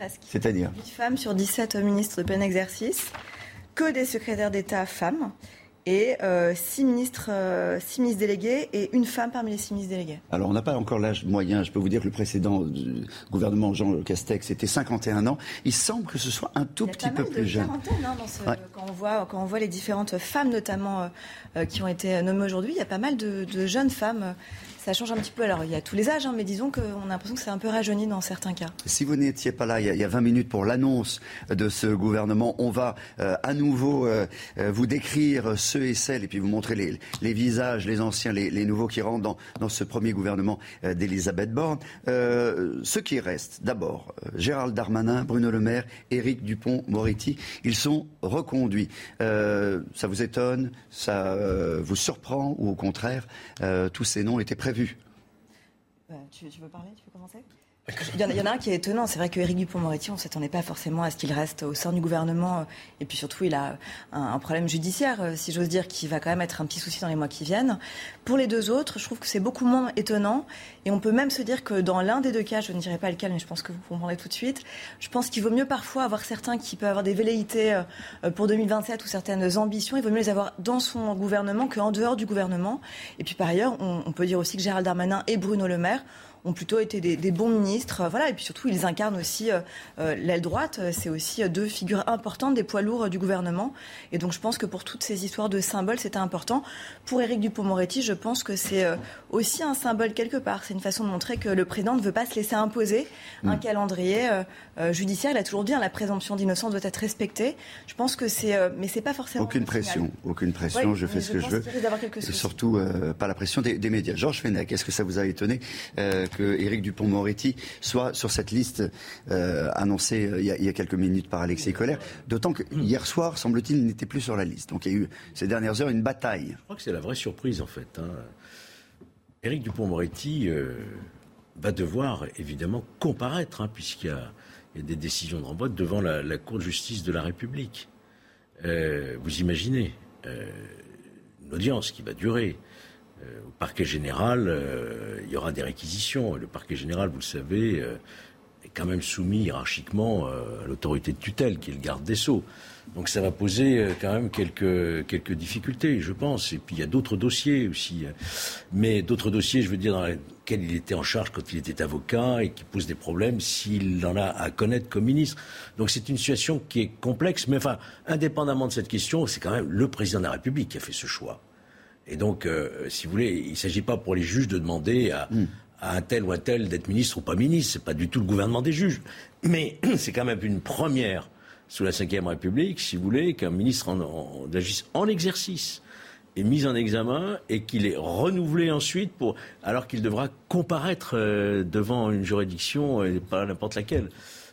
Presque. C'est-à-dire 8 femmes sur 17 ministres de plein exercice, que des secrétaires d'État femmes, et 6 ministres, euh, six ministres délégués et une femme parmi les 6 ministres délégués. Alors, on n'a pas encore l'âge moyen. Je peux vous dire que le précédent euh, gouvernement Jean Castex était 51 ans. Il semble que ce soit un tout petit pas peu mal plus de jeune. hein, dans ce- Ouais. quand, on voit, quand on voit les différentes femmes, notamment, euh, euh, qui ont été nommées aujourd'hui, il y a pas mal de, de jeunes femmes. Ça change un petit peu. Alors, il y a tous les âges, hein, mais disons qu'on a l'impression que c'est un peu rajeuni dans certains cas. Si vous n'étiez pas là il y, a, il y a 20 minutes pour l'annonce de ce gouvernement, on va euh, à nouveau euh, euh, vous décrire ceux et celles et puis vous montrer les, visages, les anciens, les, nouveaux qui rentrent dans, ce premier gouvernement d'Elisabeth Borne. Ceux qui restent, d'abord, Gérald Darmanin, Bruno Le Maire, Éric Dupont-Moretti, ils sont reconduits. Ça vous étonne Ça vous surprend Ou au contraire, tous ces noms étaient prévus Euh, tu, tu veux parler? Tu veux commencer? Il y, en a, un qui est étonnant, c'est vrai que Éric Dupond-Moretti, on ne s'attendait pas forcément à ce qu'il reste au sein du gouvernement, euh, et puis surtout il a un, problème judiciaire, euh, si j'ose dire, qui va quand même être un petit souci dans les mois qui viennent. Pour les deux autres, je trouve que c'est beaucoup moins étonnant, et on peut même se dire que dans l'un des deux cas, je ne dirais pas lequel, mais je pense que vous comprendrez tout de suite, je pense qu'il vaut mieux parfois avoir certains qui peuvent avoir des velléités euh, pour 2027 ou certaines ambitions, il vaut mieux les avoir dans son gouvernement qu'en dehors du gouvernement. Et puis par ailleurs, on, on peut dire aussi que Gérald Darmanin et Bruno Le Maire ont plutôt été des, des bons ministres. Voilà. Et puis surtout, ils incarnent aussi euh, euh, l'aile droite. C'est aussi euh, deux figures importantes des poids lourds du gouvernement. Et donc, je pense que pour toutes ces histoires de symboles, c'était important. Pour Éric Dupond-Moretti, je pense que c'est aussi un symbole quelque part. C'est une façon de montrer que le président ne veut pas se laisser imposer un calendrier judiciaire. Il a toujours dit, hein, la présomption d'innocence doit être respectée. Je pense que c'est, mais c'est pas forcément Aucune signal. pression, aucune pression, Ouais, je fais ce que je veux. surtout, euh, pas la pression des, des médias. Georges Fenech, est-ce que ça vous a étonné euh, que Éric Dupont-Moretti soit sur cette liste euh, annoncée euh, il, y a, quelques minutes par Alexis Collère D'autant que hier soir, semble-t-il, il n'était plus sur la liste. Donc il y a eu ces dernières heures une bataille. Je crois que c'est la vraie surprise en fait. Hein. Éric Dupont-Moretti euh, va devoir évidemment comparaître, hein, puisqu'il y, a des décisions de renvoi devant la, Cour de justice de la République. Vous imaginez une audience qui va durer. Euh, au parquet général, euh, il y aura des réquisitions. Le parquet général, vous le savez, euh, est quand même soumis hiérarchiquement à l'autorité de tutelle, qui est le garde des Sceaux. Donc ça va poser quand même quelques, quelques difficultés, je pense. Et puis il y a d'autres dossiers aussi. euh, Mais d'autres dossiers, je veux dire, dans lesquels il était en charge quand il était avocat et qui posent des problèmes s'il en a à connaître comme ministre. Donc c'est une situation qui est complexe. Mais enfin, indépendamment de cette question, c'est quand même le président de la République qui a fait ce choix. Et donc, euh, si vous voulez, il ne s'agit pas pour les juges de demander à, à un tel ou un tel d'être ministre ou pas ministre. C'est pas du tout le gouvernement des juges. Mais c'est quand même une première sous la Ve République, si vous voulez, qu'un ministre en, en, justice en exercice est mis en examen et qu'il est renouvelé ensuite pour, alors qu'il devra comparaître euh, devant une juridiction, et pas n'importe laquelle.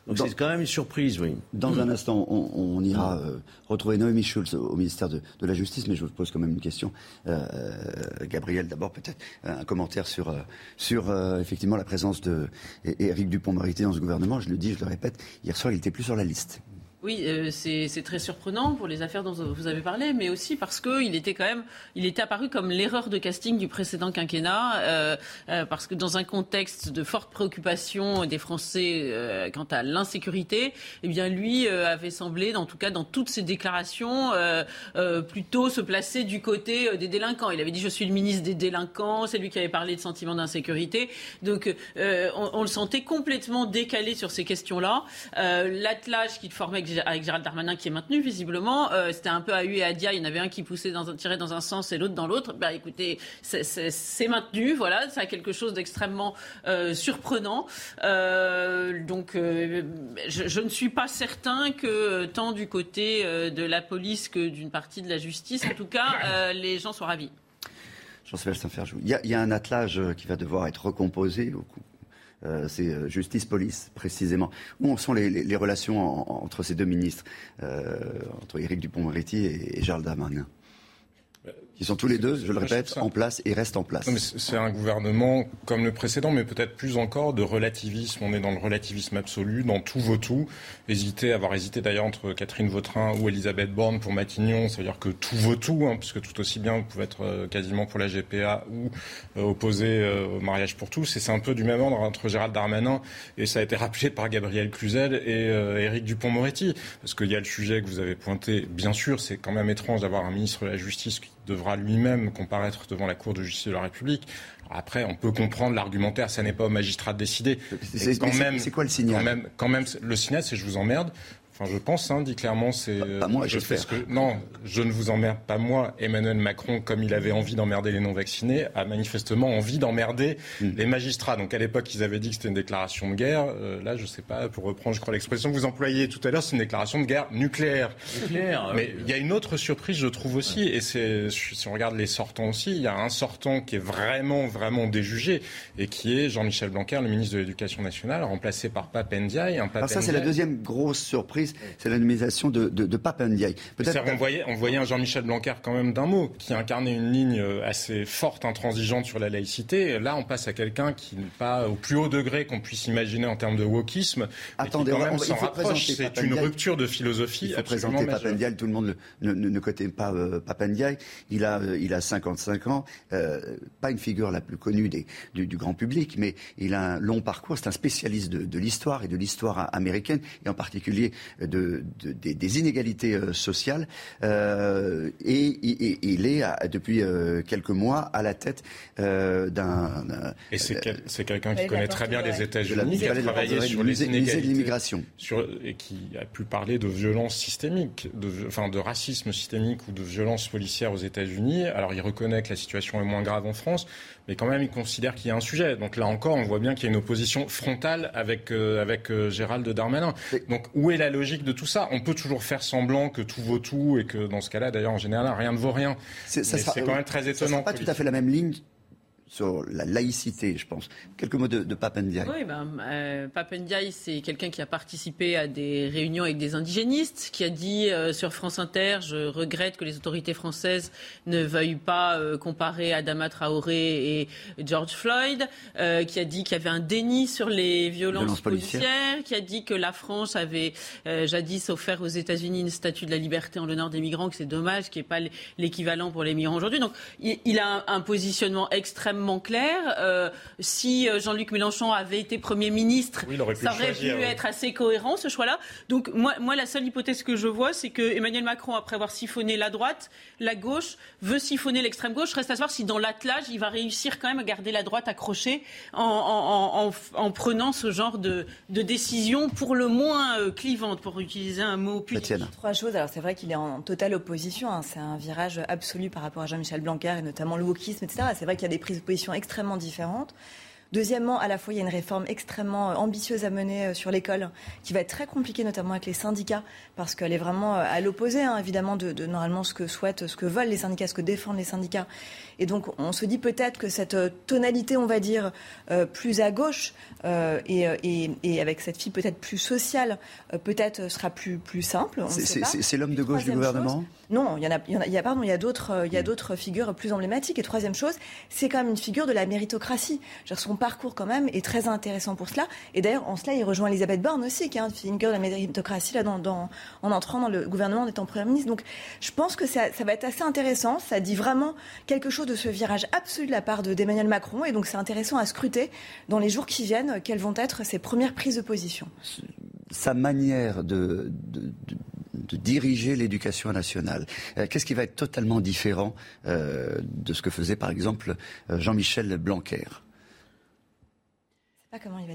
Donc c'est quand même une surprise, oui. Dans un instant, on, on ira euh, retrouver Noémie Schulz au ministère de, de la Justice, mais je vous pose quand même une question. Euh, Gabriel, d'abord peut-être un commentaire sur, euh, sur euh, effectivement la présence de Éric Dupond-Moretti dans ce gouvernement. Je le dis, je le répète, hier soir, il n'était plus sur la liste. Oui, euh, c'est très surprenant pour les affaires dont vous avez parlé, mais aussi parce qu'il était quand même, il était apparu comme l'erreur de casting du précédent quinquennat, euh, euh, parce que dans un contexte de forte préoccupation des Français quant à l'insécurité, eh bien lui avait semblé, en tout cas dans toutes ses déclarations, plutôt se placer du côté des délinquants. Il avait dit je suis le ministre des délinquants, c'est lui qui avait parlé de sentiment d'insécurité, donc on, le sentait complètement décalé sur ces questions-là. L'attelage qu'il formait avec avec Gérald Darmanin qui est maintenu visiblement. Euh, C'était un peu à hu et à dia. Il y en avait un qui poussait dans un, tirait dans un sens et l'autre dans l'autre. Bah écoutez, c'est- maintenu. Voilà, ça a quelque chose d'extrêmement euh, surprenant. Euh, donc, je, ne suis pas certain que tant du côté de la police que d'une partie de la justice, en tout cas, les gens soient ravis. Jean-Sébastien Ferjou. Il y, a, un attelage qui va devoir être recomposé au, cou- c'est justice-police, précisément. Où en sont les, relations entre ces deux ministres, entre Éric Dupont-Moretti et, et Darmanin? Qui sont tous les deux, je le répète, en place et restent en place. C'est un gouvernement comme le précédent, mais peut-être plus encore de relativisme. On est dans le relativisme absolu, dans tout vaut tout. Hésiter, avoir hésité d'ailleurs entre Catherine Vautrin ou Elisabeth Borne pour Matignon, ça veut dire que tout vaut tout, hein, puisque tout aussi bien vous pouvez être euh, quasiment pour la GPA ou euh, opposé euh, au mariage pour tous. Et c'est un peu du même ordre entre Gérald Darmanin et ça a été rappelé par Gabriel Cluzel et Éric Dupont-Moretti, parce qu'il y a le sujet que vous avez pointé. Bien sûr, c'est quand même étrange d'avoir un ministre de la Justice qui devra lui-même comparaître devant la Cour de justice de la République. Après, on peut comprendre l'argumentaire, ça n'est pas au magistrat de décider. C'est quoi le signal? quand même, quand même, Le signal, c'est je vous emmerde, Enfin, je pense, hein, dit clairement, c'est. Pas, moi, je fais ce que. Non, je ne vous emmerde pas moi. Emmanuel Macron, comme il avait envie d'emmerder les non-vaccinés, a manifestement envie d'emmerder hmm. les magistrats. Donc à l'époque, ils avaient dit que c'était une déclaration de guerre. Euh, là, je ne sais pas, pour reprendre, je crois l'expression que vous employez tout à l'heure, c'est une déclaration de guerre nucléaire. Nucléaire. Mais il y a une autre surprise, je trouve aussi, et c'est si on regarde les sortants aussi, il y a un sortant qui est vraiment, vraiment déjugé et qui est Jean-Michel Blanquer, le ministre de l'Éducation nationale, remplacé par Pape Ndiaye. Un ah, ça, c'est la deuxième grosse surprise c'est la nomination de, de, de Pape Ndiaye. On voyait, on voyait un Jean-Michel Blanquer quand même d'un mot, qui incarnait une ligne euh, assez forte, intransigeante sur la laïcité. Là, on passe à quelqu'un qui n'est pas au plus haut degré qu'on puisse imaginer en termes de wokisme. Attendez, quand même s'en rapproche. C'est une rupture de philosophie. Il faut présenter Pape Ndiaye. Tout le monde ne, ne, ne connaît pas euh. Il a, euh, il a 55 ans. Euh, pas une figure la plus connue des, du, du, grand public, mais il a un long parcours. C'est un spécialiste de, de l'histoire et de l'histoire américaine, et en particulier de, des, inégalités euh, sociales. Euh, et, il est, depuis euh, quelques mois, à la tête d'un... Et c'est quelqu'un qui connaît très bien les États-Unis, qui a travaillé sur les inégalités de l'immigration. Et qui a pu parler de violence systémique, de, enfin de racisme systémique ou de violence policière aux États-Unis. Alors il reconnaît que la situation est moins grave en France, mais quand même il considère qu'il y a un sujet. Donc là encore, on voit bien qu'il y a une opposition frontale avec, avec Gérald Darmanin. Donc où est la logique de tout ça? On peut toujours faire semblant que tout vaut tout et que dans ce cas-là, d'ailleurs, en général, rien ne vaut rien. C'est quand même très étonnant. pas tout à fait la même ligne sur la laïcité, je pense. Quelques mots de, de Ndiaye. Oui, ben, euh, c'est quelqu'un qui a participé à des réunions avec des indigénistes, qui a dit euh, sur France Inter, je regrette que les autorités françaises ne veuillent pas euh, comparer Adama Traoré et George Floyd, euh, qui a dit qu'il y avait un déni sur les violences, policières, qui a dit que la France avait jadis offert aux États-Unis une statue de la liberté en l'honneur des migrants, que c'est dommage qu'il n'y ait pas l'équivalent pour les migrants aujourd'hui. Donc, il, il a un, un positionnement extrêmement clair. Euh, si euh, Jean-Luc Mélenchon avait été Premier ministre, ça aurait pu être assez cohérent ce choix-là. Donc moi, moi, la seule hypothèse que je vois, c'est que Emmanuel Macron, après avoir siphonné la droite, la gauche, veut siphonner l'extrême gauche. Reste à savoir si dans l'attelage, il va réussir quand même à garder la droite accrochée en, prenant ce genre de, décision pour le moins euh, clivante, pour utiliser un mot plus. Trois choses. Alors c'est vrai qu'il est en totale opposition. Hein. C'est un virage absolu par rapport à Jean-Michel Blanquer et notamment le wokisme, etc. C'est vrai qu'il y a des prises positions extrêmement différentes. Deuxièmement, à la fois, il y a une réforme extrêmement euh, ambitieuse à mener euh, sur l'école, qui va être très compliquée, notamment avec les syndicats, parce qu'elle est vraiment euh, à l'opposé, hein, évidemment, de, normalement ce que souhaitent, ce que veulent les syndicats, ce que défendent les syndicats. Et donc, on se dit peut-être que cette tonalité, on va dire, plus à gauche, euh, et, et, et, avec cette fille peut-être plus sociale, peut-être sera plus, plus simple. C'est l'homme de gauche du gouvernement Non, il y en a, il y, en a, il y a, pardon, il y a d'autres, a d'autres figures plus emblématiques. Et troisième chose, c'est quand même une figure de la méritocratie. Son parcours quand même est très intéressant pour cela. Et d'ailleurs, en cela, il rejoint Elisabeth Borne aussi, qui est une figure de la méritocratie là, dans, dans, en entrant dans le gouvernement en étant Premier ministre. Donc je pense que ça, ça, va être assez intéressant. Ça dit vraiment quelque chose de ce virage absolu de la part d'Emmanuel Macron. Et donc c'est intéressant à scruter dans les jours qui viennent quelles vont être ses premières prises de position. Sa manière de, de, diriger l'éducation nationale. Euh, qu'est-ce qui va être totalement différent euh, de ce que faisait par exemple euh, Jean-Michel Blanquer?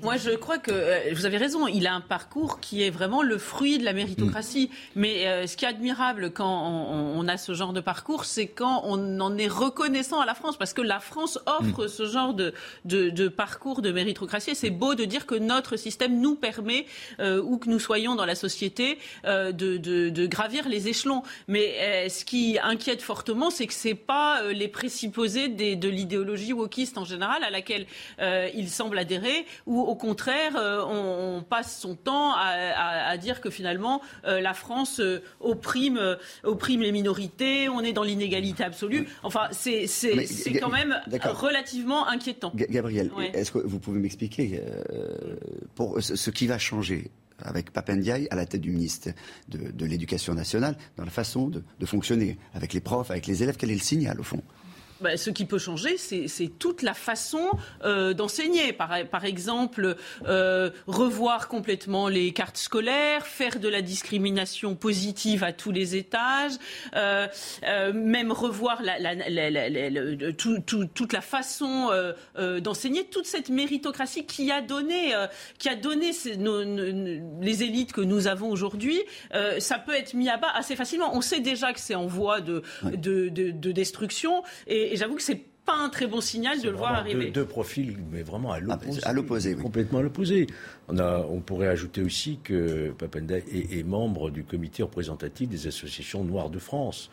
Moi, je crois que euh, vous avez raison. Il a un parcours qui est vraiment le fruit de la méritocratie. Mm. Mais euh, ce qui est admirable quand on, a ce genre de parcours, c'est quand on en est reconnaissant à la France, parce que la France offre mm. ce genre de, de, parcours de méritocratie. c'est beau de dire que notre système nous permet, euh, où que nous soyons dans la société, de, de, gravir les échelons. Mais ce qui inquiète fortement, c'est que c'est pas les présupposés des, de l'idéologie wokiste en général à laquelle il semble adhérer ou au contraire, on, passe son temps à, dire que finalement la France opprime, opprime les minorités, on est dans l'inégalité absolue. Enfin, c'est quand même relativement inquiétant. Gabriel, est-ce que vous pouvez m'expliquer pour ce qui va changer avec Papendiaï à la tête du ministère de, l'Éducation nationale, dans la façon de, de fonctionner avec les profs, avec les élèves? Quel est le signal, au fond? Bah, ce qui peut changer, c'est toute la façon euh, d'enseigner. Par, par, exemple, euh, revoir complètement les cartes scolaires, faire de la discrimination positive à tous les étages, euh, même revoir la, la, la, tout, tout, toute la façon d'enseigner, toute cette méritocratie qui a donné, qui a donné nos, les élites que nous avons aujourd'hui. ça peut être mis à bas assez facilement. On sait déjà que c'est en voie de, de, de, de destruction. Et, et j'avoue que c'est pas un très bon signal de le voir arriver. Deux, profils, mais vraiment à ah, l'opposé. à l'opposé, Complètement à l'opposé. On, on pourrait ajouter aussi que Papenda est, membre du comité représentatif des associations noires de France.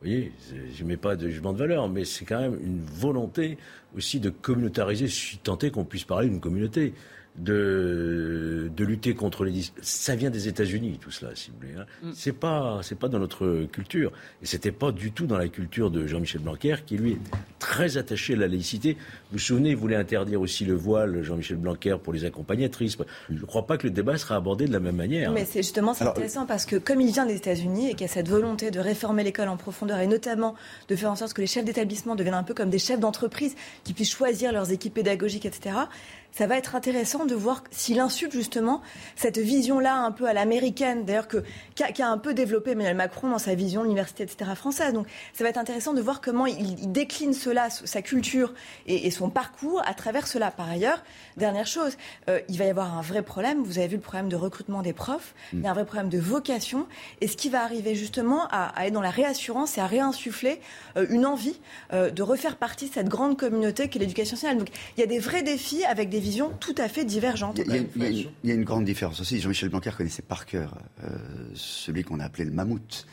Vous voyez, je ne mets pas de jugement de valeur, mais c'est quand même une volonté aussi de communautariser, si tant est qu'on puisse parler d'une communauté de, de lutter contre les ça vient des États-Unis tout cela si vous voulez hein. mm. c'est pas c'est pas dans notre culture et c'était pas du tout dans la culture de Jean-Michel Blanquer qui lui est très attaché à la laïcité vous vous souvenez il voulait interdire aussi le voile Jean-Michel Blanquer pour les accompagnatrices je ne crois pas que le débat sera abordé de la même manière mais c'est justement c'est intéressant parce que comme il vient des États-Unis et qu'il y a cette volonté de réformer l'école en profondeur et notamment de faire en sorte que les chefs d'établissement deviennent un peu comme des chefs d'entreprise qui puissent choisir leurs équipes pédagogiques etc ça va être intéressant de voir s'il insulte justement cette vision-là un peu à l'américaine, d'ailleurs qu'a a un peu développé Emmanuel Macron dans sa vision de l'université, etc. française. Donc ça va être intéressant de voir comment il, décline cela, sa culture et, son parcours à travers cela. Par ailleurs, dernière chose, euh, il va y avoir un vrai problème. Vous avez vu le problème de recrutement des profs. Il y a un vrai problème de vocation. Et ce qui va arriver justement à, être dans la réassurance et à réinsuffler euh, une envie euh, de refaire partie de cette grande communauté qu'est l'éducation nationale. Donc il y a des vrais défis avec des visions tout à fait divergentes. Il y a, une, grande différence aussi. Jean-Michel Blanquer connaissait par cœur euh, celui qu'on a appelé le mammouth.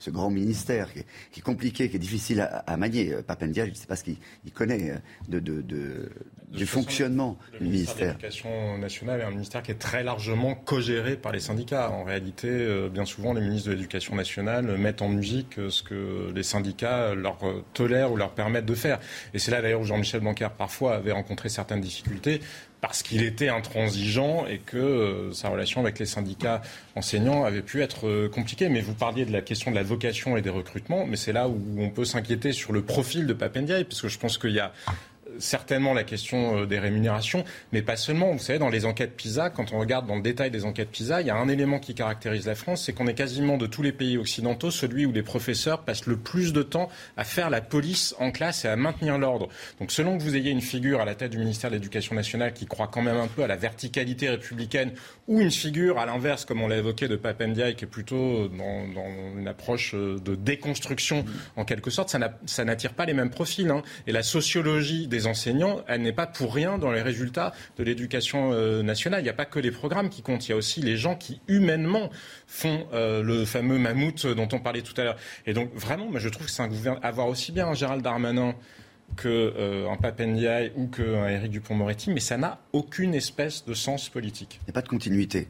Ce grand ministère qui est, compliqué, qui est difficile à, manier. Euh, Papendia, je ne sais pas ce qu'il connaît euh, de, de, du fonctionnement du ministère. L'éducation nationale est un ministère qui est très largement co-géré par les syndicats. En réalité, bien souvent, les ministres de l'éducation nationale mettent en musique ce que les syndicats leur tolèrent ou leur permettent de faire. Et c'est là d'ailleurs où Jean-Michel Blanquer parfois avait rencontré certaines difficultés parce qu'il était intransigeant et que euh, sa relation avec les syndicats enseignants avait pu être euh, compliquée. Mais vous parliez de la question de la vocation et des recrutements, mais c'est là où on peut s'inquiéter sur le profil de Papendiaï, parce que je pense qu'il y a certainement la question euh, des rémunérations, mais pas seulement. Vous savez, dans les enquêtes PISA, quand on regarde dans le détail des enquêtes PISA, il y a un élément qui caractérise la France, c'est qu'on est quasiment de tous les pays occidentaux celui où les professeurs passent le plus de temps à faire la police en classe et à maintenir l'ordre. Donc selon que vous ayez une figure à la tête du ministère de l'Éducation nationale qui croit quand même un peu à la verticalité républicaine, ou une figure à l'inverse, comme on l'a évoqué, de Papendia, qui est plutôt dans, une approche euh, de déconstruction en quelque sorte, ça n'attire pas les mêmes profils. Hein. Et la sociologie des enseignants, elle n'est pas pour rien dans les résultats de l'éducation euh, nationale. Il n'y a pas que les programmes qui comptent, il y a aussi les gens qui humainement font euh, le fameux mammouth dont on parlait tout à l'heure. Et donc vraiment, moi, je trouve que c'est un gouvernement, avoir aussi bien un Gérald Darmanin qu'un euh, Papendiaï ou qu'un Éric Dupont-Moretti, mais ça n'a aucune espèce de sens politique. Il n'y a pas de continuité.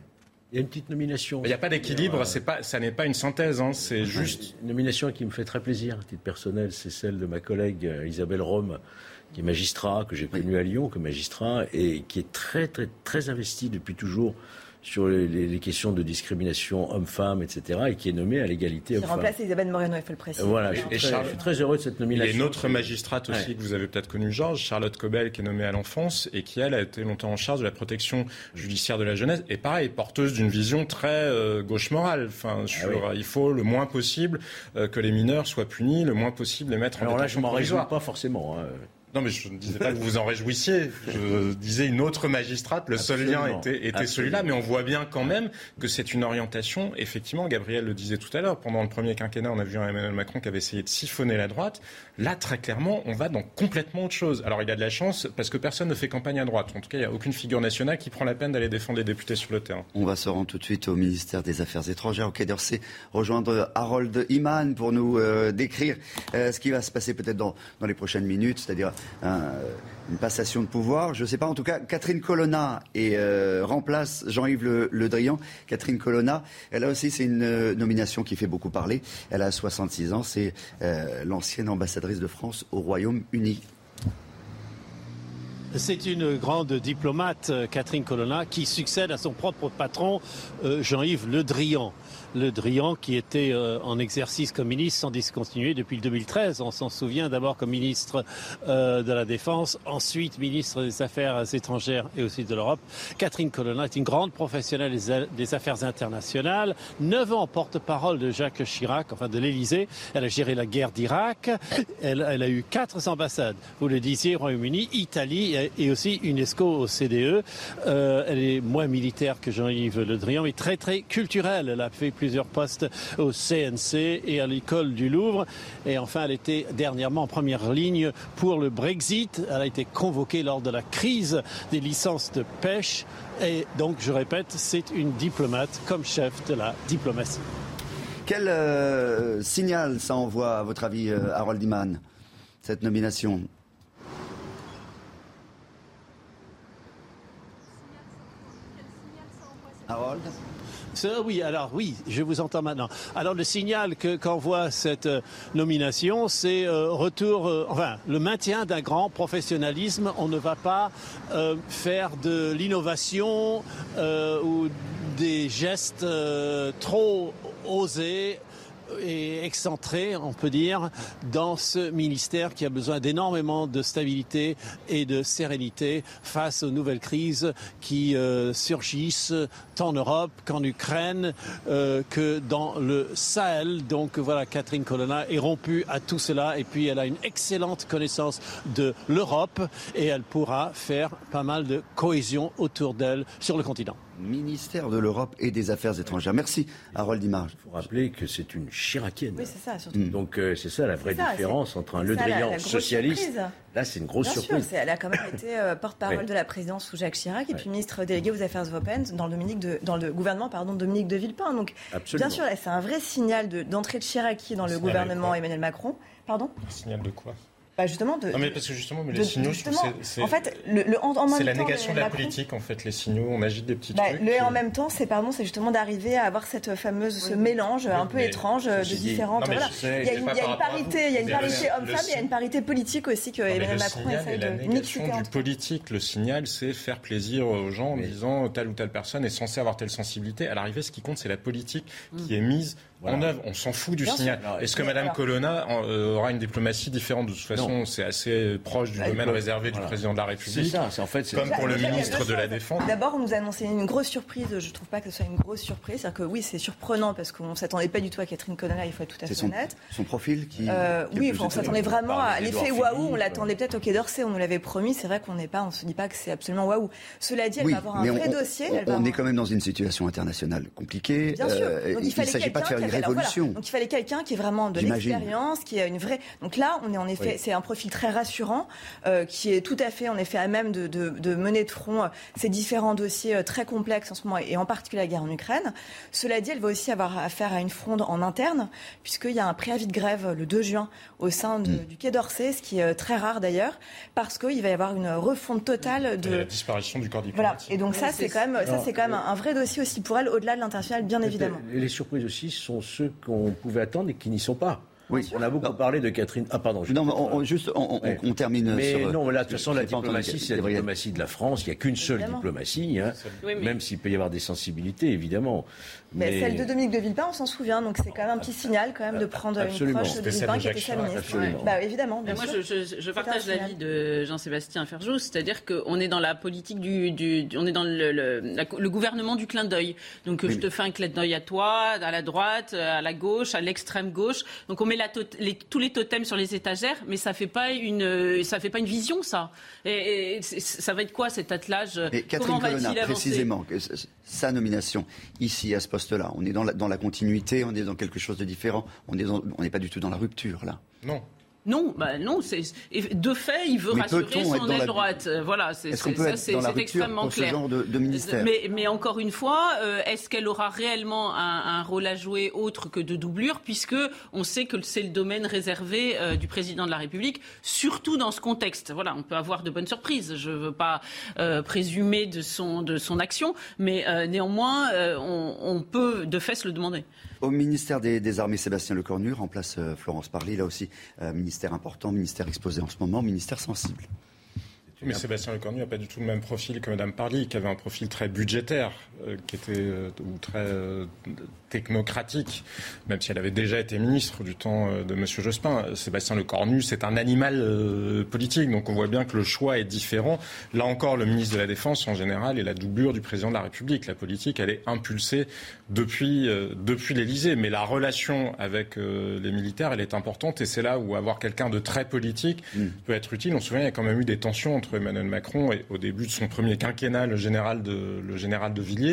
Il y a une petite nomination. Il n'y a pas d'équilibre, pas, ça n'est pas une synthèse, hein, c'est juste. Une nomination qui me fait très plaisir, à titre personnel, c'est celle de ma collègue Isabelle Rome, qui est magistrat, que j'ai connu à Lyon comme magistrat, et qui est très, très, très investi depuis toujours sur les, questions de discrimination homme-femme, etc., et qui est nommé à l'égalité homme-femme. remplace Isabelle Moreno, il faut le préciser. Voilà, je suis, très, très, heureux de cette nomination. Il y a une autre magistrate aussi que vous avez peut-être connue, Georges, Charlotte Cobel, qui est nommée à l'enfance, et qui, elle, a été longtemps en charge de la protection judiciaire de la jeunesse, et pareil, porteuse d'une vision très euh, gauche morale. Enfin, ah sur, il faut le moins possible euh, que les mineurs soient punis, le moins possible les mettre en Alors là, je m'en réjouis pas forcément. Hein. Non, mais je ne disais pas que vous vous en réjouissiez. Je disais une autre magistrate. Le seul lien était, était celui-là. Mais on voit bien quand même que c'est une orientation. Effectivement, Gabriel le disait tout à l'heure. Pendant le premier quinquennat, on a vu un Emmanuel Macron qui avait essayé de siphonner la droite. Là, très clairement, on va dans complètement autre chose. Alors, il a de la chance parce que personne ne fait campagne à droite. En tout cas, il n'y a aucune figure nationale qui prend la peine d'aller défendre les députés sur le terrain. On va se rendre tout de suite au ministère des Affaires étrangères, au Quai d'Orsay, rejoindre Harold Iman pour nous euh, décrire euh, ce qui va se passer peut-être dans, dans les prochaines minutes, c'est-à-dire une passation de pouvoir. Je ne sais pas, en tout cas, Catherine Colonna et, remplace Jean-Yves le, Drian. Catherine Colonna, elle a aussi, c'est une nomination qui fait beaucoup parler. Elle a 66 ans, c'est l'ancienne ambassadrice de France au Royaume-Uni. C'est une grande diplomate, Catherine Colonna, qui succède à son propre patron, Jean-Yves Le Drian. Le Drian, qui était euh, en exercice comme ministre sans discontinuer depuis le 2013. On s'en souvient d'abord comme ministre euh, de la Défense, ensuite ministre des Affaires étrangères et aussi de l'Europe. Catherine Colonna est une grande professionnelle des affaires internationales, neuf ans porte-parole de Jacques Chirac, enfin de l'Élysée. Elle a géré la guerre d'Irak. Elle, a eu quatre ambassades. Vous le disiez, Royaume-Uni, Italie et aussi UNESCO au CDE. Euh, elle est moins militaire que Jean-Yves Le Drian, mais très très culturelle. Elle a fait plus plusieurs postes au CNC et à l'école du Louvre. Et enfin, elle était dernièrement en première ligne pour le Brexit. Elle a été convoquée lors de la crise des licences de pêche. Et donc, je répète, c'est une diplomate comme chef de la diplomatie. Quel euh, signal ça envoie, à votre avis, euh, Harold Iman, cette nomination? Harold? Oui, alors oui, je vous entends maintenant. Alors le signal que qu'envoie cette euh, nomination, c'est euh, retour, euh, enfin le maintien d'un grand professionnalisme. On ne va pas faire de l'innovation ou des gestes trop osés et excentré, on peut dire, dans ce ministère qui a besoin d'énormément de stabilité et de sérénité face aux nouvelles crises qui euh, surgissent tant en Europe qu'en Ukraine euh, que dans le Sahel. Donc voilà, Catherine Colonna est rompue à tout cela et puis elle a une excellente connaissance de l'Europe et elle pourra faire pas mal de cohésion autour d'elle sur le continent ministère de l'Europe et des Affaires étrangères. Merci, Harold Image. Il faut rappeler que c'est une chiracienne. Oui, c'est ça, surtout. Donc, euh, c'est ça la vraie différence entre un Le Drian socialiste. Là, c'est une grosse Bien surprise. Sûr, elle a quand même été euh, porte-parole de la présidence sous Jacques Chirac et puis ministre délégué aux Affaires européennes dans le, Dominique de, dans le gouvernement pardon, Dominique de Villepin. Donc, bien sûr, c'est un vrai signal d'entrée de, Chirac dans le gouvernement Emmanuel Macron. Pardon? Un signal de quoi? Bah justement de, non mais parce que justement mais les signaux c'est en fait le, le en, c'est la négation de la politique en fait les signaux on agite des petits bah, trucs le en même temps c'est pardon c'est justement d'arriver à avoir cette fameuse ce mélange un peu étrange de différentes voilà. il, y a une, il y a une parité il y a une parité homme-femme il y a une parité politique aussi que Emmanuel Macron essaie de mixer du politique. Le signal c'est faire plaisir aux gens en disant telle ou telle personne est censée avoir telle sensibilité. À l'arrivée ce qui compte c'est la politique qui mm. est mise en œuvre. On s'en fout du signal. Est-ce que Mme Colonna euh, aura une diplomatie différente De toute façon, c'est assez proche du bah, domaine réservé du président de la République. C'est ça, en fait, comme pour le ministre de la Défense. D'abord, on nous a annoncé une grosse surprise. Je ne trouve pas que ce soit une grosse surprise. C'est-à-dire que oui, c'est surprenant parce qu'on ne s'attendait pas du tout à Catherine Colonna, il faut être tout à fait honnête. Son profil qui. Euh, oui, on s'attendait vraiment à l'effet waouh. On l'attendait peut-être au Quai d'Orsay, on nous l'avait promis. C'est vrai qu'on n'est pas, on se dit pas que c'est absolument waouh. Cela dit, elle va avoir un vrai dossier. On est quand même dans une situation internationale compliquée. Bien sûr. Euh, il ne s'agit pas de faire une révolution fallait quelqu'un qui est vraiment de l'expérience, qui a une vraie. Donc là, on est en effet, c'est un profil très rassurant, euh, qui est tout à fait, en effet, à même de, de, de mener de front euh, ces différents dossiers euh, très complexes en ce moment, et en particulier la guerre en Ukraine. Cela dit, elle va aussi avoir affaire à une fronde en interne, puisqu'il y a un préavis de grève le 2 juin au sein de, mm. du Quai d'Orsay, ce qui est très rare d'ailleurs, parce qu'il va y avoir une refonte totale de la disparition du corps diplomatique. Voilà. Et donc ça, c'est quand même, ça c'est quand même un, vrai dossier aussi pour elle, au-delà de l'international, bien évidemment. Les surprises aussi sont ceux qu'on pouvait attendre et qui n'y sont pas. Oui. On a beaucoup parlé de Catherine. Ah, pardon. Non, mais on, juste, on, on, termine mais sur. non, là, de toute façon, la diplomatie, c'est la diplomatie de la France. Il n'y a qu'une seule diplomatie, hein, même s'il peut y avoir des sensibilités, évidemment. Mais, celle de Dominique de Villepin, on s'en souvient, donc c'est quand même un petit signal quand même de prendre une proche de Villepin qui était sa ministre. Bah, évidemment. Bien moi, je, je, partage l'avis de Jean-Sébastien Ferjou, c'est-à-dire qu'on est dans la politique du, du, on est dans le, le, le gouvernement du clin d'œil. Donc je te fais un clin d'œil à toi, à la droite, à la gauche, à l'extrême gauche. Donc on met la les, tous les totems sur les étagères, mais ça fait pas une, ça fait pas une vision, ça. Et, ça va être quoi cet attelage? Comment va-t-il précisément, sa nomination ici à ce poste là On est dans la, dans la continuité, on est dans quelque chose de différent. On n'est on pas du tout dans la rupture, là. Non. Non, bah non. C'est de fait, il veut rassurer son aile droite. Voilà, c'est extrêmement clair. Ce genre de, ministère? Mais, mais, encore une fois, euh, est-ce qu'elle aura réellement un, rôle à jouer autre que de doublure, puisque on sait que c'est le domaine réservé euh, du président de la République, surtout dans ce contexte. Voilà, on peut avoir de bonnes surprises. Je ne veux pas euh, présumer de son de son action, mais néanmoins, on, on peut de fait se le demander. Au ministère des, Armées, Sébastien Lecornu remplace euh, Florence Parly. Là aussi, euh, ministère important, ministère exposé en ce moment, ministère sensible. Mais Sébastien Lecornu n'a pas du tout le même profil que Mme Parly, qui avait un profil très budgétaire, qui était ou très technocratique, même si elle avait déjà été ministre du temps euh, de M. Jospin. Sébastien Lecornu, c'est un animal euh, politique, donc on voit bien que le choix est différent. Là encore, le ministre de la Défense, en général, est la doublure du président de la République. La politique, elle est impulsée depuis, euh, depuis l'Élysée. Mais la relation avec les militaires, elle est importante, et c'est là où avoir quelqu'un de très politique mm. peut être utile. On se souvient, il y a quand même eu des tensions entre Emmanuel Macron et au début de son premier quinquennat, le général de, le général de Villiers,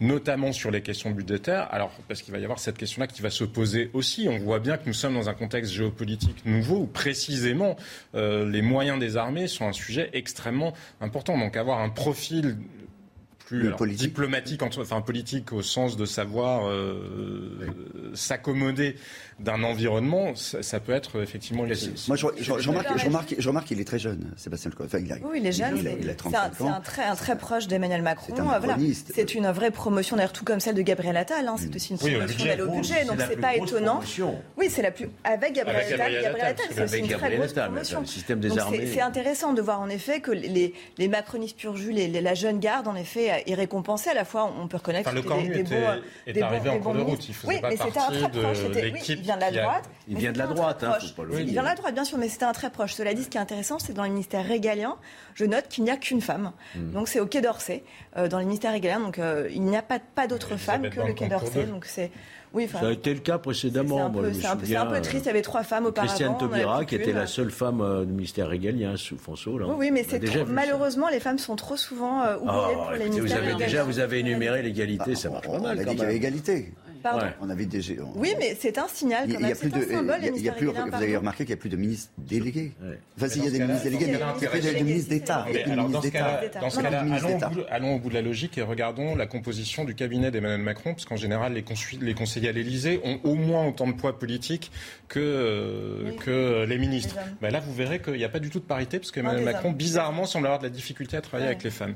notamment sur les questions budgétaires. Alors, parce qu'il va y avoir cette question-là qui va se poser aussi. On voit bien que nous sommes dans un contexte géopolitique nouveau où précisément euh, les moyens des armées sont un sujet extrêmement important. Donc avoir un profil plus diplomatique, enfin politique au sens de savoir euh, s'accommoder d'un environnement, ça, peut être effectivement Moi, je, remarque, je, remarque, qu'il est très jeune, Sébastien Lecornu. Enfin, il oui, il est jeune. C'est un, très, un très proche d'Emmanuel Macron. C'est une vraie promotion, d'ailleurs, tout comme celle de Gabriel Attal. Hein. C'est aussi une promotion d'aller au budget, donc c'est pas étonnant. Oui, c'est la plus. Avec Gabriel Attal, Gabriel Attal, c'est une très grosse promotion. C'est intéressant de voir en effet que les, les macronistes pur jus, la jeune garde, en effet, est récompensée. À la fois, on peut reconnaître que c'était des, des bons. Est arrivé en cours de route. Il faisait pas partie de l'équipe vient de la droite. Il vient de la droite, hein, Il vient de la droite, bien sûr, mais c'était un très proche. Cela dit, ce qui est intéressant, c'est dans les ministères régaliens, je note qu'il n'y a qu'une femme. Hmm. Donc c'est au Quai d'Orsay, euh, dans les ministères régaliens. Donc euh, il n'y a pas, pas d'autres femmes que le Quai d'Orsay. Donc c'est oui, ça a été le cas précédemment. C'est un, un, peu triste. Il y avait trois femmes auparavant. Christiane Taubira, qui était la seule femme euh, du ministère régalien sous François Là. Oui, mais c'est malheureusement, les femmes sont trop souvent euh, oubliées oh, pour les ministères vous avez Déjà, vous avez énuméré l'égalité, ça marche pas mal. On a dit qu'il y avait égalité. Pardon. On avait déjà. Oui, mais c'est un signal. Quand même. Il y a plus de. Symbole, il y a plus, vous avez remarqué qu'il n'y a plus de ministres délégués. Enfin, s'il y a des ministres délégués, mais il n'y a plus de ministres d'État. Alors, dans ce cas-là, allons au bout de la logique et regardons la composition du cabinet d'Emmanuel Macron, parce qu'en général, les conseillers à l'Élysée ont au moins autant de poids politique que, que les ministres. Ben là, vous verrez qu'il n'y a pas du tout de parité, parce qu'Emmanuel Macron, bizarrement, semble avoir de la difficulté à travailler avec les femmes.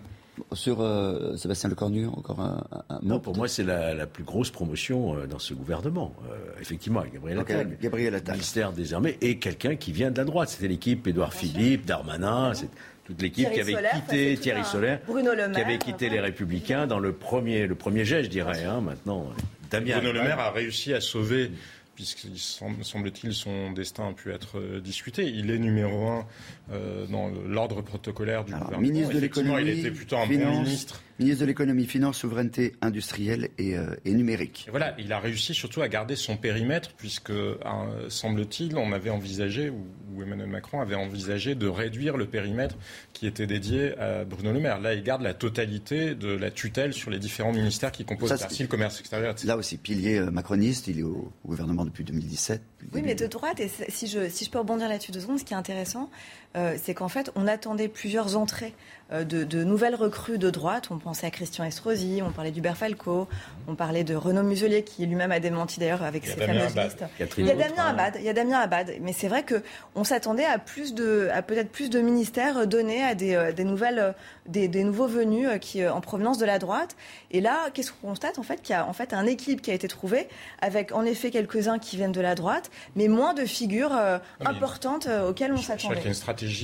Sur euh, Sébastien Lecornu, encore un, un Non, pour moi, c'est la, plus grosse promotion euh, dans ce gouvernement. effectivement, Gabriel Attal. Gabriel Attal. Ministère des Armées et quelqu'un qui vient de la droite. C'était l'équipe Édouard Philippe, Darmanin, toute l'équipe qui avait quitté Thierry Solaire, qui avait quitté les Républicains dans le premier, le premier jet, je dirais. Hein, maintenant, Bruno Le Maire a réussi à sauver puisqu'il semble-t-il son destin a pu être euh, discuté. Il est numéro un euh, dans l'ordre protocolaire du gouvernement. Ministre de l'économie, il était plutôt un bon ministre. Ministre de l'économie, finance, souveraineté industrielle et, euh, numérique. voilà, il a réussi surtout à garder son périmètre, puisque, semble-t-il, on avait envisagé, ou, Emmanuel Macron avait envisagé de réduire le périmètre qui était dédié à Bruno Le Maire. Là, il garde la totalité de la tutelle sur les différents ministères qui composent le commerce extérieur, etc. Là aussi, pilier macroniste, il est au gouvernement depuis 2017. Oui, mais de droite, et si je, si je peux rebondir là-dessus deux secondes, ce qui est intéressant, euh, c'est qu'en fait, on attendait plusieurs entrées euh, de, nouvelles recrues de droite. On pensait à Christian Estrosi, on parlait d'Hubert Falco, on parlait de Renaud Muselier, qui lui-même a démenti d'ailleurs avec ses fameuses listes. Il y a Damien Abad, il y a Damien Abad. Mais c'est vrai qu'on s'attendait à, plus de, à peut-être plus de ministères donnés à des, euh, des nouvelles, des, nouveaux venus qui, en provenance de la droite. Et là, qu'est-ce qu'on constate En fait, qu'il y a en fait un équilibre qui a été trouvé, avec en effet quelques-uns qui viennent de la droite, mais moins de figures importantes auxquelles on s'attendait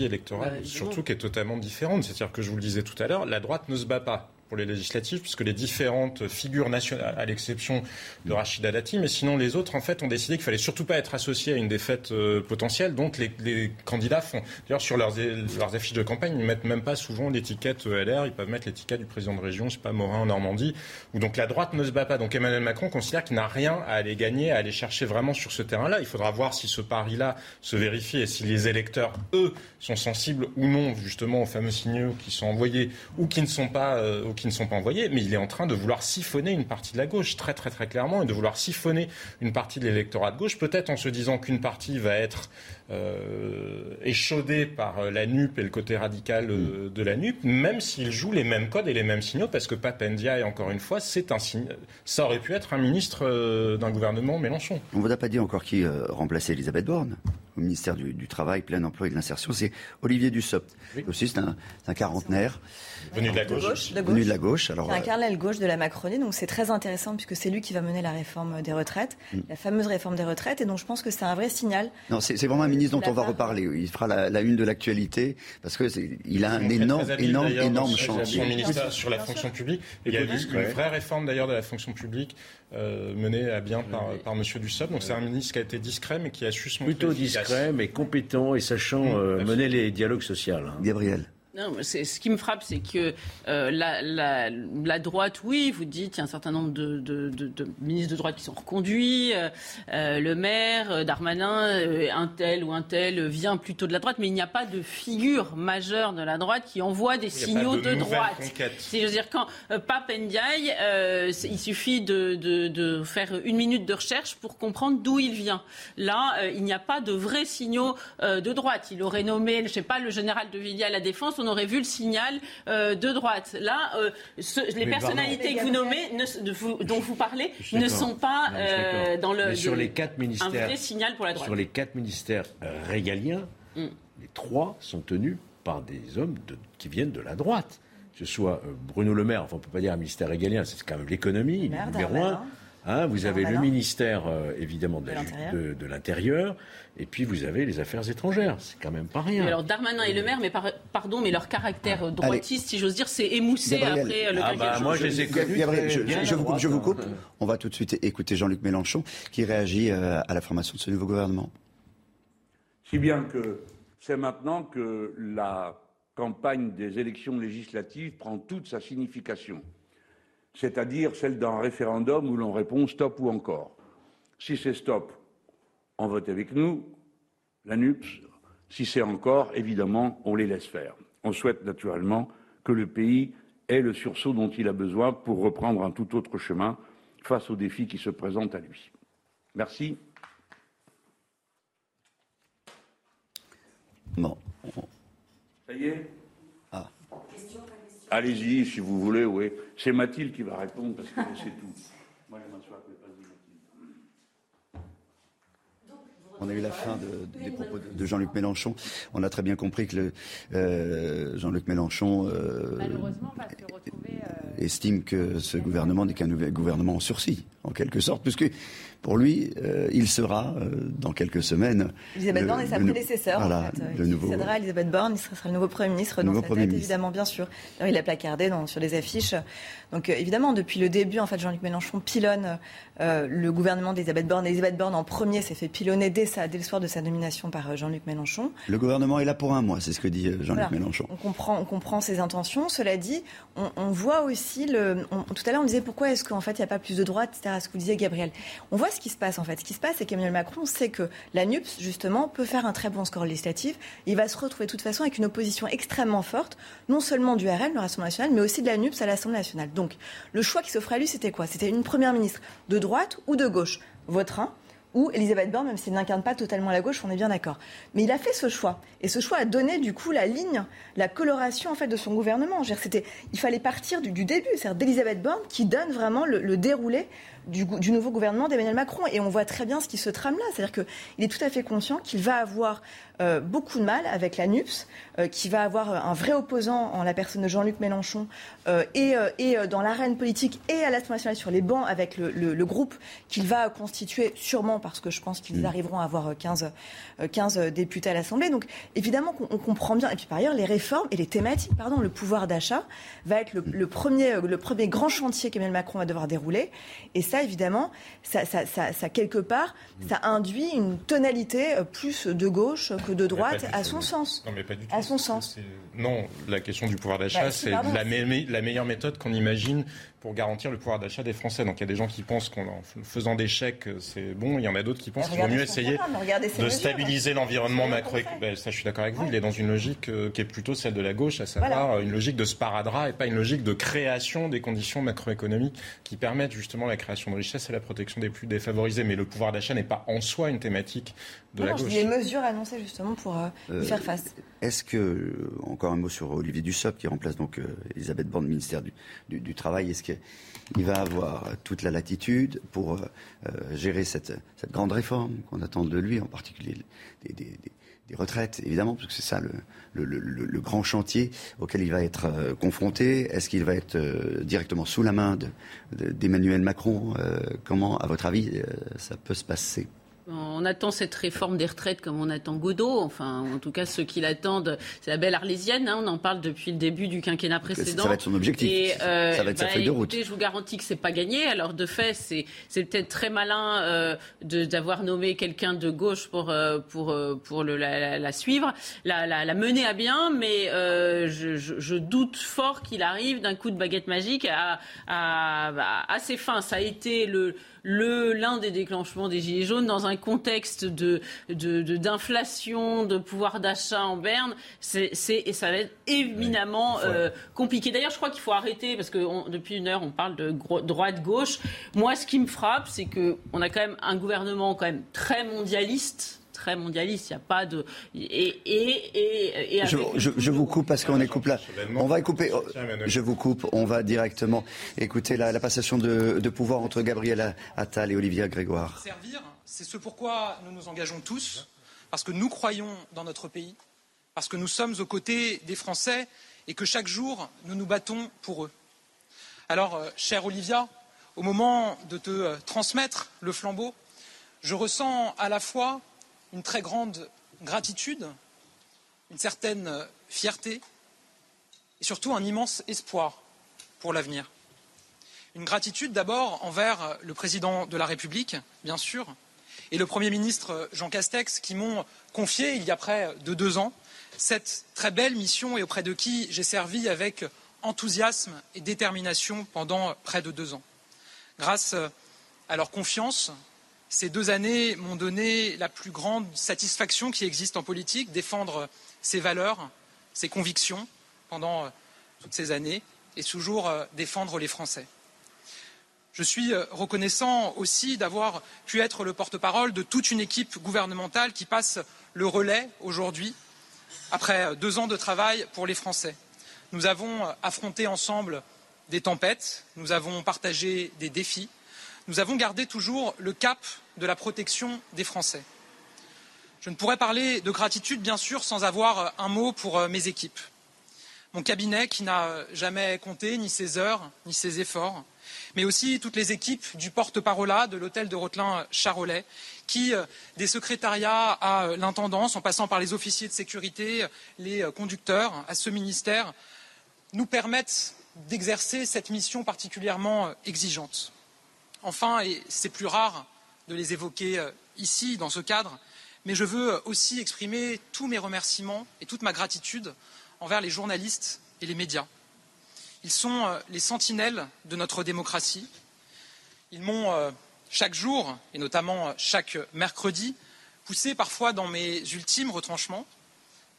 électorale, surtout qui est totalement différente. C'est-à-dire que je vous le disais tout à l'heure, la droite ne se bat pas pour les législatives, puisque les différentes figures nationales, à l'exception de Rachida Dati, mais sinon les autres, en fait, ont décidé qu'il fallait surtout pas être associé à une défaite euh, potentielle. Donc les, candidats font, d'ailleurs, sur leurs, affiches de campagne, ils mettent même pas souvent l'étiquette euh, LR, ils peuvent mettre l'étiquette du président de région, sais pas, Morin en Normandie, où donc la droite ne se bat pas. Donc Emmanuel Macron considère qu'il n'a rien à aller gagner, à aller chercher vraiment sur ce terrain-là. Il faudra voir si ce pari-là se vérifie et si les électeurs, eux, sont sensibles ou non, justement, aux fameux signaux qui sont envoyés ou qui ne sont pas, euh, qui ne sont pas envoyés, mais il est en train de vouloir siphonner une partie de la gauche, très très très clairement, et de vouloir siphonner une partie de l'électorat de gauche, peut-être en se disant qu'une partie va être euh, échaudée par euh, la NUP et le côté radical euh, de la NUP, même s'il joue les mêmes codes et les mêmes signaux, parce que Papendia, et encore une fois, c'est un signe, ça aurait pu être un ministre d'un gouvernement Mélenchon. On ne vous a pas dit encore qui remplaçait Elisabeth Borne au ministère du, Travail, plein emploi et de l'insertion, c'est Olivier Dussopt. Aussi, c'est un, un, quarantenaire. Venu de la gauche. Venu de la gauche. Alors, gauche de la Macronie, donc c'est très intéressant puisque c'est lui qui va mener la réforme des retraites, mm. la fameuse réforme des retraites, et donc je pense que c'est un vrai signal. Non, c'est vraiment un ministre dont on va reparler. Il fera la, une de l'actualité parce que il a un énorme, énorme, énorme chantier. ministère sur la fonction publique. Il y a eu une vraie réforme d'ailleurs de la fonction publique euh, menée à bien par, par M. Dussopt. Donc c'est un ministre qui a été discret mais qui a su se montrer Plutôt discret mais compétent et sachant euh, mener les dialogues sociaux. Hein. Gabriel. Non, ce qui me frappe, c'est que euh, la, droite, oui, vous dites, il y a un certain nombre de, ministres de droite qui sont reconduits, euh, euh, le maire, Darmanin, un tel ou un tel vient plutôt de la droite, mais il n'y a pas de figure majeure de la droite qui envoie des signaux de, droite. C'est, veux dire, quand Pape Ndiaye, il suffit de, faire une minute de recherche pour comprendre d'où il vient. Là, il n'y a pas de vrais signaux de droite. Il aurait nommé, je sais pas, le général de Villiers à la Défense, on aurait vu le signal euh, de droite. Là, euh, les personnalités que vous nommez, dont vous parlez, ne sont pas euh, dans le. sur les quatre ministères, un vrai signal pour la droite. Sur les quatre ministères régaliens, mm. les trois sont tenus par des hommes qui viennent de la droite. Que ce soit Bruno Le Maire, enfin on ne peut pas dire un ministère régalien, c'est quand même l'économie, numéro un. Hein, vous avez le ministère, évidemment, de l'Intérieur. Et puis vous avez les affaires étrangères, c'est quand même pas rien. alors Darmanin et Le Maire, mais pardon, mais leur caractère ah, droitiste, si j'asse dire, c'est émoussé après le ah bah, Moi, je les ai connus. je, vous coupe, je vous coupe. On va tout de suite écouter Jean-Luc Mélenchon qui réagit euh, à la formation de ce nouveau gouvernement. Si bien que c'est maintenant que la campagne des élections législatives prend toute sa signification, c'est-à-dire celle d'un référendum où l'on répond stop ou encore. Si c'est stop, on vote avec nous, la NUPS. Si c'est encore, évidemment, on les laisse faire. On souhaite naturellement que le pays ait le sursaut dont il a besoin pour reprendre un tout autre chemin face aux défis qui se présentent à lui. Merci. Bon. Ça y est? Ah. Allez-y, si vous voulez, oui. C'est Mathilde qui va répondre parce que c'est tout. Moi, je m'assois On a eu la fin des propos de, Jean-Luc Mélenchon. On a très bien compris que euh, Jean-Luc Mélenchon euh, estime que ce gouvernement n'est qu'un gouvernement en sursis, en quelque sorte, puisque pour lui, euh, il sera dans quelques semaines. Elisabeth Borne est sa prédécesseur. Voilà, en fait. le il nouveau. Elisabeth Borne, il sera le nouveau Premier ministre dans sa tête, évidemment, bien sûr. Alors, il a placardé sur les affiches donc euh, évidemment, depuis le début, en fait, Jean-Luc Mélenchon pilonne euh, le gouvernement d'Elisabeth Borne. Elisabeth Borne, en premier, s'est fait pilonner dès, dès le soir de sa nomination par euh, Jean-Luc Mélenchon. Le gouvernement est là pour un mois, c'est ce que dit Jean-Luc Mélenchon. On comprend, on comprend ses intentions. Cela dit, on, voit aussi le. tout à l'heure, on disait pourquoi est-ce qu'en fait il n'y a pas plus de droite, etc. Ce que vous disiez, Gabriel. On ce qui se passe en fait. Ce qui se passe, c'est qu'Emmanuel Macron sait que la NUPS justement peut faire un très bon score législatif. Il va se retrouver de toute façon avec une opposition extrêmement forte, non seulement du RN, le Rassemblement national, mais aussi de la NUPS à l'Assemblée nationale. Donc le choix qui s'offrait à lui, c'était quoi? C'était une première ministre de droite ou de gauche? Votre ou Elisabeth Borne, même s'il n'incarne pas totalement la gauche, on est bien d'accord. Mais il a fait ce choix. Et ce choix a donné, du coup, la ligne, la coloration, en fait, de son gouvernement. C'était, il fallait partir du, début, c'est-à-dire d'Elisabeth Borne, qui donne vraiment le déroulé du, nouveau gouvernement d'Emmanuel Macron. Et on voit très bien ce qui se trame là. C'est-à-dire qu'il est tout à fait conscient qu'il va avoir euh, beaucoup de mal avec la NUPS, euh, qu'il va avoir un vrai opposant en la personne de Jean-Luc Mélenchon, euh, et, et dans l'arène politique et à l'Assemblée nationale sur les bancs avec le, groupe qu'il va constituer, sûrement parce que je pense qu'ils mm. arriveront à avoir 15, 15 députés à l'Assemblée. Donc évidemment qu'on comprend bien. Et puis par ailleurs, les réformes et les thématiques, pardon, le pouvoir d'achat va être le, premier, le premier grand chantier qu'Emmanuel Macron va devoir dérouler. Et ça, évidemment, ça, quelque part, ça induit une tonalité euh, plus de gauche que de droite, à son sens. Non, mais pas du tout. À son sens. Non, la question du pouvoir d'achat, bah, c'est la, la meilleure méthode qu'on imagine pour garantir le pouvoir d'achat des Français. Donc il y a des gens qui pensent qu'en faisant des chèques, c'est bon. Il y en a d'autres qui pensent qu'il vaut mieux essayer de stabiliser l'environnement macroéconomique. Ben, ça, je suis d'accord avec vous. Il est dans une logique euh, qui est plutôt celle de la gauche, à savoir une logique de sparadrap et pas une logique de création des conditions macroéconomiques qui permettent justement la création de richesse et la protection des plus défavorisés. Mais le pouvoir d'achat n'est pas en soi une thématique de la gauche. Des mesures annoncées justement pour euh, y faire face. Est-ce que, encore un mot sur Olivier Dussopt, qui remplace donc Elisabeth Borne, ministère du, du, du Travail, est-ce que il va avoir toute la latitude pour euh, euh, gérer cette, grande réforme qu'on attend de lui, en particulier des, retraites, évidemment, parce que c'est ça le, grand chantier auquel il va être euh, confronté. Est-ce qu'il va être directement sous la main d'Emmanuel Macron Comment, à votre avis, ça peut se passer? On attend cette réforme des retraites comme on attend Godot. Enfin, en tout cas, ceux qui l'attendent, c'est la belle arlésienne. Hein, on en parle depuis le début du quinquennat précédent. Ça va être son objectif. Et, euh, ça va être sa bah, feuille de route. je vous garantis que c'est pas gagné. Alors, de fait, c'est, peut-être très malin euh, d'avoir nommé quelqu'un de gauche pour, euh, pour, pour le, la, suivre, la, la, mener à bien. Mais je, doute fort qu'il arrive d'un coup de baguette magique à, à, à ses fins. Ça a été le l'un des déclenchements des gilets jaunes dans un contexte de d'inflation, de, pouvoir d'achat en berne, c'est et ça va être éminemment euh, compliqué. D'ailleurs, je crois qu'il faut arrêter parce que depuis une heure on parle de droite gauche. Moi, ce qui me frappe, c'est que on a quand même un gouvernement quand même très mondialiste très mondialiste. Il n'y a pas de. Et, et, et, je, vous coupe parce qu'on est coupe là. On va couper. Je vous coupe. On va directement écouter la, passation de, pouvoir entre Gabriel Attal et Olivier Grégoire. Servir, c'est ce pourquoi nous nous engageons tous, parce que nous croyons dans notre pays, parce que nous sommes aux côtés des Français et que chaque jour nous nous battons pour eux. Alors, euh, cher Olivia, au moment de te euh, transmettre le flambeau, je ressens à la fois une très grande gratitude, une certaine fierté et surtout un immense espoir pour l'avenir. Une gratitude d'abord envers le président de la République, bien sûr, et le Premier ministre Jean Castex qui m'ont confié, il y a près de deux ans, cette très belle mission et auprès de qui j'ai servi avec enthousiasme et détermination pendant près de deux ans. Grâce à leur confiance, ces deux années m'ont donné la plus grande satisfaction qui existe en politique, défendre ses valeurs, ses convictions pendant euh, toutes ces années et toujours euh, défendre les Français. Je suis euh, reconnaissant aussi d'avoir pu être le porte-parole de toute une équipe gouvernementale qui passe le relais aujourd'hui, après deux ans de travail pour les Français. Nous avons affronté ensemble des tempêtes, nous avons partagé des défis, nous avons gardé toujours le cap de la protection des Français. Je ne pourrais parler de gratitude, bien sûr, sans avoir un mot pour euh, mes équipes. Mon cabinet qui n'a jamais compté ni ses heures, ni ses efforts, mais aussi toutes les équipes du porte-parole de l'hôtel de Rotelin-Charolais, qui, euh, des secrétariats à euh, l'intendance, en passant par les officiers de sécurité, les conducteurs, à ce ministère, nous permettent d'exercer cette mission particulièrement exigeante. Enfin, et c'est plus rare de les évoquer euh, ici, dans ce cadre, mais je veux aussi exprimer tous mes remerciements et toute ma gratitude envers les journalistes et les médias. Ils sont euh, les sentinelles de notre démocratie. Ils m'ont euh, chaque jour, et notamment chaque mercredi, poussé parfois dans mes ultimes retranchements.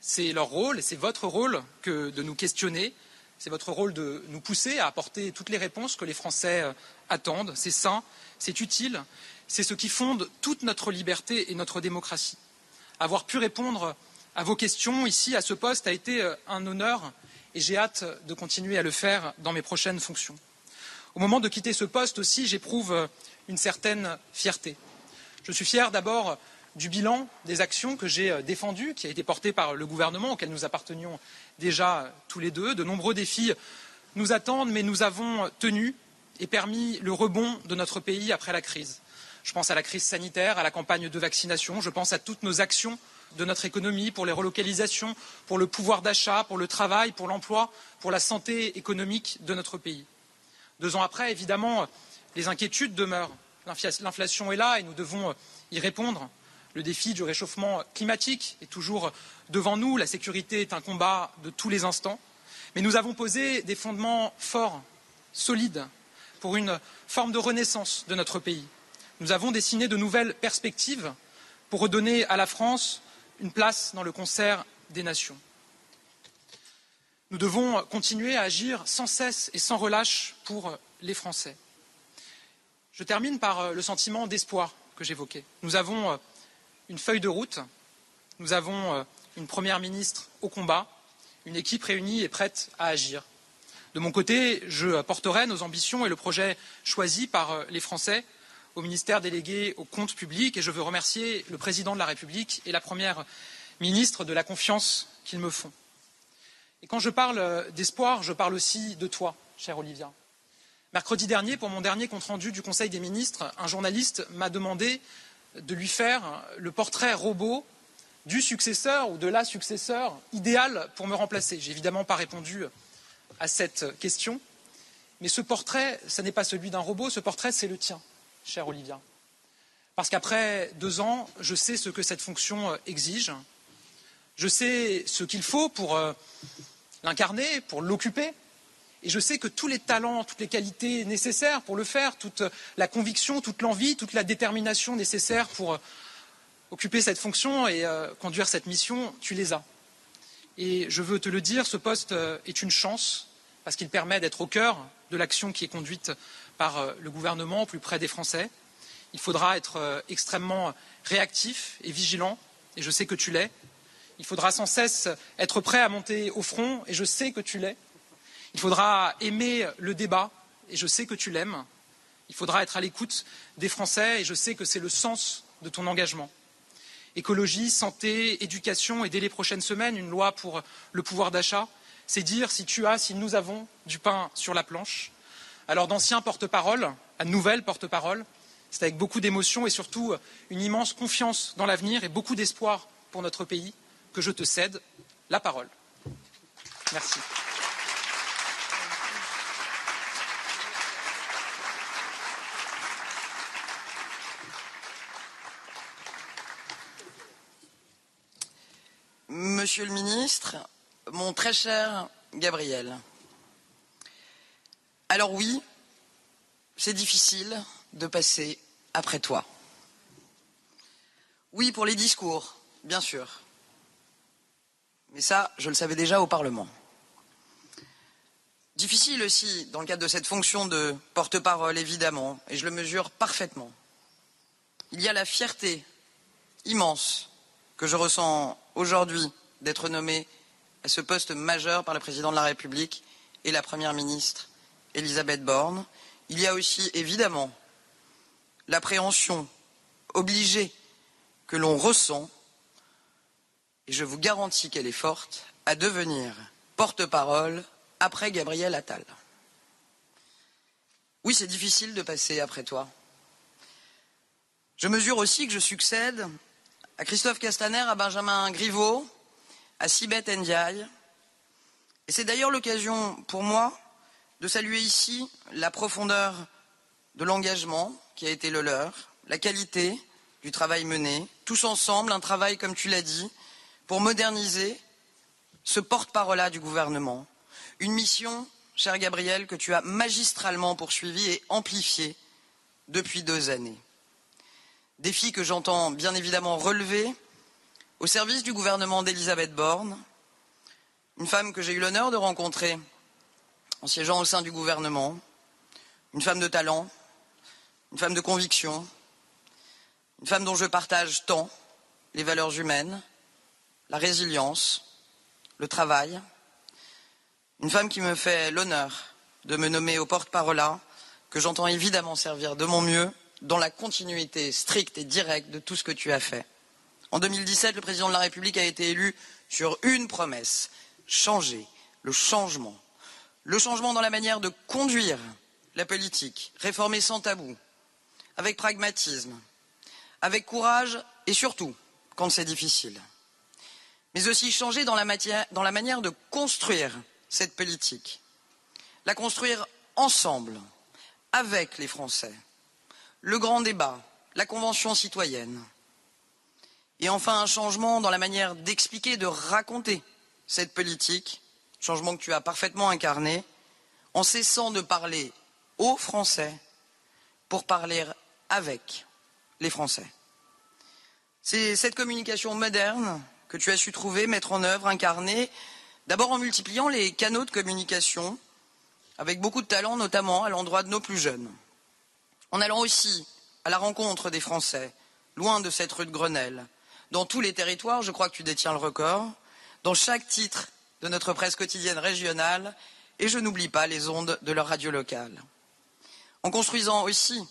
C'est leur rôle et c'est votre rôle que de nous questionner, c'est votre rôle de nous pousser à apporter toutes les réponses que les Français euh, attendent. C'est sain, c'est utile, c'est ce qui fonde toute notre liberté et notre démocratie. Avoir pu répondre à vos questions ici, à ce poste, a été euh, un honneur et j'ai hâte de continuer à le faire dans mes prochaines fonctions. Au moment de quitter ce poste aussi, j'éprouve euh, une certaine fierté. Je suis fier d'abord du bilan des actions que j'ai défendues, qui a été porté par le gouvernement auquel nous appartenions déjà tous les deux. De nombreux défis nous attendent, mais nous avons tenu et permis le rebond de notre pays après la crise. Je pense à la crise sanitaire, à la campagne de vaccination, je pense à toutes nos actions de notre économie, pour les relocalisations, pour le pouvoir d'achat, pour le travail, pour l'emploi, pour la santé économique de notre pays. Deux ans après, évidemment, les inquiétudes demeurent. L'inflation est là et nous devons y répondre. Le défi du réchauffement climatique est toujours devant nous. La sécurité est un combat de tous les instants. Mais nous avons posé des fondements forts, solides, pour une forme de renaissance de notre pays, nous avons dessiné de nouvelles perspectives pour redonner à la France une place dans le concert des nations. Nous devons continuer à agir sans cesse et sans relâche pour les Français. Je termine par euh, le sentiment d'espoir que j'évoquais. Nous avons euh, une feuille de route, nous avons euh, une première ministre au combat, une équipe réunie et prête à agir. De mon côté, je porterai nos ambitions et le projet choisi par les Français au ministère délégué aux comptes publics et je veux remercier le président de la République et la première ministre de la confiance qu'ils me font. Et quand je parle d'espoir, je parle aussi de toi, cher Olivia. Mercredi dernier, pour mon dernier compte-rendu du Conseil des ministres, un journaliste m'a demandé de lui faire le portrait robot du successeur ou de la successeur idéale pour me remplacer. J'ai évidemment pas répondu à cette question, mais ce portrait, ce n'est pas celui d'un robot, ce portrait, c'est le tien, cher Olivia. Parce qu'après deux ans, je sais ce que cette fonction exige, je sais ce qu'il faut pour euh, l'incarner, pour l'occuper, je sais que tous les talents, toutes les qualités nécessaires pour le faire, toute la conviction, toute l'envie, toute la détermination nécessaire pour euh, occuper cette fonction et euh, conduire cette mission, tu les as. Et je veux te le dire, ce poste euh, est une chance parce qu'il permet d'être au cœur de l'action qui est conduite par le gouvernement au plus près des Français. Il faudra être extrêmement réactif et vigilant, et je sais que tu l'es. Il faudra sans cesse être prêt à monter au front, et je sais que tu l'es. Il faudra aimer le débat, et je sais que tu l'aimes. Il faudra être à l'écoute des Français, et je sais que c'est le sens de ton engagement. Écologie, santé, éducation, et dès les prochaines semaines, une loi pour le pouvoir d'achat, c'est dire si tu as, si nous avons du pain sur la planche. Alors d'anciens porte-parole à nouvelles porte-parole, c'est avec beaucoup d'émotion et surtout une immense confiance dans l'avenir et beaucoup d'espoir pour notre pays que je te cède la parole. Merci. Monsieur le ministre, mon très cher Gabriel. Alors oui, c'est difficile de passer après toi. Oui, pour les discours, bien sûr. Mais ça, je le savais déjà au Parlement. Difficile aussi dans le cadre de cette fonction de porte-parole, évidemment, et je le mesure parfaitement. Il y a la fierté immense que je ressens aujourd'hui d'être nommé à ce poste majeur par le président de la République et la première ministre Elisabeth Borne. Il y a aussi évidemment l'appréhension obligée que l'on ressent, et je vous garantis qu'elle est forte, à devenir porte-parole après Gabriel Attal. Oui, c'est difficile de passer après toi. Je mesure aussi que je succède à Christophe Castaner, à Benjamin Griveaux, à Sibeth Ndiaye. Et c'est d'ailleurs l'occasion pour moi de saluer ici la profondeur de l'engagement qui a été le leur, la qualité du travail mené, tous ensemble, un travail, comme tu l'as dit, pour moderniser ce porte-parole du gouvernement. Une mission, cher Gabriel, que tu as magistralement poursuivie et amplifiée depuis deux années. Défi que j'entends bien évidemment relever au service du gouvernement d'Elisabeth Borne, une femme que j'ai eu l'honneur de rencontrer en siégeant au sein du gouvernement, une femme de talent, une femme de conviction, une femme dont je partage tant les valeurs humaines, la résilience, le travail, une femme qui me fait l'honneur de me nommer au porte-parole que j'entends évidemment servir de mon mieux dans la continuité stricte et directe de tout ce que tu as fait. En 2017, le président de la République a été élu sur une promesse, changer, le changement. Le changement dans la manière de conduire la politique, réformer sans tabou, avec pragmatisme, avec courage et surtout quand c'est difficile. Mais aussi changer dans la, dans la manière de construire cette politique. La construire ensemble, avec les Français. Le grand débat, la Convention citoyenne, et enfin, un changement dans la manière d'expliquer, de raconter cette politique, changement que tu as parfaitement incarné, en cessant de parler aux Français pour parler avec les Français. C'est cette communication moderne que tu as su trouver, mettre en œuvre, incarner, d'abord en multipliant les canaux de communication, avec beaucoup de talent, notamment à l'endroit de nos plus jeunes. En allant aussi à la rencontre des Français, loin de cette rue de Grenelle, dans tous les territoires, je crois que tu détiens le record, dans chaque titre de notre presse quotidienne régionale, et je n'oublie pas les ondes de leur radio locale. En construisant aussi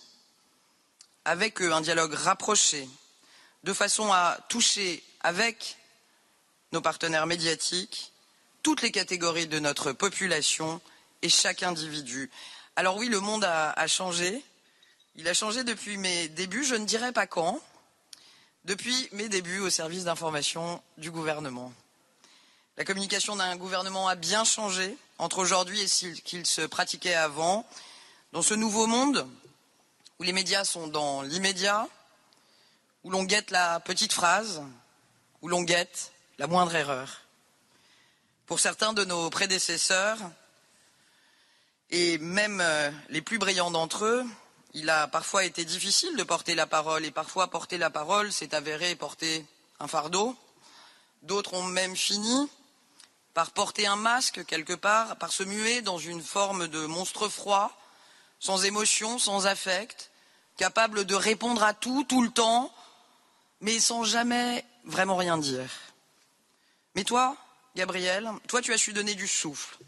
avec eux un dialogue rapproché, de façon à toucher avec nos partenaires médiatiques toutes les catégories de notre population et chaque individu. Alors oui, le monde a, a changé. Il a changé depuis mes débuts, je ne dirais pas quand, depuis mes débuts au service d'information du gouvernement. La communication d'un gouvernement a bien changé entre aujourd'hui et ce qu'il se pratiquait avant. Dans ce nouveau monde où les médias sont dans l'immédiat, où l'on guette la petite phrase, où l'on guette la moindre erreur. Pour certains de nos prédécesseurs, et même euh, les plus brillants d'entre eux, il a parfois été difficile de porter la parole, et parfois porter la parole s'est avéré porter un fardeau. D'autres ont même fini par porter un masque quelque part, par se muer dans une forme de monstre froid, sans émotion, sans affect, capable de répondre à tout, tout le temps, mais sans jamais vraiment rien dire. Mais toi, Gabriel, toi tu as su donner du souffle,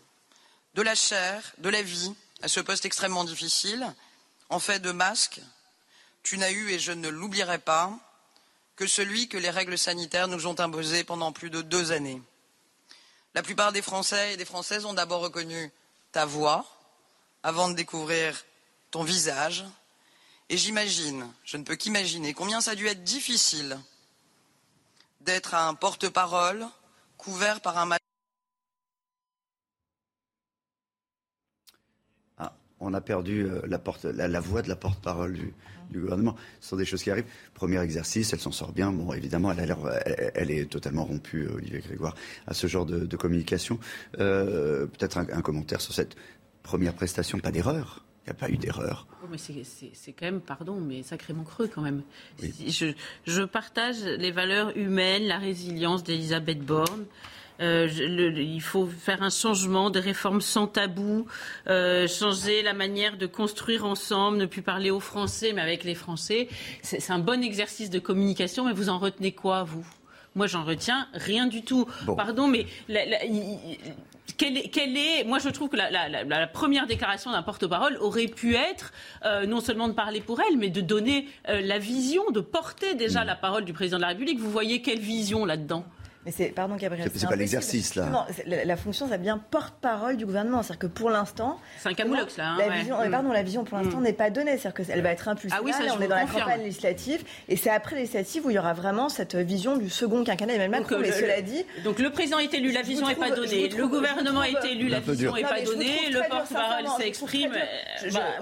de la chair, de la vie à ce poste extrêmement difficile, en fait de masque, tu n'as eu, et je ne l'oublierai pas, que celui que les règles sanitaires nous ont imposé pendant plus de deux années. La plupart des Français et des Françaises ont d'abord reconnu ta voix avant de découvrir ton visage. Et j'imagine, je ne peux qu'imaginer combien ça a dû être difficile d'être un porte-parole couvert par un ah, on a perdu euh, la, porte, la, voix de la porte-parole du, gouvernement. Ce sont des choses qui arrivent. Premier exercice, elle s'en sort bien. Bon, évidemment, elle, elle, est totalement rompue, euh, Olivier Grégoire, à ce genre de, communication. Euh, peut-être un, commentaire sur cette première prestation, pas d'erreur. Il n'y a pas eu d'erreur. Oh, mais c'est quand même, pardon, mais sacrément creux quand même. Je, je, partage les valeurs humaines, la résilience d'Elisabeth Borne. Euh, il faut faire un changement, des réformes sans tabou, euh, changer la manière de construire ensemble, ne plus parler aux Français, mais avec les Français. C'est un bon exercice de communication, mais vous en retenez quoi, vous? Moi, j'en retiens rien du tout. Pardon, mais quelle est, moi je trouve que la, première déclaration d'un porte-parole aurait pu être euh, non seulement de parler pour elle, mais de donner la vision, de porter déjà mm. la parole du président de la République. Vous voyez quelle vision là-dedans? Mais c'est, pardon Gabriel. C'est, pas l'exercice là. Non, la, fonction, ça bien porte-parole du gouvernement. C'est-à-dire que pour l'instant. C'est un camoulox là. Hein, la vision, mm. pardon, la vision pour l'instant mm. n'est pas donnée. C'est-à-dire qu'elle va être impulsée. Ah oui, ça, on est dans la campagne législative. Et c'est après législative où il y aura vraiment cette vision du second quinquennat Emmanuel Macron. Donc, mais cela dit. Donc le président est élu, la vision n'est pas donnée. Le gouvernement est élu, la vision n'est pas donnée. Le porte-parole s'exprime.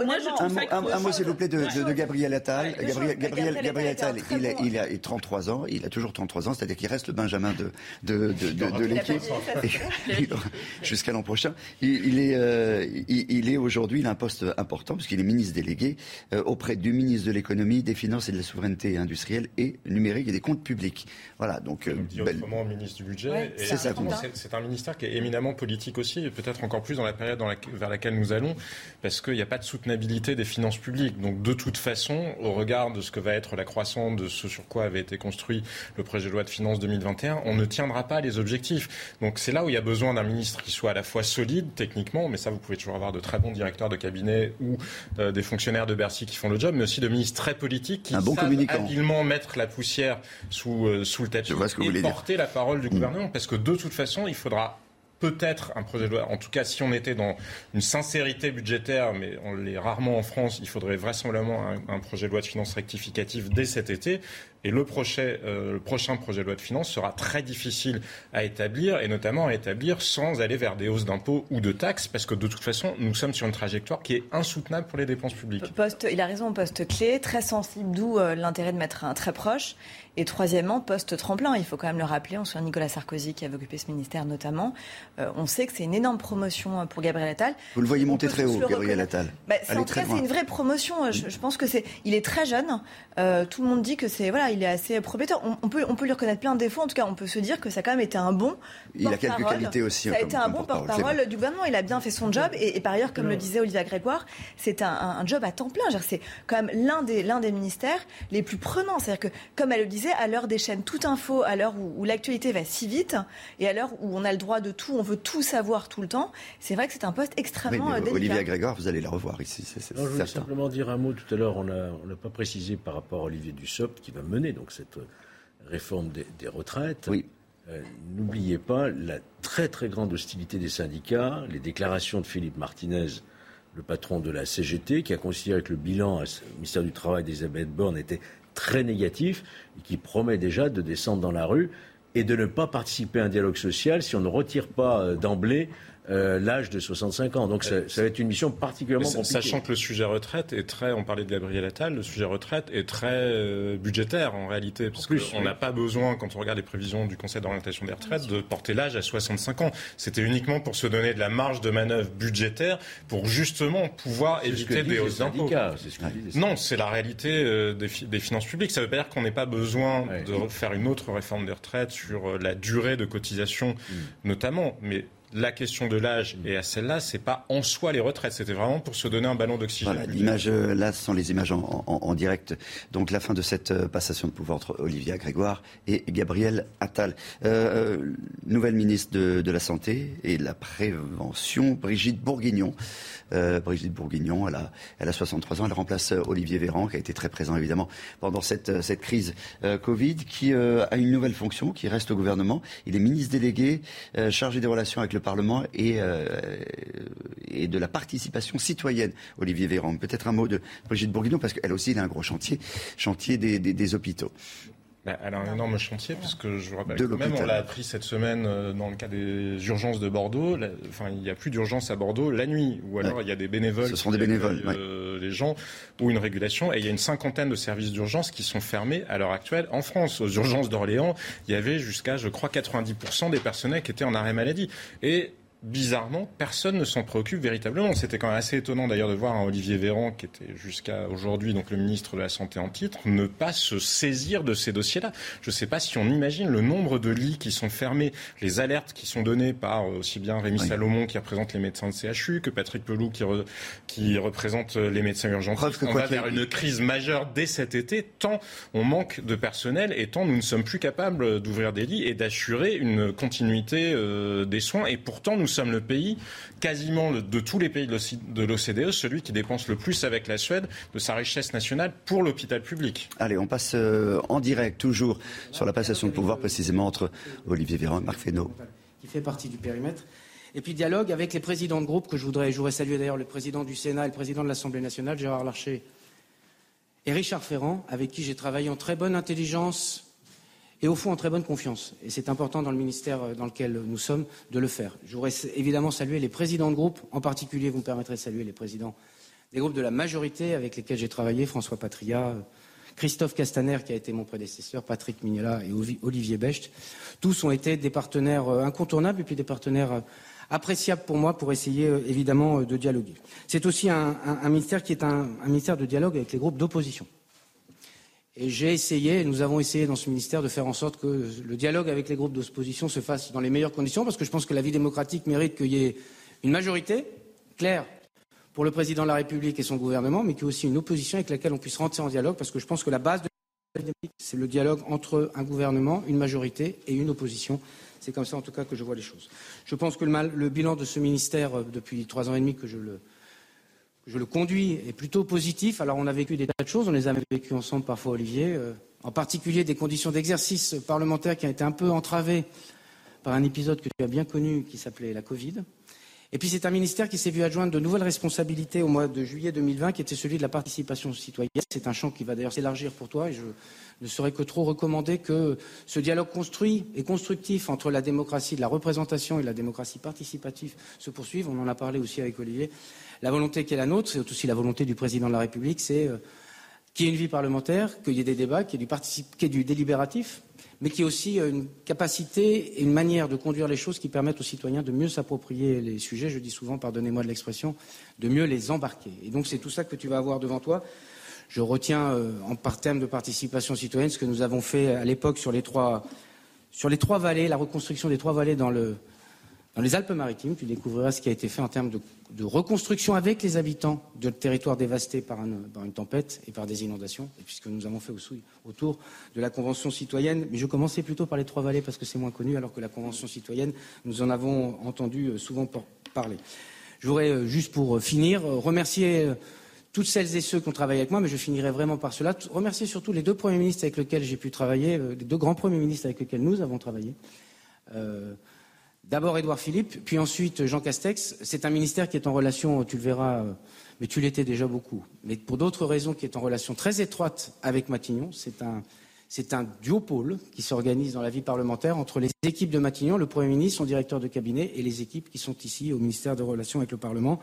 Moi, je trouve Un mot, s'il vous plaît, de Gabriel Attal. Gabriel Attal, il a 33 ans. Il a toujours 33 ans. C'est-à-dire qu'il reste le Benjamin de de, l'équipe jusqu'à l'an prochain. Il, est, euh, il, est aujourd'hui, il a un poste important puisqu'il est ministre délégué euh, auprès du ministre de l'économie, des finances et de la souveraineté industrielle et numérique et des comptes publics. Voilà, donc. Euh, dit autrement, ministre du budget. c'est ça. C'est un ministère qui est éminemment politique aussi, et peut-être encore plus dans la période dans vers laquelle nous allons, parce qu'il n'y a pas de soutenabilité des finances publiques. Donc, de toute façon, au regard de ce que va être la croissance, de ce sur quoi avait été construit le projet de loi de finances 2021, on ne tiendra pas les objectifs. Donc c'est là où il y a besoin d'un ministre qui soit à la fois solide techniquement, mais ça vous pouvez toujours avoir de très bons directeurs de cabinet ou euh, des fonctionnaires de Bercy qui font le job, mais aussi de ministres très politiques qui savent habilement mettre la poussière sous, euh, sous le tapis et porter la parole du gouvernement. Parce que de toute façon, il faudra peut-être un projet de loi, en tout cas si on était dans une sincérité budgétaire, mais on l'est rarement en France, il faudrait vraisemblablement un, projet de loi de finances rectificative dès cet été. Et le prochain, euh, le prochain projet de loi de finances sera très difficile à établir, et notamment à établir sans aller vers des hausses d'impôts ou de taxes, parce que de toute façon, nous sommes sur une trajectoire qui est insoutenable pour les dépenses publiques. Poste, il a raison, poste clé, très sensible, d'où euh, l'intérêt de mettre un très proche. Et troisièmement, poste tremplin. Il faut quand même le rappeler, on souvient Nicolas Sarkozy qui avait occupé ce ministère notamment. on sait que c'est une énorme promotion pour Gabriel Attal. Vous le voyez monter très haut, Gabriel Attal. Bah, en tout cas, c'est une vraie promotion. Je, je pense que c'est, il est très jeune. tout le monde dit que c'est voilà, il est assez prometteur. On, peut, on peut lui reconnaître plein de défauts. En tout cas, on peut se dire que ça a quand même été un bon. Il a quelques qualités aussi. Ça a été un bon porte-parole du gouvernement. Il a bien fait son job. Et, par ailleurs, comme le disait Olivia Grégoire, c'est un, job à temps plein. C'est quand même l'un des, l'un des ministères les plus prenants. C'est-à-dire que, comme elle le disait, à l'heure des chaînes toute info, à l'heure où, l'actualité va si vite, et à l'heure où on a le droit de tout, on veut tout savoir tout le temps, c'est vrai que c'est un poste extrêmement oui, délicat. Olivia Grégoire, vous allez la revoir ici. C'est, je voulais simplement dire un mot tout à l'heure. On n'a on pas précisé par rapport à Olivier Dussopt qui va mener donc cette réforme des, retraites. Oui. Euh, n'oubliez pas la très très grande hostilité des syndicats, les déclarations de Philippe Martinez, le patron de la CGT, qui a considéré que le bilan au ministère du Travail d'Elisabeth Borne était très négatif et qui promet déjà de descendre dans la rue et de ne pas participer à un dialogue social si on ne retire pas euh, d'emblée euh, l'âge de 65 ans. Donc ça, va être une mission particulièrement compliquée. Sachant que le sujet retraite est très, on parlait de Gabriel Attal, le sujet retraite est très euh, budgétaire en réalité, parce qu'on n'a pas besoin, quand on regarde les prévisions du Conseil d'orientation des retraites, de porter l'âge à 65 ans. C'était uniquement pour se donner de la marge de manœuvre budgétaire pour justement pouvoir éviter des hausses d'impôts. non, c'est la réalité euh, des, des, finances publiques. Ça veut pas dire qu'on n'ait pas besoin de faire une autre réforme des retraites sur la durée de cotisation, mm. notamment, mais la question de l'âge et à celle-là, c'est pas en soi les retraites, c'était vraiment pour se donner un ballon d'oxygène. Voilà, l'image euh, là, ce sont les images en, direct. Donc la fin de cette euh, passation de pouvoir entre Olivia Grégoire et Gabriel Attal. Euh, nouvelle ministre de, la Santé et de la Prévention, Brigitte Bourguignon. Brigitte Bourguignon, elle a, elle a 63 ans, elle remplace Olivier Véran, qui a été très présent évidemment pendant cette, cette crise Covid, qui a une nouvelle fonction, qui reste au gouvernement. Il est ministre délégué, chargé des relations avec le Parlement et, et de la participation citoyenne, Olivier Véran. Peut-être un mot de Brigitte Bourguignon, parce qu'elle aussi, a un gros chantier, chantier des hôpitaux. Elle a un énorme chantier, parce que je vous rappelle quand même, on l'a appris cette semaine euh, dans le cas des urgences de Bordeaux. enfin, il n'y a plus d'urgence à Bordeaux la nuit, ou alors il y a des bénévoles. Ce sont des bénévoles, euh, Les gens, ou une régulation. Et il y a une cinquantaine de services d'urgence qui sont fermés à l'heure actuelle en France. Aux urgences d'Orléans, il y avait jusqu'à, je crois, 90% des personnels qui étaient en arrêt maladie. Et bizarrement, personne ne s'en préoccupe véritablement. C'était quand même assez étonnant d'ailleurs de voir un Olivier Véran, qui était jusqu'à aujourd'hui donc le ministre de la Santé en titre, ne pas se saisir de ces dossiers-là. Je ne sais pas si on imagine le nombre de lits qui sont fermés, les alertes qui sont données par euh, aussi bien Rémi Salomon qui représente les médecins de CHU que Patrick Pelou qui, qui représente euh, les médecins urgentistes. On va vers une crise majeure dès cet été, tant on manque de personnel et tant nous ne sommes plus capables d'ouvrir des lits et d'assurer une continuité euh, des soins. Et pourtant, nous sommes le pays, quasiment de tous les pays de l'OCDE, celui qui dépense le plus avec la Suède de sa richesse nationale pour l'hôpital public. Allez, on passe euh, en direct, toujours sur la passation de pouvoir, précisément entre Olivier Véran et Marc Fesneau. Qui fait partie du périmètre. Et puis dialogue avec les présidents de groupe, que je voudrais, je voudrais saluer d'ailleurs le président du Sénat et le président de l'Assemblée nationale, Gérard Larcher, et Richard Ferrand, avec qui j'ai travaillé en très bonne intelligence et au fond en très bonne confiance. Et c'est important dans le ministère euh, dans lequel nous sommes de le faire. Je voudrais évidemment saluer les présidents de groupe, en particulier, vous me permettrez de saluer les présidents des groupes de la majorité avec lesquels j'ai travaillé, François Patria, Christophe Castaner, qui a été mon prédécesseur, Patrick Mignola et Olivier Becht. Tous ont été des partenaires euh, incontournables et puis des partenaires euh, appréciables pour moi pour essayer évidemment de dialoguer. C'est aussi un, ministère qui est un ministère de dialogue avec les groupes d'opposition. Et j'ai essayé, nous avons essayé dans ce ministère de faire en sorte que le dialogue avec les groupes d'opposition se fasse dans les meilleures conditions, parce que je pense que la vie démocratique mérite qu'il y ait une majorité claire pour le président de la République et son gouvernement, mais qu'il y ait aussi une opposition avec laquelle on puisse rentrer en dialogue, parce que je pense que la base de la démocratie, c'est le dialogue entre un gouvernement, une majorité et une opposition. C'est comme ça, en tout cas, que je vois les choses. Je pense que le, bilan de ce ministère, euh, depuis trois ans et demi que je le je le conduis est plutôt positif. Alors on a vécu des tas de choses, on les a vécues ensemble parfois, Olivier, euh, en particulier des conditions d'exercice parlementaire qui ont été un peu entravées par un épisode que tu as bien connu qui s'appelait la Covid. Et puis c'est un ministère qui s'est vu adjoindre de nouvelles responsabilités au mois de juillet 2020, qui était celui de la participation citoyenne. C'est un champ qui va d'ailleurs s'élargir pour toi, et je ne saurais que trop recommander que ce dialogue construit et constructif entre la démocratie de la représentation et la démocratie participative se poursuive. On en a parlé aussi avec Olivier. La volonté qui est la nôtre, c'est aussi la volonté du président de la République, c'est euh, qu'il y ait une vie parlementaire, qu'il y ait des débats, qu'il y ait du, délibératif, mais qu'il y ait aussi euh, une capacité et une manière de conduire les choses qui permettent aux citoyens de mieux s'approprier les sujets, je dis souvent, pardonnez-moi de l'expression, de mieux les embarquer. Et donc c'est tout ça que tu vas avoir devant toi. Je retiens euh, par terme de participation citoyenne ce que nous avons fait à l'époque sur les trois vallées, la reconstruction des trois vallées dans le dans les Alpes-Maritimes, tu découvriras ce qui a été fait en termes de, reconstruction avec les habitants de territoires dévastés par, une tempête et par des inondations, puisque nous avons fait autour de la Convention citoyenne. Mais je commençais plutôt par les Trois-Vallées parce que c'est moins connu, alors que la Convention citoyenne, nous en avons entendu euh, souvent parler. Je voudrais, euh, juste pour euh, finir, remercier toutes celles et ceux qui ont travaillé avec moi, mais je finirai vraiment par cela. Remercier surtout les deux premiers ministres avec lesquels j'ai pu travailler, les deux grands premiers ministres avec lesquels nous avons travaillé. D'abord Édouard Philippe, puis ensuite Jean Castex. C'est un ministère qui est en relation, tu le verras, euh, mais tu l'étais déjà beaucoup, mais pour d'autres raisons, qui est en relation très étroite avec Matignon. C'est un, c'est un qui s'organise dans la vie parlementaire entre les équipes de Matignon, le Premier ministre, son directeur de cabinet, et les équipes qui sont ici au ministère de Relations avec le Parlement.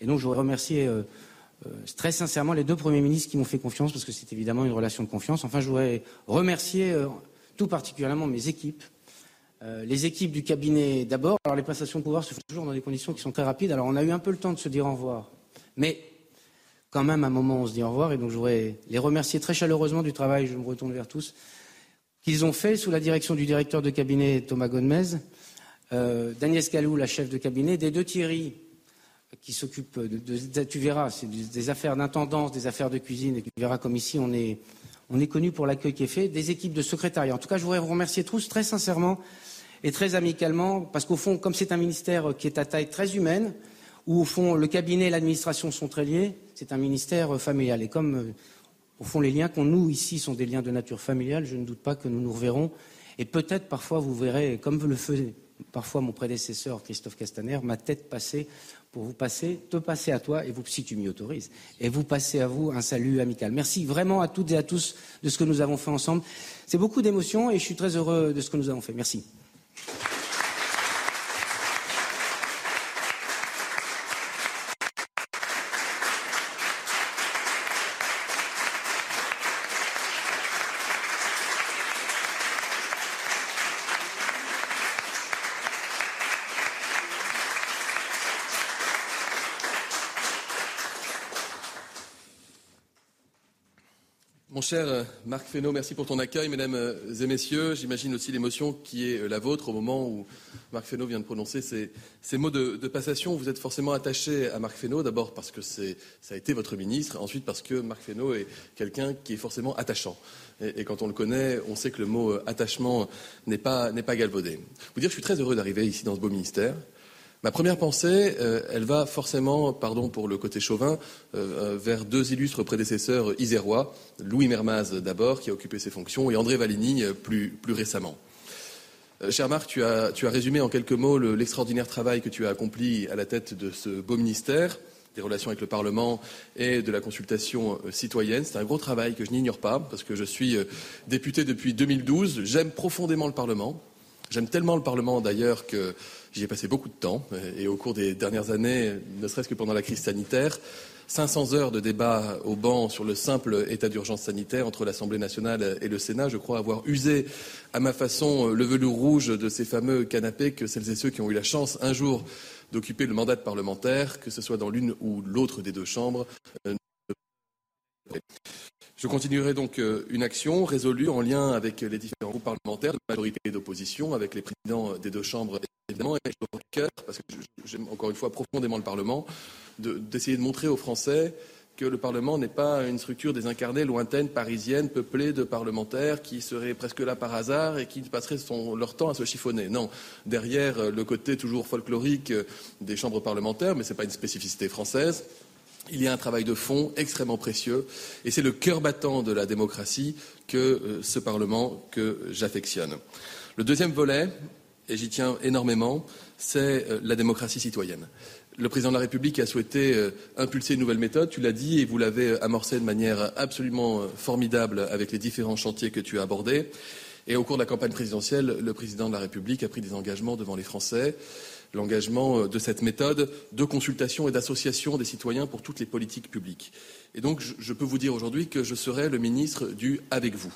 Et donc je voudrais remercier euh, euh, très sincèrement les deux premiers ministres qui m'ont fait confiance, parce que c'est évidemment une relation de confiance. Enfin, je voudrais remercier tout particulièrement mes équipes, euh, les équipes du cabinet d'abord. Alors les passations de pouvoir se font toujours dans des conditions qui sont très rapides. Alors on a eu un peu le temps de se dire au revoir. Mais quand même, à un moment, on se dit au revoir. Et donc je voudrais les remercier très chaleureusement du travail, je me retourne vers tous, qu'ils ont fait sous la direction du directeur de cabinet Thomas Gonmez, euh, Daniel Scalou, la chef de cabinet, des deux Thierry qui s'occupent de, tu verras, c'est des affaires d'intendance, des affaires de cuisine, et tu verras comme ici on est, on est connu pour l'accueil qui est fait, des équipes de secrétariat. En tout cas, je voudrais vous remercier tous très sincèrement et très amicalement, parce qu'au fond, comme c'est un ministère qui est à taille très humaine, où au fond le cabinet et l'administration sont très liés, c'est un ministère familial. Et comme euh, au fond les liens qu'on nous ici sont des liens de nature familiale, je ne doute pas que nous nous reverrons. Et peut-être parfois vous verrez, comme le faisait parfois mon prédécesseur Christophe Castaner, ma tête passer pour vous passer, te passer à toi, et vous, si tu m'y autorises, et vous passer à vous un salut amical. Merci vraiment à toutes et à tous de ce que nous avons fait ensemble. C'est beaucoup d'émotions et je suis très heureux de ce que nous avons fait. Merci. Mon cher euh, Marc Fesneau, merci pour ton accueil, mesdames euh, et messieurs. J'imagine aussi l'émotion qui est euh, la vôtre au moment où Marc Fesneau vient de prononcer ces, mots de, passation. Vous êtes forcément attaché à Marc Fesneau, d'abord parce que ça a été votre ministre, ensuite parce que Marc Fesneau est quelqu'un qui est forcément attachant. Et, quand on le connaît, on sait que le mot attachement n'est pas, pas galvaudé. Vous dire, je suis très heureux d'arriver ici dans ce beau ministère. Ma première pensée, euh, elle va forcément, pardon pour le côté chauvin, euh, euh, vers deux illustres prédécesseurs isérois, Louis Mermaz d'abord, qui a occupé ses fonctions, et André Valigny plus, récemment. cher Marc, tu as, résumé en quelques mots l'extraordinaire travail que tu as accompli à la tête de ce beau ministère des relations avec le Parlement et de la consultation citoyenne. C'est un gros travail que je n'ignore pas, parce que je suis député depuis 2012. J'aime profondément le Parlement. J'aime tellement le Parlement d'ailleurs que J'y ai passé beaucoup de temps et au cours des dernières années, ne serait-ce que pendant la crise sanitaire, 500 heures de débat au banc sur le simple état d'urgence sanitaire entre l'Assemblée nationale et le Sénat. Je crois avoir usé à ma façon le velours rouge de ces fameux canapés que celles et ceux qui ont eu la chance un jour d'occuper le mandat de parlementaire, que ce soit dans l'une ou l'autre des deux chambres. Euh, je continuerai donc euh, une action résolue en lien avec les différents groupes parlementaires de majorité et d'opposition, avec les présidents des deux chambres évidemment, et au cœur, parce que j'aime encore une fois profondément le Parlement, d'essayer de, montrer aux Français que le Parlement n'est pas une structure désincarnée, lointaine, parisienne, peuplée de parlementaires qui seraient presque là par hasard et qui passeraient leur temps à se chiffonner. Non, derrière euh, le côté toujours folklorique euh, des chambres parlementaires, mais ce n'est pas une spécificité française, il y a un travail de fond extrêmement précieux et c'est le cœur battant de la démocratie que euh, ce Parlement que j'affectionne. Le deuxième volet, et j'y tiens énormément, c'est euh, la démocratie citoyenne. Le président de la République a souhaité euh, impulser une nouvelle méthode, tu l'as dit, et vous l'avez amorcé de manière absolument formidable avec les différents chantiers que tu as abordés. Et au cours de la campagne présidentielle, le président de la République a pris des engagements devant les Français l'engagement de cette méthode de consultation et d'association des citoyens pour toutes les politiques publiques. Je peux vous dire aujourd'hui que je serai le ministre du avec vous.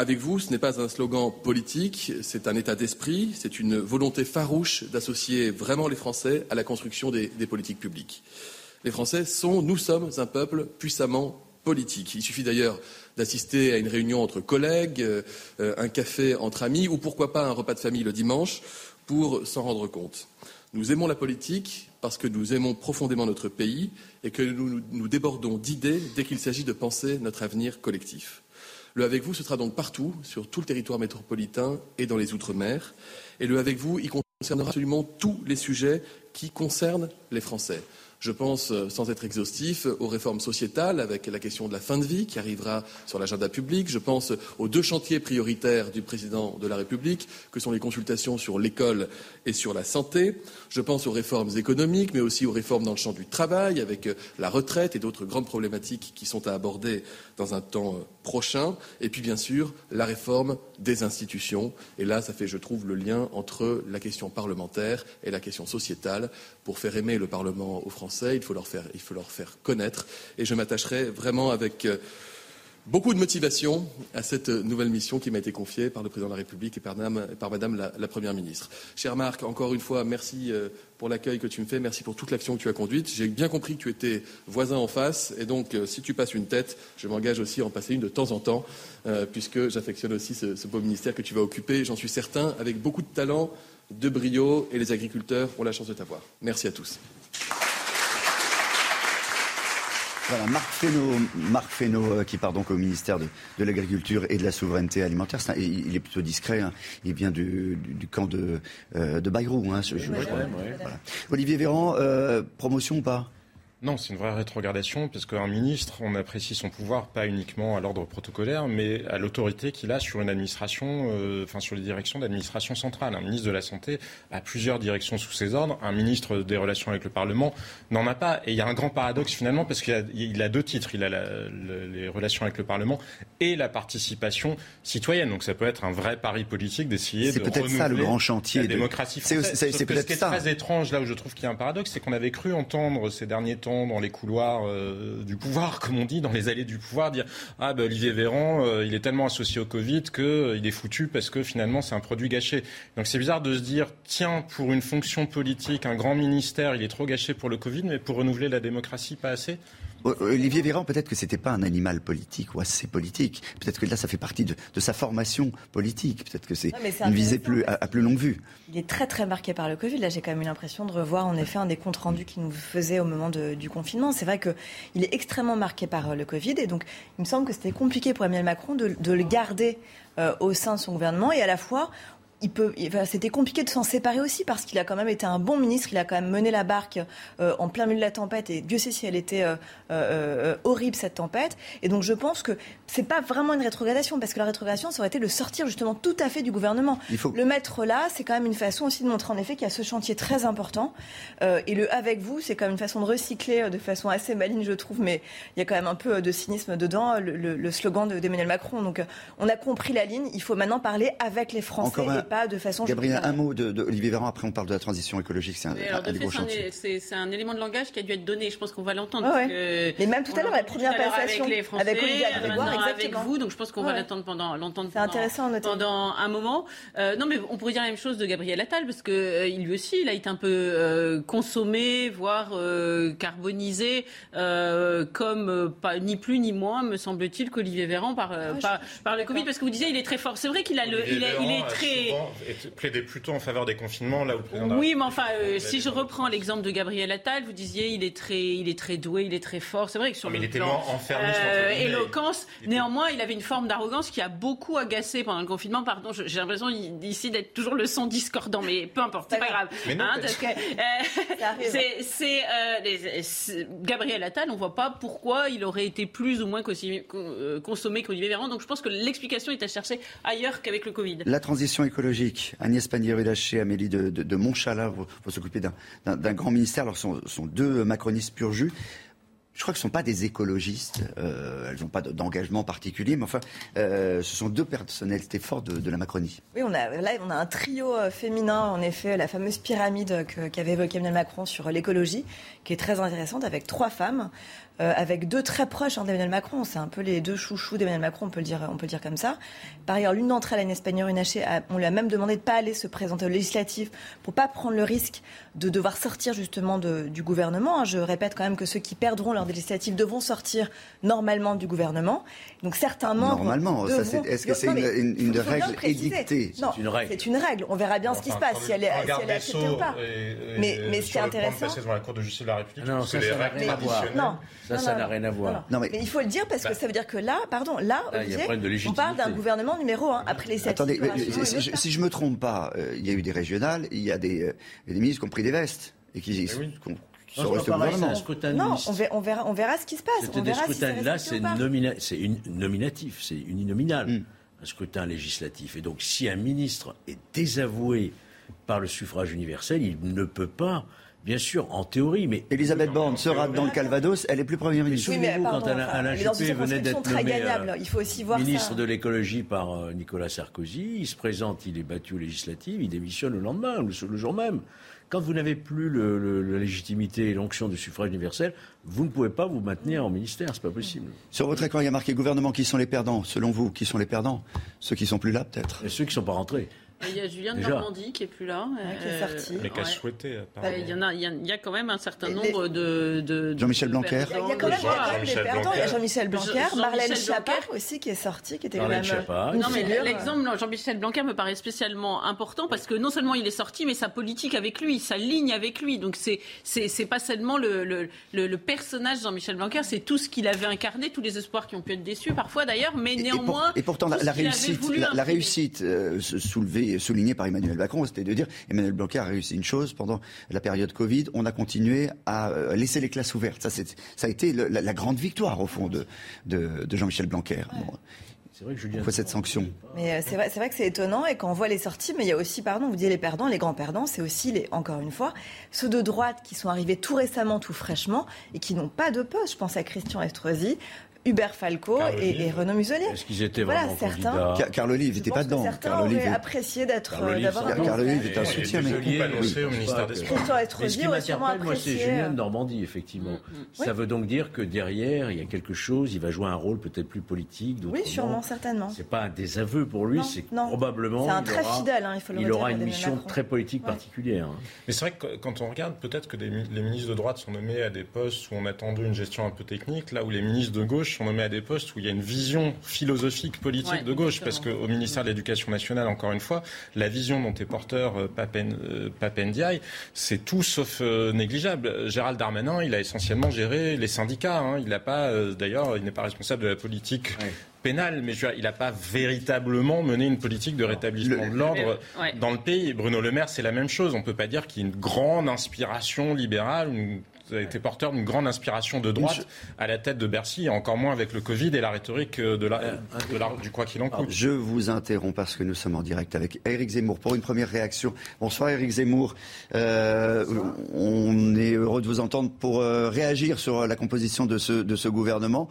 Avec vous, ce n'est pas un slogan politique, c'est un état d'esprit, c'est une volonté farouche d'associer vraiment les Français à la construction des, politiques publiques. Les Français sont, nous sommes un peuple puissamment politique. Il suffit d'ailleurs d'assister à une réunion entre collègues, euh, un café entre amis ou pourquoi pas un repas de famille le dimanche pour s'en rendre compte. Nous aimons la politique parce que nous aimons profondément notre pays et que nous débordons d'idées dès qu'il s'agit de penser notre avenir collectif. Le avec vous, ce sera donc partout, sur tout le territoire métropolitain et dans les Outre-mer. Et le avec vous, il concernera absolument tous les sujets qui concernent les Français. Je pense, euh, sans être exhaustif, aux réformes sociétales avec la question de la fin de vie qui arrivera sur l'agenda public. Je pense aux deux chantiers prioritaires du président de la République, que sont les consultations sur l'école et sur la santé. Je pense aux réformes économiques, mais aussi aux réformes dans le champ du travail, avec euh, la retraite et d'autres grandes problématiques qui sont à aborder dans un temps euh, prochain. Et puis, bien sûr, la réforme des institutions. Et là, ça fait, je trouve, le lien entre la question parlementaire et la question sociétale pour faire aimer le Parlement aux Français. Il faut leur faire, il faut leur faire connaître. Et je m'attacherai vraiment avec euh, beaucoup de motivation à cette nouvelle mission qui m'a été confiée par le président de la République et par madame, la, première ministre. Cher Marc, encore une fois, merci euh, pour l'accueil que tu me fais, merci pour toute l'action que tu as conduite. J'ai bien compris que tu étais voisin en face, et donc euh, si tu passes une tête, je m'engage aussi à en passer une de temps en temps, puisque j'affectionne aussi ce, ce beau ministère que tu vas occuper, j'en suis certain, avec beaucoup de talent, de brio et les agriculteurs ont la chance de t'avoir. Merci à tous. Voilà, Marc Fesneau, euh, qui part donc au ministère de, l'Agriculture et de la Souveraineté Alimentaire. il est plutôt discret, hein. il vient du, camp de, euh, de Bayrou. Hein, Olivier Véran, euh, promotion ou pas? Non, c'est une vraie rétrogradation, parce qu'un ministre, on apprécie son pouvoir pas uniquement à l'ordre protocolaire, mais à l'autorité qu'il a sur une administration, euh, enfin sur les directions d'administration centrale. Un ministre de la Santé a plusieurs directions sous ses ordres. Un ministre des Relations avec le Parlement n'en a pas. Et il y a un grand paradoxe finalement, parce qu'il a, il a deux titres. Il a les relations avec le Parlement et la participation citoyenne. Donc ça peut être un vrai pari politique d'essayer de C'est peut-être ça le grand chantier. La démocratie française. C'est peut-être Ce qui est très étrange, là où je trouve qu'il y a un paradoxe, c'est qu'on avait cru entendre ces derniers temps dans les couloirs euh, du pouvoir, comme on dit, dans les allées du pouvoir, dire ah ben Olivier Véran, euh, il est tellement associé au Covid qu'il euh, est foutu parce que finalement c'est un produit gâché. Donc c'est bizarre de se dire tiens pour une fonction politique, un grand ministère, il est trop gâché pour le Covid, mais pour renouveler la démocratie pas assez? Olivier Véran, peut-être que c'était pas un animal politique ou assez politique. Peut-être que là, ça fait partie de, sa formation politique. Peut-être que c'est une visée plus, à, plus longue vue. Il est très très marqué par le Covid. Là, j'ai quand même eu l'impression de revoir en effet un des comptes rendus qu'il nous faisait au moment du confinement. C'est vrai qu'il est extrêmement marqué par euh, le Covid et donc il me semble que c'était compliqué pour Emmanuel Macron de, le garder euh, au sein de son gouvernement et à la fois peut, c'était compliqué de s'en séparer aussi parce qu'il a quand même été un bon ministre, il a quand même mené la barque euh, en plein milieu de la tempête et Dieu sait si elle était euh, euh, horrible cette tempête. Et donc je pense que c'est pas vraiment une rétrogradation parce que la rétrogradation ça aurait été le sortir justement tout à fait du gouvernement. Le mettre là, c'est quand même une façon aussi de montrer en effet qu'il y a ce chantier très important et le avec vous, c'est quand même une façon de recycler de façon assez maligne je trouve, mais il y a quand même un peu de cynisme dedans le, slogan d'Emmanuel Macron. Donc on a compris la ligne, il faut maintenant parler avec les Français de façon. Gabriel, un mot de, Olivier Véran, après on parle de la transition écologique. C'est un, C'est un élément de langage qui a dû être donné. Je pense qu'on va l'entendre. Mais même tout à l'heure, la première passation avec les Français, avec Olivier avec vous. Donc je pense qu'on va l'entendre pendant, intéressant pendant un moment. Euh, non, mais on pourrait dire la même chose de Gabriel Attal, parce que euh, lui aussi, il a été un peu euh, consommé, voire carbonisé, comme pas, ni plus ni moins, me semble-t-il, qu'Olivier Véran par, par, le Covid, parce que vous disiez, il est très fort. C'est vrai qu'il a le, il, est très plaidait plutôt en faveur des confinements là où le président Oui, mais enfin, euh, si je reprends l'exemple de Gabriel Attal, vous disiez il est très, il est très doué, il est très fort. C'est vrai que sur ah, le il plan euh, éloquence, néanmoins, il avait une forme d'arrogance qui a beaucoup agacé pendant le confinement. Pardon, j'ai l'impression ici d'être toujours le son discordant, mais peu importe, c'est pas grave. c'est Gabriel Attal, on voit pas pourquoi il aurait été plus ou moins euh, consommé qu'Olivier Véran. Donc je pense que l'explication est à chercher ailleurs qu'avec le Covid. La transition écologique Agnès Pannier-Runacher, Amélie de, de, de Montchala vont, s'occuper d'un grand ministère. Alors, ce sont, deux macronistes pur jus. je crois que ce ne sont pas des écologistes, elles n'ont pas d'engagement particulier, mais enfin, ce sont deux personnalités fortes de, la Macronie. Oui, on a, là, on a un trio féminin, en effet, la fameuse pyramide qu'avait évoqué Emmanuel Macron sur l'écologie, qui est très intéressante, avec trois femmes. Euh, avec deux très proches hein, d'Emmanuel Macron. C'est un peu les deux chouchous d'Emmanuel Macron, on peut le dire, on peut dire comme ça. Par ailleurs, l'une d'entre elles, Agnès Pannier-Runacher, on lui a même demandé de ne pas aller se présenter aux législatives pour pas prendre le risque de devoir sortir justement du gouvernement. Hein. Je répète quand même que ceux qui perdront leurs législatives devront sortir normalement du gouvernement. Donc certains membres. Normalement, est-ce que c'est une, une, règle édictée? Non, c'est une règle. C'est une règle. On verra bien ce qui se passe, si elle est, si elle est acceptée ou pas. mais, mais ce qui est intéressant. dans la Cour de justice de la République, non, ça, n'a rien à voir. Ça, ça n'a rien à voir. Non, mais... il faut le dire parce que bah. ça veut dire que là, pardon, là, on parle d'un gouvernement numéro 1 après les Attendez, si, je ne me trompe pas, euh, il y a eu des régionales, il y a des, euh, des ministres qui ont pris des vestes et qui, sont restés au gouvernement. Non, on verra, on verra, ce qui se passe. On verra scrutin-là, c'est nominatif, c'est uninominal, hmm. un scrutin législatif. Et donc, si un ministre est désavoué par le suffrage universel, il ne peut pas Bien sûr, en théorie, mais... Elisabeth Borne sera dans le Calvados, elle est plus Première ministre. Oui, mais quand Alain, Juppé venait d'être nommé euh, il faut aussi voir ministre de l'écologie par euh, Nicolas Sarkozy, il se présente, il est battu aux législatives, il démissionne le lendemain, le, le jour même. Quand vous n'avez plus la légitimité et l'onction du suffrage universel, vous ne pouvez pas vous maintenir en ministère, c'est pas possible. Sur votre écran, il y a marqué gouvernement, qui sont les perdants Selon vous, qui sont les perdants? Ceux qui sont plus là, peut-être Et ceux qui ne sont pas rentrés. Il y a Julien de Normandie qui est plus là. qui est sorti. Mais qui a souhaité. Il, y en a, il, y a, quand même un certain nombre de. de Jean-Michel Blanquer. Il y a quand même, des perdants. Il y a Jean-Michel Blanquer, Marlène Schiappa aussi qui est sortie, qui était quand même. Non, mais l'exemple Jean-Michel Blanquer me paraît spécialement important parce que non seulement il est sorti, mais sa politique avec lui, sa ligne avec lui. Donc c'est c'est pas seulement le, le, le, personnage Jean-Michel Blanquer, c'est tout ce qu'il avait incarné, tous les espoirs qui ont pu être déçus parfois d'ailleurs, mais néanmoins. Et, pourtant la, réussite, la, réussite euh, soulevée, soulignée par Emmanuel Macron, c'était de dire Emmanuel Blanquer a réussi une chose pendant la période Covid, on a continué à euh, laisser les classes ouvertes. Ça, ça a été la, grande victoire au fond de, de, Jean-Michel Blanquer. C'est vrai que Julien. Pourquoi cette sanction Mais euh, c'est vrai, vrai, que c'est étonnant et quand on voit les sorties, mais il y a aussi, pardon, vous dites les perdants, les grands perdants, c'est aussi, les, encore une fois, ceux de droite qui sont arrivés tout récemment, tout fraîchement et qui n'ont pas de poste. Je pense à Christian Estrosi, Hubert Falco et, Renaud Muselier. Est-ce qu'ils étaient voilà, vraiment certains. Carl Olive n'était pas dedans. Certains Carl Olive apprécié d'être d'avoir un Carl Olive est un soutien mais annoncé au ministère des Sports. Ce qui m'interpelle moi c'est Julien de Normandie effectivement. Mm, mm. Ça veut donc dire que derrière il y a quelque chose, il va jouer un rôle peut-être plus politique. Oui, sûrement, certainement. C'est pas un désaveu pour lui, c'est probablement. C'est un très fidèle, hein, il faut le Il aura une mission très politique particulière. Hein. Mais c'est vrai que quand on regarde, peut-être que les ministres de droite sont nommés à des postes où on attendait une gestion un peu technique, là où les ministres de gauche sont nommés à des postes où il y a une vision philosophique politique de gauche, parce qu'au ministère de l'Éducation nationale, encore une fois, la vision dont est porteur euh, Papen, euh, Papendiaï, c'est tout sauf euh, négligeable. Gérald Darmanin, il a essentiellement géré les syndicats. Hein. Il n'a pas, d'ailleurs, il n'est pas responsable de la politique pénale, mais il n'a pas véritablement mené une politique de rétablissement de l'ordre dans le pays. Bruno Le Maire, c'est la même chose. On ne peut pas dire qu'il y a une grande inspiration libérale, une été porteur d'une grande inspiration de droite à la tête de Bercy, encore moins avec le Covid et la rhétorique euh, de la, du quoi qu'il en coûte. Je vous interromps parce que nous sommes en direct avec Éric Zemmour pour une première réaction. Bonsoir Éric Zemmour. Euh, on est heureux de vous entendre pour euh, réagir sur la composition de ce, de ce gouvernement.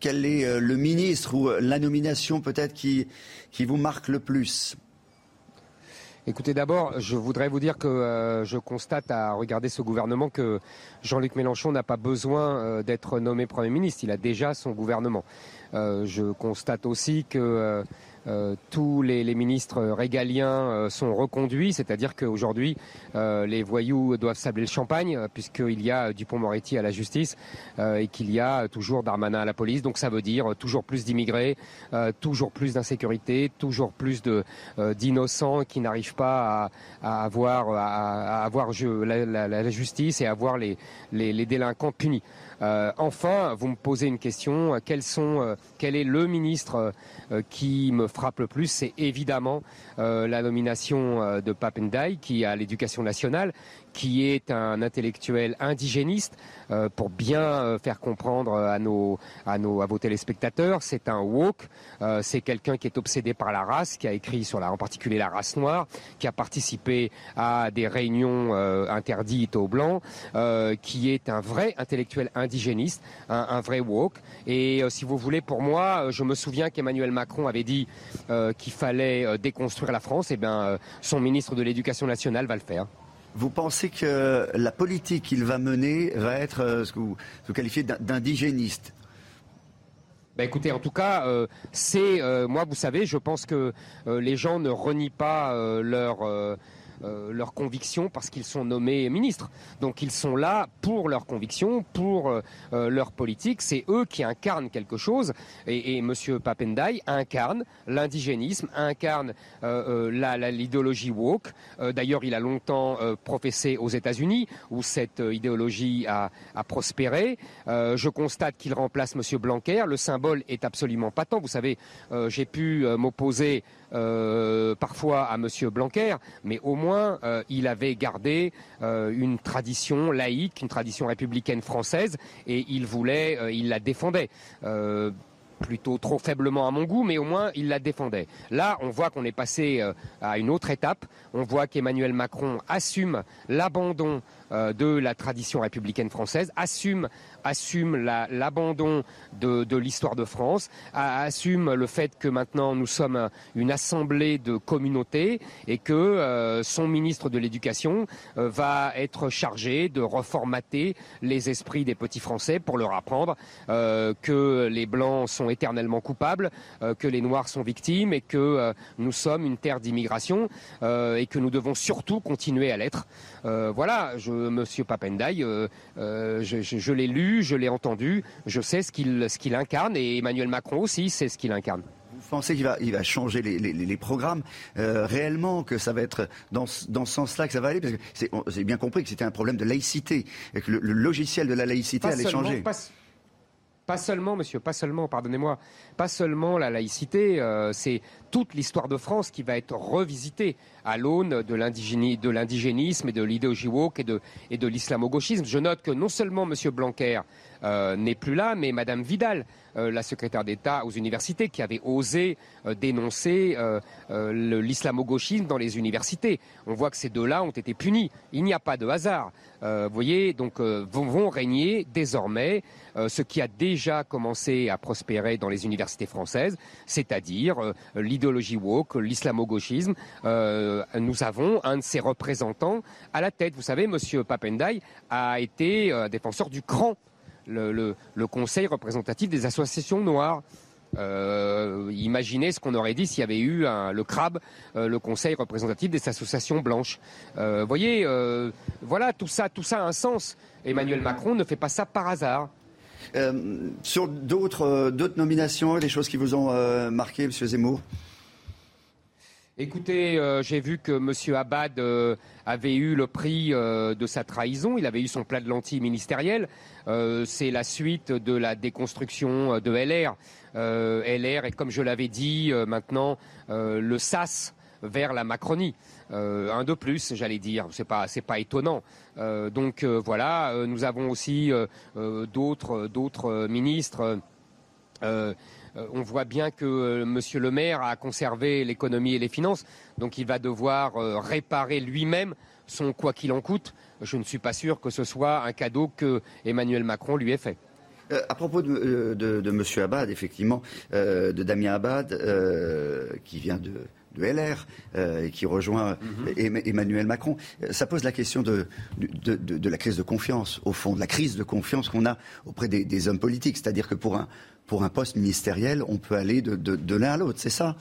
quel est le ministre ou la nomination peut-être qui, qui vous marque le plus? Écoutez, d'abord, je voudrais vous dire que euh, je constate à regarder ce gouvernement que Jean-Luc Mélenchon n'a pas besoin euh, d'être nommé Premier ministre. Il a déjà son gouvernement. Euh, je constate aussi que euh, tous les, ministres régaliens euh, sont reconduits, c'est-à-dire qu'aujourd'hui, euh, les voyous doivent sabler le champagne, puisqu'il y a Dupont-Moretti à la justice et qu'il y a toujours Darmanin à la police. Donc ça veut dire toujours plus d'immigrés, toujours plus d'insécurité, toujours plus d'innocents qui n'arrivent pas à, avoir, avoir la, justice et à voir les, les délinquants punis. Euh, enfin, vous me posez une question. Sont, euh, quel est le ministre euh, qui me frappe le plus? C'est évidemment la nomination de Papendai, qui a l'éducation nationale, qui est un intellectuel indigéniste, euh, pour bien euh, faire comprendre à nos, à nos, à vos téléspectateurs, c'est un woke. Euh, c'est quelqu'un qui est obsédé par la race, qui a écrit sur la, en particulier la race noire, qui a participé à des réunions interdites aux blancs, qui est un vrai intellectuel indigéniste, un, un vrai woke. Et si vous voulez, pour moi, je me souviens qu'Emmanuel Macron avait dit qu'il fallait déconstruire la France. Et eh bien, son ministre de l'Éducation nationale va le faire. Vous pensez que la politique qu'il va mener va être euh, ce que vous, qualifiez d'indigéniste? Ben écoutez, en tout cas, euh, c'est euh, moi, vous savez, je pense que les gens ne renient pas leur euh, leurs convictions parce qu'ils sont nommés ministres. Donc ils sont là pour leurs convictions, pour euh, euh, leur politique. C'est eux qui incarnent quelque chose. Et, et M. Papendai incarne l'indigénisme, incarne l'idéologie woke. D'ailleurs, il a longtemps professé aux États-Unis où cette idéologie a, a prospéré. je constate qu'il remplace M. Blanquer. Le symbole est absolument patent. Vous savez, j'ai pu m'opposer euh, parfois à M. Blanquer, mais au moins euh, il avait gardé euh, une tradition laïque, une tradition républicaine française, et il voulait, il la défendait plutôt trop faiblement à mon goût, mais au moins il la défendait. Là, on voit qu'on est passé à une autre étape. On voit qu'Emmanuel Macron assume l'abandon de la tradition républicaine française, assume l'abandon de, l'histoire de France, assume le fait que maintenant nous sommes une assemblée de communautés et que euh, son ministre de l'Éducation euh, va être chargé de reformater les esprits des petits Français pour leur apprendre euh, que les Blancs sont éternellement coupables, que les Noirs sont victimes et que nous sommes une terre d'immigration et que nous devons surtout continuer à l'être. Voilà, je, Monsieur Papendai, je l'ai lu, je l'ai entendu, je sais ce qu'il ce qu'il incarne et Emmanuel Macron aussi sait ce qu'il incarne. Vous pensez qu'il va, il va changer les, programmes euh, réellement, que ça va être dans, dans ce sens-là que ça va aller? Parce que c'est bien compris que c'était un problème de laïcité, et que le, logiciel de la laïcité allait changer. Pas seulement, monsieur, pas seulement, pardonnez-moi, pas seulement la laïcité, euh, c'est toute l'histoire de France qui va être revisitée à l'aune de l'indigénisme et de l'idéologie woke et de, l'islamo-gauchisme. Je note que non seulement monsieur Blanquer euh, n'est plus là, mais madame Vidal, euh, la secrétaire d'État aux universités, qui avait osé dénoncer l'islamo-gauchisme dans les universités. On voit que ces deux-là ont été punis. Il n'y a pas de hasard. vous voyez, donc vont, régner désormais ce qui a déjà commencé à prospérer dans les universités françaises, c'est-à-dire euh, l'idéologie woke, l'islamo-gauchisme. Euh, nous avons un de ses représentants à la tête. Vous savez, Monsieur Papendai a été euh, défenseur du CRAN, le, Conseil représentatif des associations noires. imaginez ce qu'on aurait dit s'il y avait eu le CRAB, le Conseil représentatif des associations blanches. Vous voyez, voilà, tout ça, tout ça a un sens. Emmanuel Macron ne fait pas ça par hasard. Euh, sur d'autres, euh, nominations, des choses qui vous ont euh, marqué, Monsieur Zemmour? Écoutez, j'ai vu que M. Abad avait eu le prix de sa trahison. Il avait eu son plat de lentilles ministériel. c'est la suite de la déconstruction de LR. LR est, comme je l'avais dit, maintenant le SAS vers la Macronie. Euh, un de plus, j'allais dire. C'est pas, pas étonnant. Euh, donc euh, voilà, nous avons aussi d'autres, d'autres ministres. On voit bien que Monsieur le Maire a conservé l'économie et les finances, donc il va devoir réparer lui-même son quoi qu'il en coûte. Je ne suis pas sûr que ce soit un cadeau que Emmanuel Macron lui ait fait. à propos de, de, M. Abad, effectivement, de Damien Abad, qui vient de, de LR euh, et qui rejoint mhm. Emmanuel Macron. Ça pose la question de, de, la crise de confiance, au fond, de la crise de confiance qu'on a auprès des, hommes politiques. C'est-à-dire que pour un, pour un poste ministériel, on peut aller de, l'un à l'autre, c'est ça?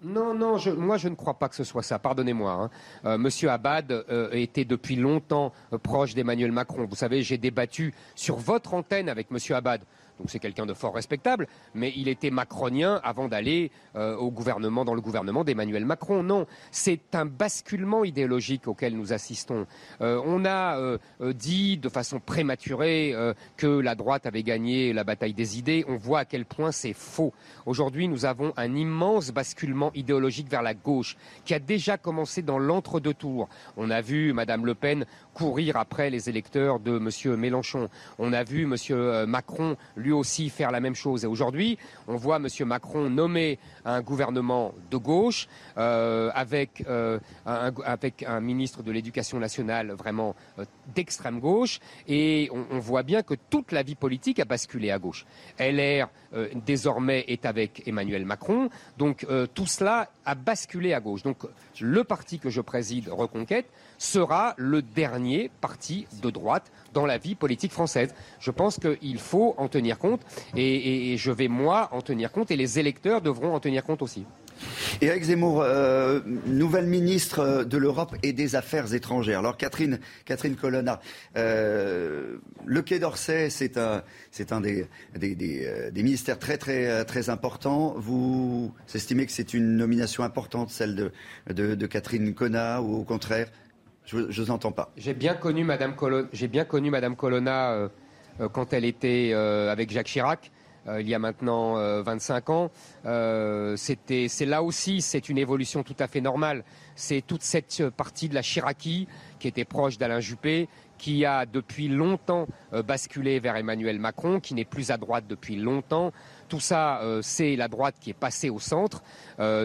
Non, non, moi je ne crois pas que ce soit ça. Pardonnez-moi. Hein. Euh, Monsieur Abad euh, était depuis longtemps proche d'Emmanuel Macron. Vous savez, j'ai débattu sur votre antenne avec Monsieur Abad donc c'est quelqu'un de fort respectable, mais il était macronien avant d'aller euh, au gouvernement, dans le gouvernement d'Emmanuel Macron. Non, c'est un basculement idéologique auquel nous assistons. Euh, on a euh, dit de façon prématurée que la droite avait gagné la bataille des idées. On voit à quel point c'est faux. Aujourd'hui, nous avons un immense basculement idéologique vers la gauche qui a déjà commencé dans l'entre-deux tours. On a vu Madame Le Pen courir après les électeurs de M. Mélenchon. On a vu M. Macron lui aussi faire la même chose. Et aujourd'hui, on voit M. Macron nommer un gouvernement de gauche avec, un, avec un ministre de l'Éducation nationale vraiment d'extrême gauche. Et on, voit bien que toute la vie politique a basculé à gauche. LR désormais est avec Emmanuel Macron. Donc tout cela a basculé à gauche. Donc le parti que je préside, Reconquête, sera le dernier parti de droite dans la vie politique française. Je pense qu'il faut en tenir compte et, je vais, moi, en tenir compte et les électeurs devront en tenir compte aussi. Éric Zemmour, euh, nouvelle ministre de l'Europe et des Affaires étrangères. Alors Catherine, Catherine Colonna, euh, le Quai d'Orsay, c'est un, c'est un des, euh, ministères très, très, très importants. Vous estimez que c'est une nomination importante, celle de, de, Catherine Colonna, ou au contraire Je ne vous entends pas. J'ai bien connu Madame Colonna, Madame Colonna quand elle était avec Jacques Chirac. Euh, il y a maintenant 25 euh, ans. Euh, c'est là aussi, c'est une évolution tout à fait normale. C'est toute cette partie de la Chiraki qui était proche d'Alain Juppé, qui a depuis longtemps basculé vers Emmanuel Macron, qui n'est plus à droite depuis longtemps. Tout ça, c'est la droite qui est passée au centre.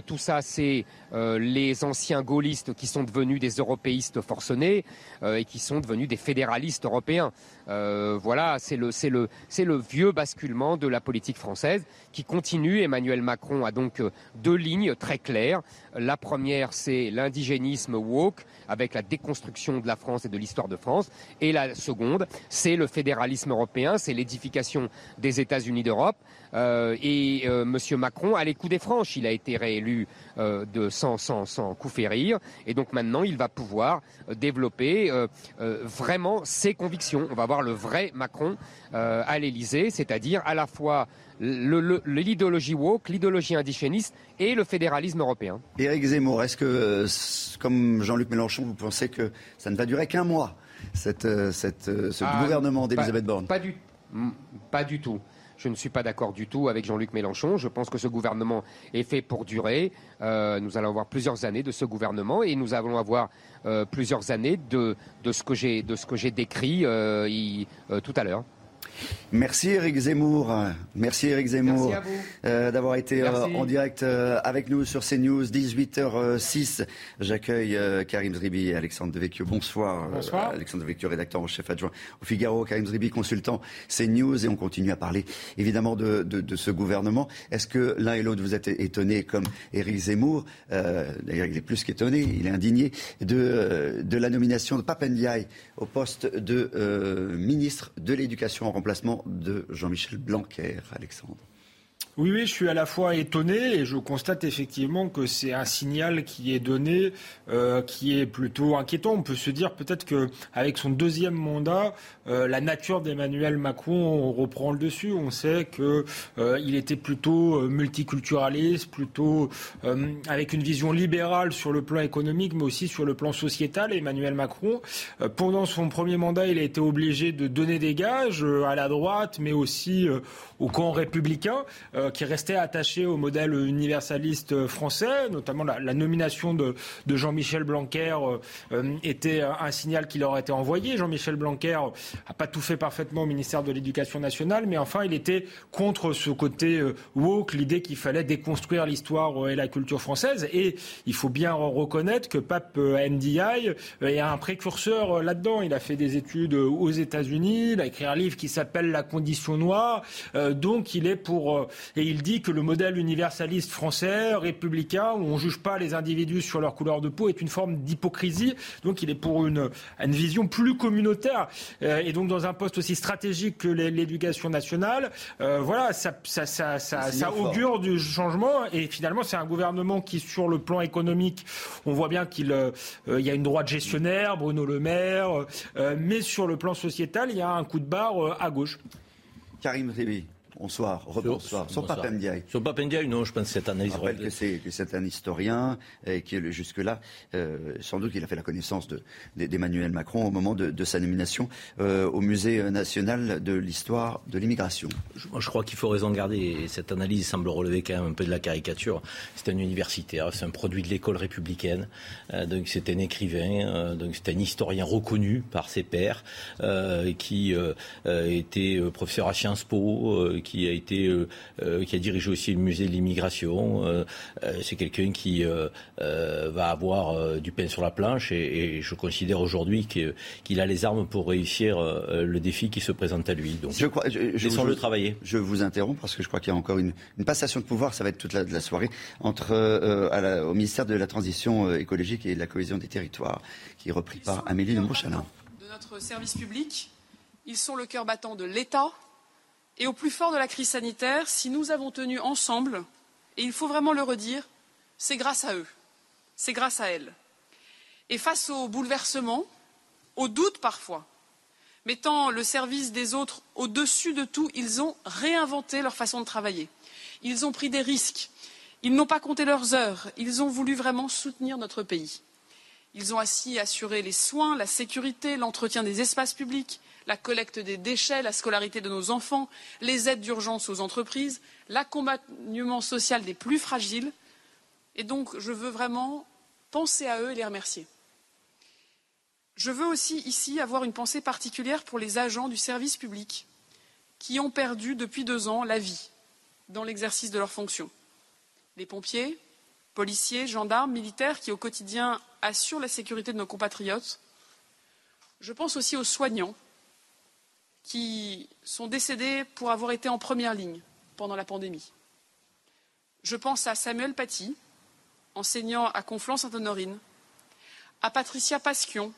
tout ça, c'est les anciens gaullistes qui sont devenus des européistes forcenés et qui sont devenus des fédéralistes européens. Euh, voilà, c'est le, vieux basculement de la politique française qui continue. Emmanuel Macron a donc euh, deux lignes très claires. La première, c'est l'indigénisme woke avec la déconstruction de la France et de l'histoire de France. Et la seconde, c'est le fédéralisme européen, c'est l'édification des États-Unis d'Europe. Euh, et M. Macron a les coups des franches. Il a été réélu de sans, sans, sans coup férir. Et donc maintenant, il va pouvoir développer vraiment ses convictions. On va voir le vrai Macron euh, à l'Elysée, c'est-à-dire à la fois l'idéologie woke, l'idéologie indigéniste et le fédéralisme européen. Éric Zemmour, est-ce que, euh, comme Jean-Luc Mélenchon, vous pensez que ça ne va durer qu'un mois, cette, euh, cette, ce ah, gouvernement d'Elisabeth Borne? pas du, pas du tout. Je ne suis pas d'accord du tout avec Jean-Luc Mélenchon. Je pense que ce gouvernement est fait pour durer. Euh, nous allons avoir plusieurs années de ce gouvernement et nous allons avoir euh, plusieurs années de, de ce que j'ai décrit euh, tout à l'heure. Merci Eric Zemmour. Merci Eric Zemmour euh, d'avoir été euh, en direct euh, avec nous sur CNews 18h06. J'accueille Karim Zribi et Alexandre Devecchio. Bonsoir. Bonsoir. Alexandre Devecchio, rédacteur en chef adjoint au Figaro. Karim Zribi, consultant CNews. Et on continue à parler évidemment de, de, ce gouvernement. Est-ce que l'un et l'autre vous êtes étonnés comme Eric Zemmour? D'ailleurs, il est plus qu'étonné, il est indigné de, de la nomination de Papendiaï au poste de ministre de l'Éducation en remplacement de Jean-Michel Blanquer, Alexandre. Oui, je suis à la fois étonné et je constate effectivement que c'est un signal qui est donné, euh, qui est plutôt inquiétant. On peut se dire peut-être qu'avec son deuxième mandat, euh, la nature d'Emmanuel Macron reprend le dessus. On sait qu'il euh, était plutôt multiculturaliste, plutôt avec une vision libérale sur le plan économique, mais aussi sur le plan sociétal. Emmanuel Macron, pendant son premier mandat, il a été obligé de donner des gages à la droite, mais aussi au camp républicain. Euh, qui restait attaché au modèle universaliste français, notamment la, nomination de, Jean-Michel Blanquer euh, euh, était un signal qui leur était envoyé. Jean-Michel Blanquer n'a pas tout fait parfaitement au ministère de l'Éducation nationale, mais enfin, il était contre ce côté woke, l'idée qu'il fallait déconstruire l'histoire et la culture française. Et il faut bien reconnaître que Pape Ndiaye est un précurseur là-dedans. Il a fait des études aux États-Unis, il a écrit un livre qui s'appelle La condition noire. donc, il est pour et il dit que le modèle universaliste français, républicain, où on ne juge pas les individus sur leur couleur de peau, est une forme d'hypocrisie. Donc il est pour une, une vision plus communautaire. Euh, et donc dans un poste aussi stratégique que l'éducation nationale, euh, voilà, ça, ça, ça, ça augure du changement. Et finalement, c'est un gouvernement qui, sur le plan économique, on voit bien qu'il euh, y a une droite gestionnaire, Bruno Le Maire, mais sur le plan sociétal, il y a un coup de barre à gauche. Karim Ribi Bonsoir, rebonsoir. Sur Papendiaï. Sur Papendiaï, non, je pense que cette analyse... Je rappelle que c'est, que c'est un historien et qui, jusque-là, euh, sans doute qu'il a fait la connaissance de, d'Emmanuel Macron au moment de, sa nomination euh, au Musée national de l'histoire de l'immigration. Je, je crois qu'il faut raison garder, et cette analyse semble relever quand même un peu de la caricature. C'est un universitaire, c'est un produit de l'école républicaine, euh, donc c'est un écrivain, donc c'est un historien reconnu par ses pairs, qui était professeur à Sciences Po, qui a été, qui a dirigé aussi le musée de l'immigration. c'est quelqu'un qui va avoir du pain sur la planche et, je considère aujourd'hui qu'il a les armes pour réussir le défi qui se présente à lui. Donc, je crois, je, laissons-le travailler. Je vous interromps parce que je crois qu'il y a encore une, passation de pouvoir, ça va être toute la, la soirée, entre, à au ministère de la Transition écologique et de la cohésion des territoires, qui est repris par Amélie de Montchalin. De notre service public, ils sont le cœur battant de l'État et au plus fort de la crise sanitaire, si nous avons tenu ensemble, et il faut vraiment le redire, c'est grâce à eux, c'est grâce à elles. Et face aux bouleversements, aux doutes parfois, mettant le service des autres au-dessus de tout, ils ont réinventé leur façon de travailler. Ils ont pris des risques. Ils n'ont pas compté leurs heures. Ils ont voulu vraiment soutenir notre pays. Ils ont ainsi assuré les soins, la sécurité, l'entretien des espaces publics, la collecte des déchets, la scolarité de nos enfants, les aides d'urgence aux entreprises, l'accompagnement social des plus fragiles. Et donc, je veux vraiment penser à eux et les remercier. Je veux aussi ici avoir une pensée particulière pour les agents du service public qui ont perdu depuis deux ans la vie dans l'exercice de leurs fonctions. Les pompiers, policiers, gendarmes, militaires qui au quotidien assurent la sécurité de nos compatriotes. Je pense aussi aux soignants qui sont décédés pour avoir été en première ligne pendant la pandémie. Je pense à Samuel Paty, enseignant à Conflans-Sainte-Honorine, à Patricia Pasquion,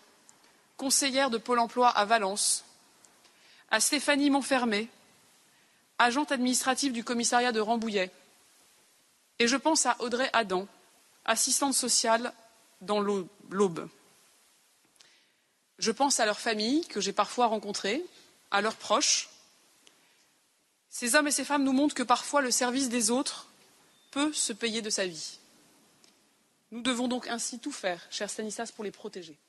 conseillère de Pôle emploi à Valence, à Stéphanie Montfermé, agente administrative du commissariat de Rambouillet, et je pense à Audrey Adam, assistante sociale dans l'Aube. Je pense à leurs familles que j'ai parfois rencontrées, à leurs proches. Ces hommes et ces femmes nous montrent que parfois le service des autres peut se payer de sa vie. Nous devons donc ainsi tout faire, cher Stanislas, pour les protéger.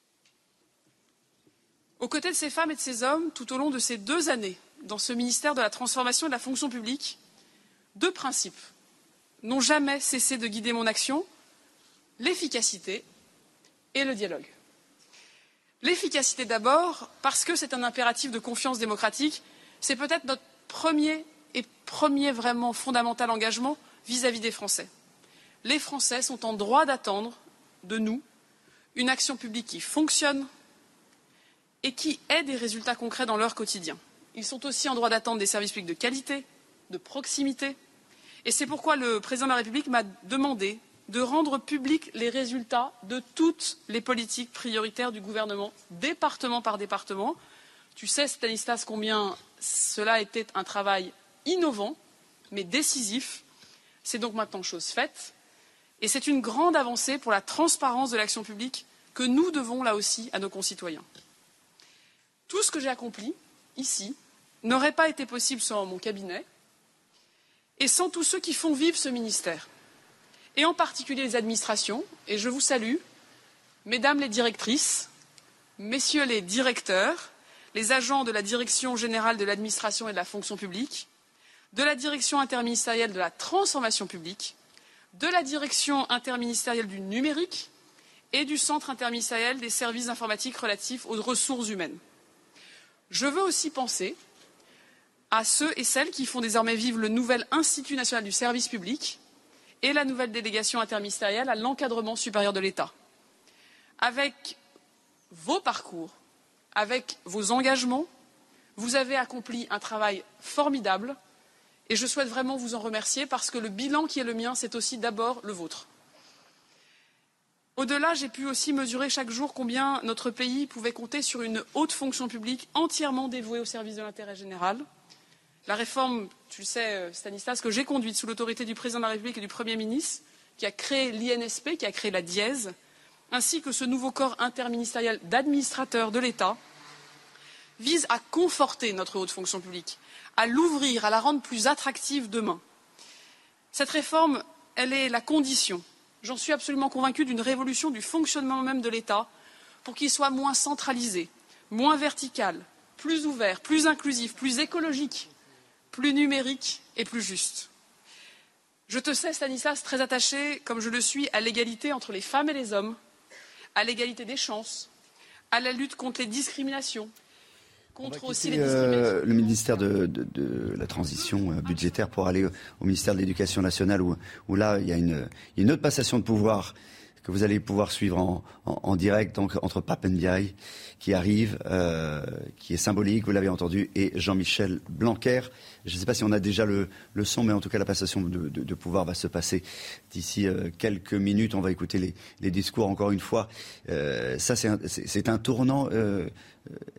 Aux côtés de ces femmes et de ces hommes, tout au long de ces deux années, dans ce ministère de la Transformation et de la Fonction publique, deux principes n'ont jamais cessé de guider mon action l'efficacité et le dialogue. L'efficacité d'abord, parce que c'est un impératif de confiance démocratique. C'est peut-être notre premier et premier vraiment fondamental engagement vis-à-vis des Français. Les Français sont en droit d'attendre de nous une action publique qui fonctionne et qui ait des résultats concrets dans leur quotidien. Ils sont aussi en droit d'attendre des services publics de qualité, de proximité. C'est pourquoi le président de la République m'a demandé de rendre publics les résultats de toutes les politiques prioritaires du gouvernement, département par département. Tu sais, Stanislas, combien cela était un travail innovant, mais décisif. C'est donc maintenant chose faite. Et c'est une grande avancée pour la transparence de l'action publique que nous devons là aussi à nos concitoyens. Tout ce que j'ai accompli ici n'aurait pas été possible sans mon cabinet et sans tous ceux qui font vivre ce ministère et en particulier les administrations, et je vous salue, mesdames les directrices, messieurs les directeurs, les agents de la Direction générale de l'administration et de la fonction publique, de la Direction interministérielle de la transformation publique, de la Direction interministérielle du numérique et du Centre interministériel des services informatiques relatifs aux ressources humaines. Je veux aussi penser à ceux et celles qui font désormais vivre le nouvel Institut national du service public, et la nouvelle délégation interministérielle à l'encadrement supérieur de l'État. Avec vos parcours, avec vos engagements, vous avez accompli un travail formidable et je souhaite vraiment vous en remercier parce que le bilan qui est le mien, c'est aussi d'abord le vôtre. Au-delà, j'ai pu aussi mesurer chaque jour combien notre pays pouvait compter sur une haute fonction publique entièrement dévouée au service de l'intérêt général, la réforme, tu le sais, euh, Stanislas, que j'ai conduite sous l'autorité du président de la République et du Premier ministre, qui a créé l'INSP, qui a créé la dièse, ainsi que ce nouveau corps interministériel d'administrateurs de l'État, vise à conforter notre haute fonction publique, à l'ouvrir, à la rendre plus attractive demain. Cette réforme, est la condition, j'en suis absolument convaincue, d'une révolution du fonctionnement même de l'État pour qu'il soit moins centralisé, moins vertical, plus ouvert, plus inclusif, plus écologique, plus numérique et plus juste. Je te sais, Stanislas, très attaché, comme je le suis, à l'égalité entre les femmes et les hommes, à l'égalité des chances, à la lutte contre les discriminations, contre aussi les discriminations. Euh, le ministère de, de- de la transition euh, budgétaire pour aller au, au ministère de l'Éducation nationale où, où là il y, a une, il y a une autre passation de pouvoir que vous allez pouvoir suivre en, en- en direct donc, entre Papendiaï qui arrive, euh, qui est symbolique, vous l'avez entendu, et Jean-Michel Blanquer. Je ne sais pas si on a déjà le, le son, mais en tout cas la passation de, de- de pouvoir va se passer d'ici euh, quelques minutes. On va écouter les, les discours encore une fois. Euh, ça c'est un, un tournant euh,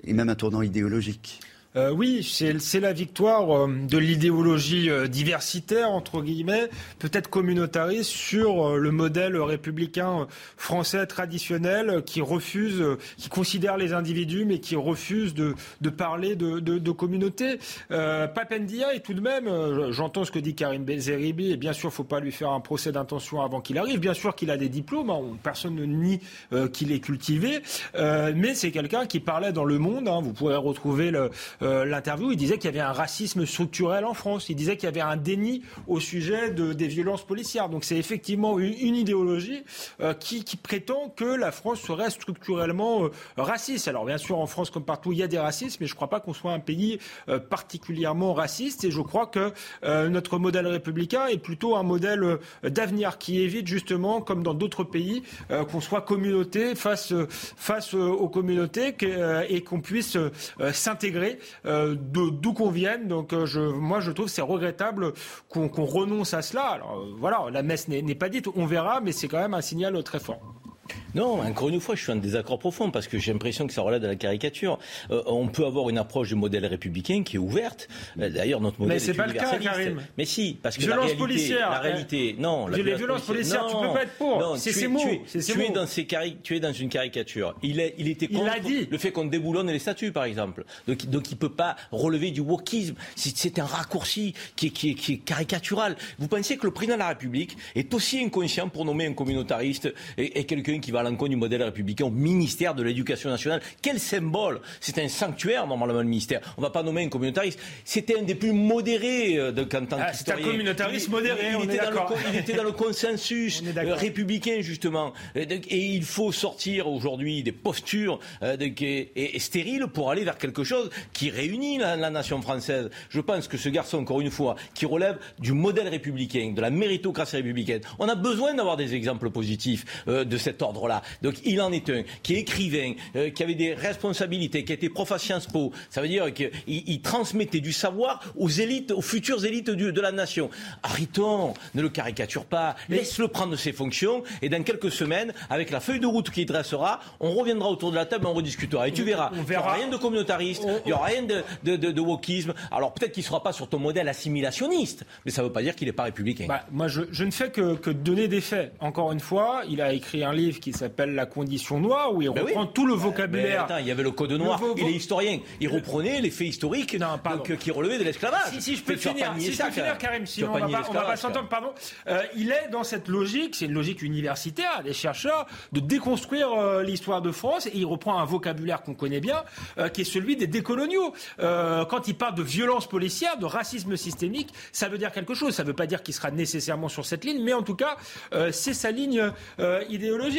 et même un tournant idéologique. Euh, oui, c'est la victoire euh, de l'idéologie euh, diversitaire, entre guillemets, peut-être communautariste, sur euh, le modèle républicain français traditionnel qui refuse, qui considère les individus, mais qui refuse de, de parler de, de, de communauté. Euh, Papendia est tout de même, j'entends ce que dit Karim Benzeribi, et bien sûr, faut pas lui faire un procès d'intention avant qu'il arrive. Bien sûr qu'il a des diplômes, hein, on- personne ne nie euh, qu'il est cultivé, mais c'est quelqu'un qui parlait dans Le Monde. hein, vous pourrez retrouver le, euh, l'interview. Il disait qu'il y avait un racisme structurel en France. Il disait qu'il y avait un déni au sujet de, des violences policières. Donc c'est effectivement une, idéologie euh, qui, qui prétend que la France serait structurellement euh, raciste. Alors bien sûr, en France comme partout, il y a des racistes, mais je ne crois pas qu'on soit un pays euh, particulièrement raciste. Et je crois que notre modèle républicain est plutôt un modèle d'avenir qui évite justement, comme dans d'autres pays, qu'on soit communauté face, face aux communautés et qu'on puisse s'intégrer euh, d'où qu'on vienne. Donc euh, je, moi, je trouve c'est regrettable qu'on renonce à cela. Alors euh, voilà, la messe n'est pas dite, on verra, mais c'est quand même un signal très fort. Non, encore une fois, je suis en désaccord profond parce que j'ai l'impression que ça relève de la caricature. Euh, on peut avoir une approche du modèle républicain qui est ouverte. Euh, D'ailleurs, notre modèle Mais c'est est pas le cas. Karim. Mais si, parce que la réalité, policières, la réalité, non, la Les violence violences policières, tu peux pas être pour. C'est tu ses es- mots, Tu es, tu dans ces cari- tu es dans une caricature. Il, est, il était Il contre l'a dit. le fait qu'on déboulonne les statuts, par exemple. Donc, donc il peut pas relever du wokisme. C'est c'est un raccourci qui est, qui, est, qui est caricatural. Vous pensez que le président de la République est aussi inconscient pour nommer un communautariste et, et quelqu'un qui va à l'encontre du modèle républicain au ministère de l'Éducation nationale Quel symbole C'est un sanctuaire, normalement, le ministère. On ne va pas nommer un communautariste. C'était un des plus modérés euh, de, en tant Ah, c'est un communautariste Il- modéré, il, on est était dans le, il était dans le consensus euh, républicain, justement. Et, il faut sortir aujourd'hui des postures euh, de- qui- et, et stériles pour aller vers quelque chose qui réunit la, la nation française. Je pense que ce garçon, encore une fois, qui relève du modèle républicain, de la méritocratie républicaine, on a besoin d'avoir des exemples positifs euh, de cet ordre-là. Donc il en est un qui est écrivain, euh, qui avait des responsabilités, qui était prof à Sciences Po. Ça veut dire qu'il il transmettait du savoir aux élites, aux futures élites du- de la nation. Arrêtons, ne le caricature pas, laisse-le prendre ses fonctions et dans quelques semaines, avec la feuille de route qu'il dressera, on reviendra autour de la table et on rediscutera. Et tu verras, On il n'y aura rien de communautariste, il n'y aura rien de, de, de- de wokisme. Alors peut-être qu'il ne sera pas sur ton modèle assimilationniste, mais ça ne veut pas dire qu'il n'est pas républicain. Bah, moi, je, je ne fais que, que donner des faits. Encore une fois, il a écrit un livre qui s'appelle La condition noire, où il Ben oui. reprend tout le Mais vocabulaire. attends, il y avait le code noir. Le il est historien. Il reprenait les faits historiques donc, euh, qui relevaient de l'esclavage. Si, si je peux finir, si je peux finir, même. Karim, sinon on va on va pas s'entendre, pardon. Euh, il est dans cette logique, c'est une logique universitaire des chercheurs, de déconstruire euh, l'histoire de France, et il reprend un vocabulaire qu'on connaît bien, euh, qui est celui des décoloniaux. Euh, quand il parle de violence policière, de racisme systémique, ça veut dire quelque chose. Ça ne veut pas dire qu'il sera nécessairement sur cette ligne, mais en tout cas, euh, c'est sa ligne euh,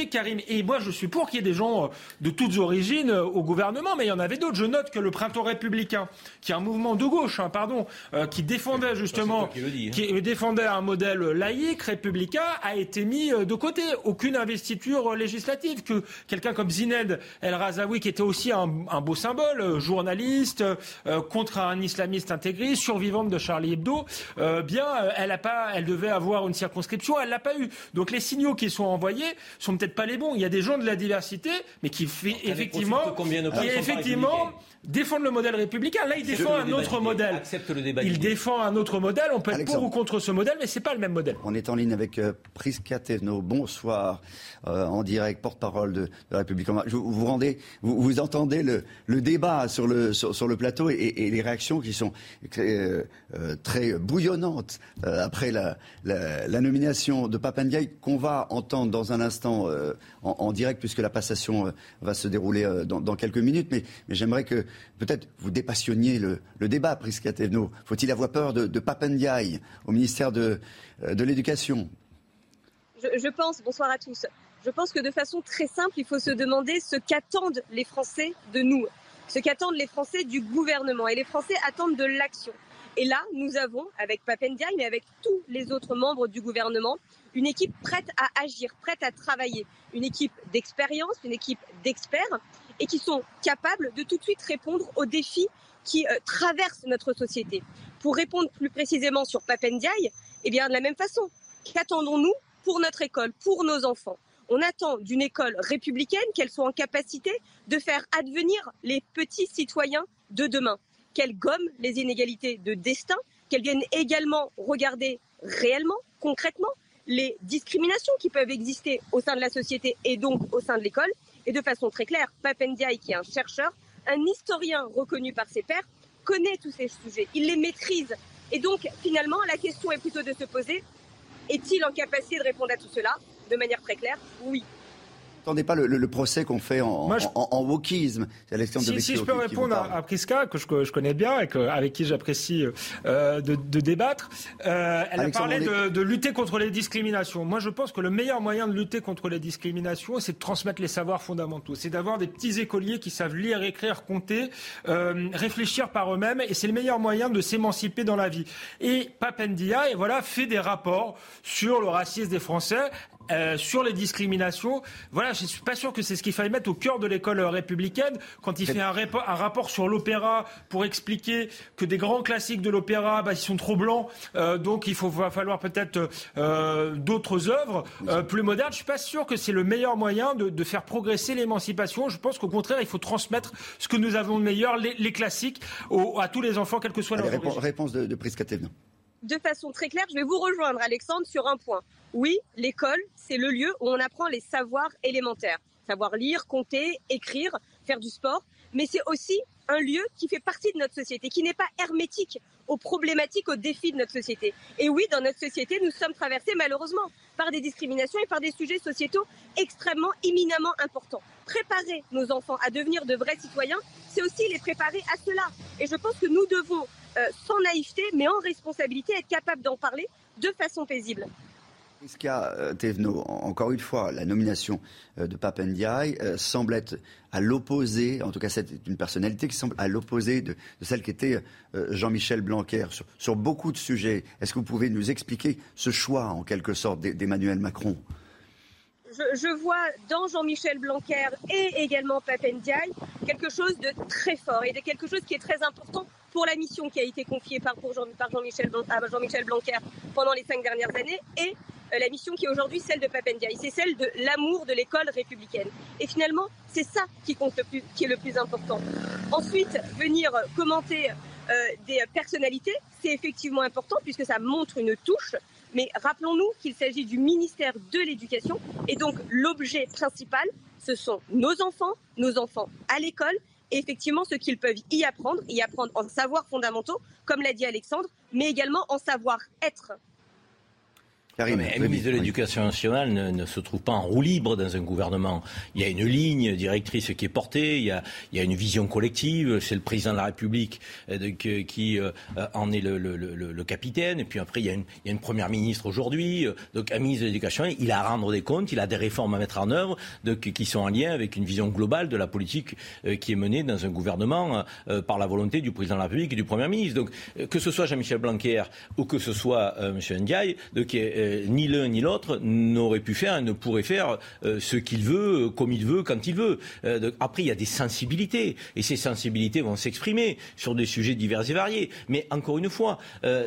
Karim. Et moi, je suis pour qu'il y ait des gens euh, de toutes origines euh, au gouvernement, mais il y en avait d'autres. Je note que le printemps républicain, qui est un mouvement de gauche, hein, pardon, euh, qui défendait justement, qui hein. qui défendait un modèle laïque, républicain, a été mis de côté. Aucune investiture législative. Que quelqu'un comme Zined El Razaoui, qui était aussi un, un beau symbole, journaliste, euh, contre un islamiste intégré, survivante de Charlie Hebdo, euh, bien, elle a pas, elle devait avoir une circonscription, elle l'a pas eu. Donc les signaux qui sont envoyés sont peut-être pas les bons. bon, il y a des gens de la diversité, mais qui fait effectivement, qui effectivement défendent le modèle républicain. Là, il défend un autre modèle. Il défend un autre modèle. On peut être pour ou contre ce modèle, mais c'est pas le même modèle. On est en ligne avec euh, Prisca Tevno. Bonsoir, euh, en direct, porte-parole de, la République. Vous, vous rendez, vous, vous entendez le, le, débat sur le sur, le plateau et, et, les réactions qui sont euh, euh très bouillonnantes euh, après la, la, la, nomination de Papandiaï qu'on va entendre dans un instant en, en, direct puisque la passation va se dérouler dans, dans, quelques minutes. Mais, j'aimerais que peut-être vous dépassionniez le, débat, Prisca Tevno. Faut-il avoir peur de, de au ministère de, l'Éducation? Je, pense, bonsoir à tous, je pense que de façon très simple, il faut se demander ce qu'attendent les Français de nous, ce qu'attendent les Français du gouvernement. Et les Français attendent de l'action. Et là, nous avons, avec Papendiaï, mais avec tous les autres membres du gouvernement, une équipe prête à agir, prête à travailler. Une équipe d'expérience, une équipe d'experts, et qui sont capables de tout de suite répondre aux défis qui euh, traversent notre société. Pour répondre plus précisément sur Papendiaï, eh bien, de la même façon, qu'attendons-nous pour notre école, pour nos enfants? On attend d'une école républicaine qu'elle soit en capacité de faire advenir les petits citoyens de demain, qu'elle gomme les inégalités de destin, qu'elle vienne également regarder réellement, concrètement, les discriminations qui peuvent exister au sein de la société et donc au sein de l'école. Et de façon très claire, Papendiaï, qui est un chercheur, un historien reconnu par ses pairs, connaît tous ces sujets, il les maîtrise. Et donc, finalement, la question est plutôt de se poser, est-il en capacité de répondre à tout cela de manière très claire, oui. Attendez pas le, procès qu'on fait en, en, wokisme. Si, si je peux répondre à, Priska, que je, connais bien et avec qui j'apprécie euh, de, débattre, euh, elle a parlé de, lutter contre les discriminations. Moi, je pense que le meilleur moyen de lutter contre les discriminations, c'est de transmettre les savoirs fondamentaux. C'est d'avoir des petits écoliers qui savent lire, écrire, compter, euh, réfléchir par eux-mêmes, et c'est le meilleur moyen de s'émanciper dans la vie. Et Papendia, et voilà, fait des rapports sur le racisme des Français. Euh, sur les discriminations, voilà, je ne suis pas sûr que c'est ce qu'il fallait mettre au cœur de l'école républicaine quand il fait un, un rapport sur l'opéra pour expliquer que des grands classiques de l'opéra, bah, ils sont trop blancs, euh, donc il faut, va falloir peut-être euh, d'autres œuvres plus modernes. Je suis pas sûr que c'est le meilleur moyen de, faire progresser l'émancipation. Je pense qu'au contraire, il faut transmettre ce que nous avons de meilleur, les, classiques, à tous les enfants, quelle que soit leur réponse, réponse de, de de façon très claire, je vais vous rejoindre, Alexandre, sur un point. Oui, l'école, c'est le lieu où on apprend les savoirs élémentaires. Savoir lire, compter, écrire, faire du sport. Mais c'est aussi un lieu qui fait partie de notre société, qui n'est pas hermétique aux problématiques, aux défis de notre société. Et oui, dans notre société, nous sommes traversés malheureusement par des discriminations et par des sujets sociétaux extrêmement, éminemment importants. Préparer nos enfants à devenir de vrais citoyens, c'est aussi les préparer à cela. Et je pense que nous devons euh, sans naïveté, mais en responsabilité, être capable d'en parler de façon paisible. Euh, Tevno, encore une fois, la nomination euh, de Papendiaï semble être à l'opposé, en tout cas c'est une personnalité qui semble à l'opposé de, celle qui était Jean-Michel Blanquer sur, beaucoup de sujets. Est-ce que vous pouvez nous expliquer ce choix, en quelque sorte, d'Emmanuel Macron? Je, vois dans Jean-Michel Blanquer et également Papendiaï quelque chose de très fort et de quelque chose qui est très important pour la mission qui a été confiée par, Jean, Jean-Michel, à Jean-Michel Blanquer pendant les cinq dernières années et euh, la mission qui est aujourd'hui celle de Papendiaï. C'est celle de l'amour de l'école républicaine. Et finalement, c'est ça qui compte le plus, qui est le plus important. Ensuite, venir commenter euh, des personnalités, c'est effectivement important puisque ça montre une touche. Mais rappelons-nous qu'il s'agit du ministère de l'Éducation et donc l'objet principal, ce sont nos enfants, nos enfants à l'école et effectivement ce qu'ils peuvent y apprendre, y apprendre en savoirs fondamentaux, comme l'a dit Alexandre, mais également en savoir-être. Un ministre de l'Éducation nationale ne, se trouve pas en roue libre dans un gouvernement. Il y a une ligne directrice qui est portée, il y a, il y a une vision collective, c'est le président de la République euh, qui euh, en est le, le, le, capitaine, et puis après il y a une, il y a une première ministre aujourd'hui, euh, donc un ministre de l'Éducation, il a à rendre des comptes, il a des réformes à mettre en œuvre qui sont en lien avec une vision globale de la politique qui est menée dans un gouvernement par la volonté du président de la République et du Premier ministre. Donc que ce soit Jean-Michel Blanquer ou que ce soit M. Ndiaye, donc, euh, ni l'un ni l'autre n'aurait pu faire et ne pourrait faire euh, ce qu'il veut, comme il veut, quand il veut. après, il y a des sensibilités, et ces sensibilités vont s'exprimer sur des sujets divers et variés. Mais encore une fois,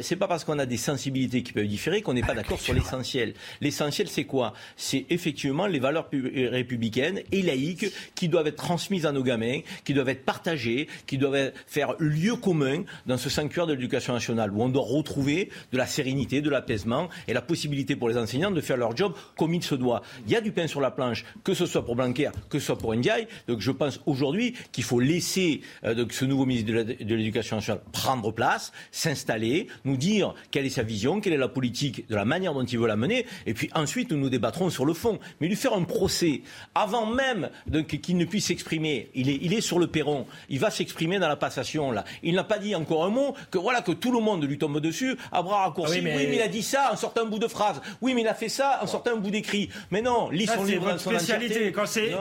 c'est pas parce qu'on a des sensibilités qui peuvent différer qu'on n'est pas d'accord sur l'essentiel. L'essentiel, c'est quoi? C'est effectivement les valeurs républicaines et laïques qui doivent être transmises à nos gamins, qui doivent être partagées, qui doivent faire lieu commun dans ce sanctuaire de l'éducation nationale, où on doit retrouver de la sérénité, de l'apaisement et la possibilité pour les enseignants de faire leur job comme il se doit. Il y a du pain sur la planche, que ce soit pour Blanquer, que ce soit pour Ndiaye. Donc je pense aujourd'hui qu'il faut laisser euh, ce nouveau ministre de l'Éducation nationale prendre place, s'installer, nous dire quelle est sa vision, quelle est la politique, de la manière dont il veut la mener, et puis ensuite nous nous débattrons sur le fond. Mais lui faire un procès avant même qu'il ne puisse s'exprimer, il est, il est sur le perron, il va s'exprimer dans la passation là. Il n'a pas dit encore un mot que voilà que tout le monde lui tombe dessus à bras raccourcis. Ah oui, mais... il a dit ça en sortant un bout de phrase. Oui, mais il a fait ça en sortant un bout d'écrit. Mais non, lis son livre votre spécialité. Quand c'est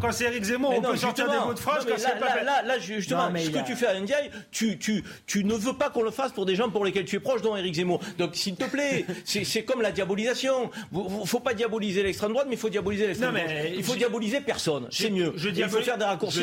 quand, c'est Eric Zemmour, on peut sortir des bouts de phrases. là, là, là, là, justement, ce que tu fais à Ndiaye, tu, tu, tu ne veux pas qu'on le fasse pour des gens pour lesquels tu es proche, dont Eric Zemmour. Donc, s'il te plaît, c'est comme la diabolisation. Il faut pas diaboliser l'extrême droite, mais il faut diaboliser l'extrême droite. Il faut diaboliser personne. C'est mieux. il faut faire des raccourcis.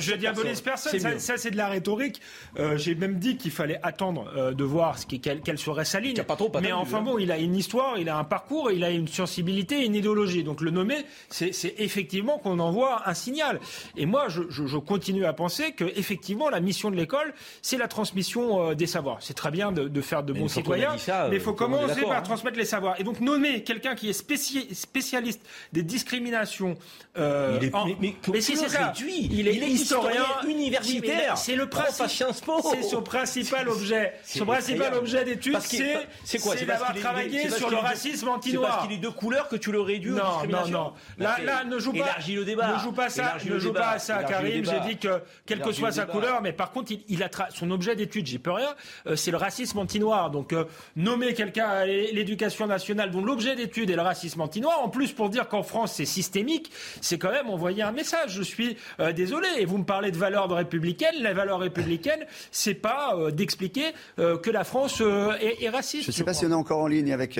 Je diabolise personne. Ça, c'est de la rhétorique. Euh, j'ai même dit qu'il fallait attendre euh, de voir quelle, quelle serait sa ligne. Mais enfin bon, il a une histoire, il a un parcours, il a une sensibilité, une idéologie. Donc le nommer, c'est effectivement qu'on envoie un signal. Et moi, je, je, je continue à penser que effectivement, la mission de l'école, c'est la transmission euh, des savoirs. C'est très bien de, de, faire de bons citoyens, mais il faut commencer par hein. transmettre les savoirs. Et donc nommer quelqu'un qui est spécialiste des discriminations. Euh, il est, mais, si c'est ça, il est, historien, universitaire. C'est le principe. C'est son principal objet. Son principal objet d'étude, c'est c'est quoi? C'est d'avoir travaillé sur le racisme anti-noir. C'est parce qu'il est de couleur que tu le réduis non, aux Non, non, Là, là, ne joue pas. Élargis le débat. Ne joue pas ça. Ne joue pas à ça, Karim. J'ai dit que quelle que soit sa couleur, mais par contre, il a son objet d'étude. J'y peux rien. Euh, c'est le racisme anti-noir. Donc euh, nommer quelqu'un à l'éducation nationale dont l'objet d'étude est le racisme anti-noir, en plus pour dire qu'en France c'est systémique, c'est quand même envoyer un message. Je suis euh, désolé. Et vous me parlez de valeurs républicaines. Les valeurs républicaines, c'est pas d'expliquer que la France est, raciste. Je ne sais pas si on est encore en ligne avec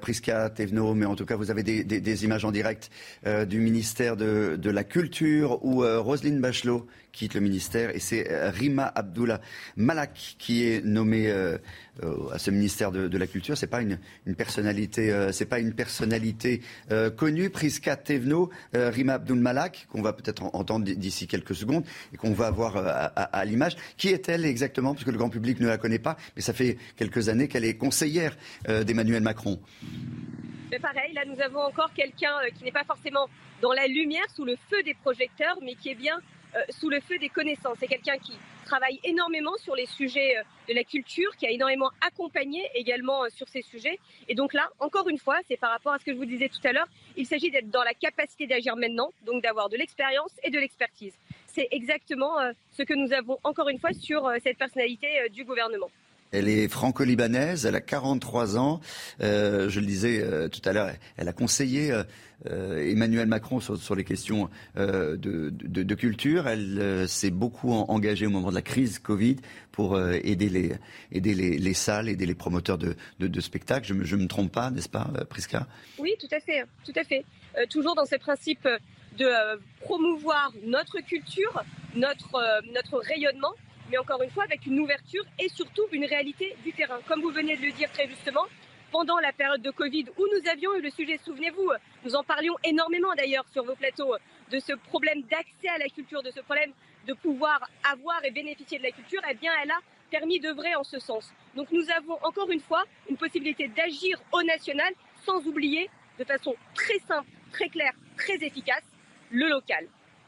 Prisca Tevno, mais en tout cas, vous avez des, images en direct euh, du ministère de, la Culture où Roselyne Bachelot quitte le ministère et c'est Rima Abdullah Malak qui est nommée à ce ministère de, la Culture. C'est pas une, personnalité, c'est pas une personnalité connue. Prisca Tevno, Rima Abdul Malak, qu'on va peut-être entendre d'ici quelques secondes et qu'on va voir à, l'image. Qui est-elle exactement? Parce que le grand public ne la connaît pas, mais ça fait quelques années qu'elle est conseillère d'Emmanuel Macron. Mais pareil, là nous avons encore quelqu'un euh, qui n'est pas forcément dans la lumière, sous le feu des projecteurs, mais qui est bien euh, sous le feu des connaissances. C'est quelqu'un qui travaille énormément sur les sujets euh, de la culture, qui a énormément accompagné également sur ces sujets. Et donc là, encore une fois, c'est par rapport à ce que je vous disais tout à l'heure, il s'agit d'être dans la capacité d'agir maintenant, donc d'avoir de l'expérience et de l'expertise. C'est exactement ce que nous avons encore une fois sur cette personnalité du gouvernement. Elle est franco-libanaise, elle a 43 ans. Euh, je le disais euh, tout à l'heure, elle a conseillé euh, Emmanuel Macron sur, les questions de, culture. Elle s'est beaucoup engagée au moment de la crise Covid pour aider, les, aider les, salles, aider les promoteurs de, spectacles. Je ne me, trompe pas, n'est-ce pas, Prisca? Oui, tout à fait. Tout à fait. toujours dans ce principe de promouvoir notre culture, notre, notre rayonnement mais encore une fois avec une ouverture et surtout une réalité du terrain. Comme vous venez de le dire très justement, pendant la période de Covid où nous avions eu le sujet, souvenez-vous, nous en parlions énormément d'ailleurs sur vos plateaux, de ce problème d'accès à la culture, de ce problème de pouvoir avoir et bénéficier de la culture, eh bien elle a permis d'œuvrer en ce sens. Donc nous avons encore une fois une possibilité d'agir au national sans oublier de façon très simple, très claire, très efficace le local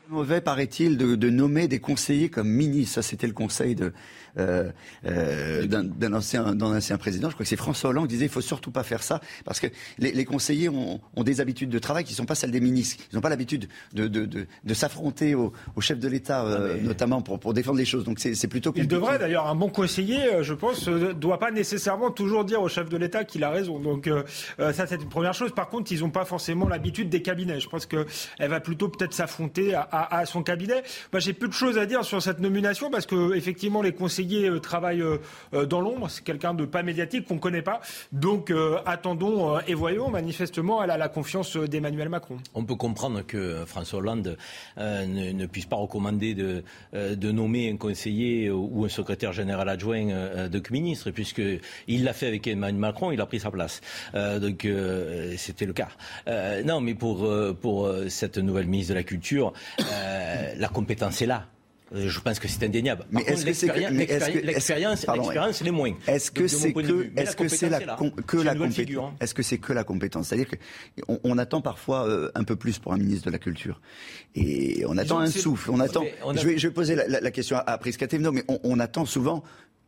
mauvais, paraît-il, de, nommer des conseillers comme ministres. Ça, c'était le conseil de, euh, euh, d'un ancien, ancien président. Je crois que c'est François Hollande qui disait il faut surtout pas faire ça parce que les, conseillers ont, des habitudes de travail qui ne sont pas celles des ministres. Ils n'ont pas l'habitude de, de, s'affronter au, chef de l'État, euh, ah, notamment pour, pour défendre les choses. Donc c'est plutôt. Il devrait d'ailleurs un bon conseiller, je pense, ne doit pas nécessairement toujours dire au chef de l'État qu'il a raison. Donc ça c'est une première chose. Par contre, ils n'ont pas forcément l'habitude des cabinets. Je pense qu'elle va plutôt peut-être s'affronter à, à, son cabinet. Moi, j'ai peu de choses à dire sur cette nomination parce que effectivement les conseillers conseiller travaille dans l'ombre. C'est quelqu'un de pas médiatique qu'on ne connaît pas. Donc attendons et voyons. Manifestement, elle a la confiance d'Emmanuel Macron. On peut comprendre que François Hollande ne, puisse pas recommander de, de nommer un conseiller ou un secrétaire général adjoint de ministre, puisqu'il l'a fait avec Emmanuel Macron, il a pris sa place. donc c'était le cas. non, mais pour, pour cette nouvelle ministre de la Culture, la compétence est là. Euh, je pense que c'est indéniable. mais est-ce que l'expérience, l'expérience, les moins. Est-ce que c'est que, est-ce que c'est la, que la compétence hein. Est-ce que c'est que la compétence? C'est-à-dire qu'on on attend parfois euh, un peu plus pour un ministre de la Culture, et on attend un souffle. On attend. Je, vais, je, vais, poser la, question à, Prisca mais on, on attend souvent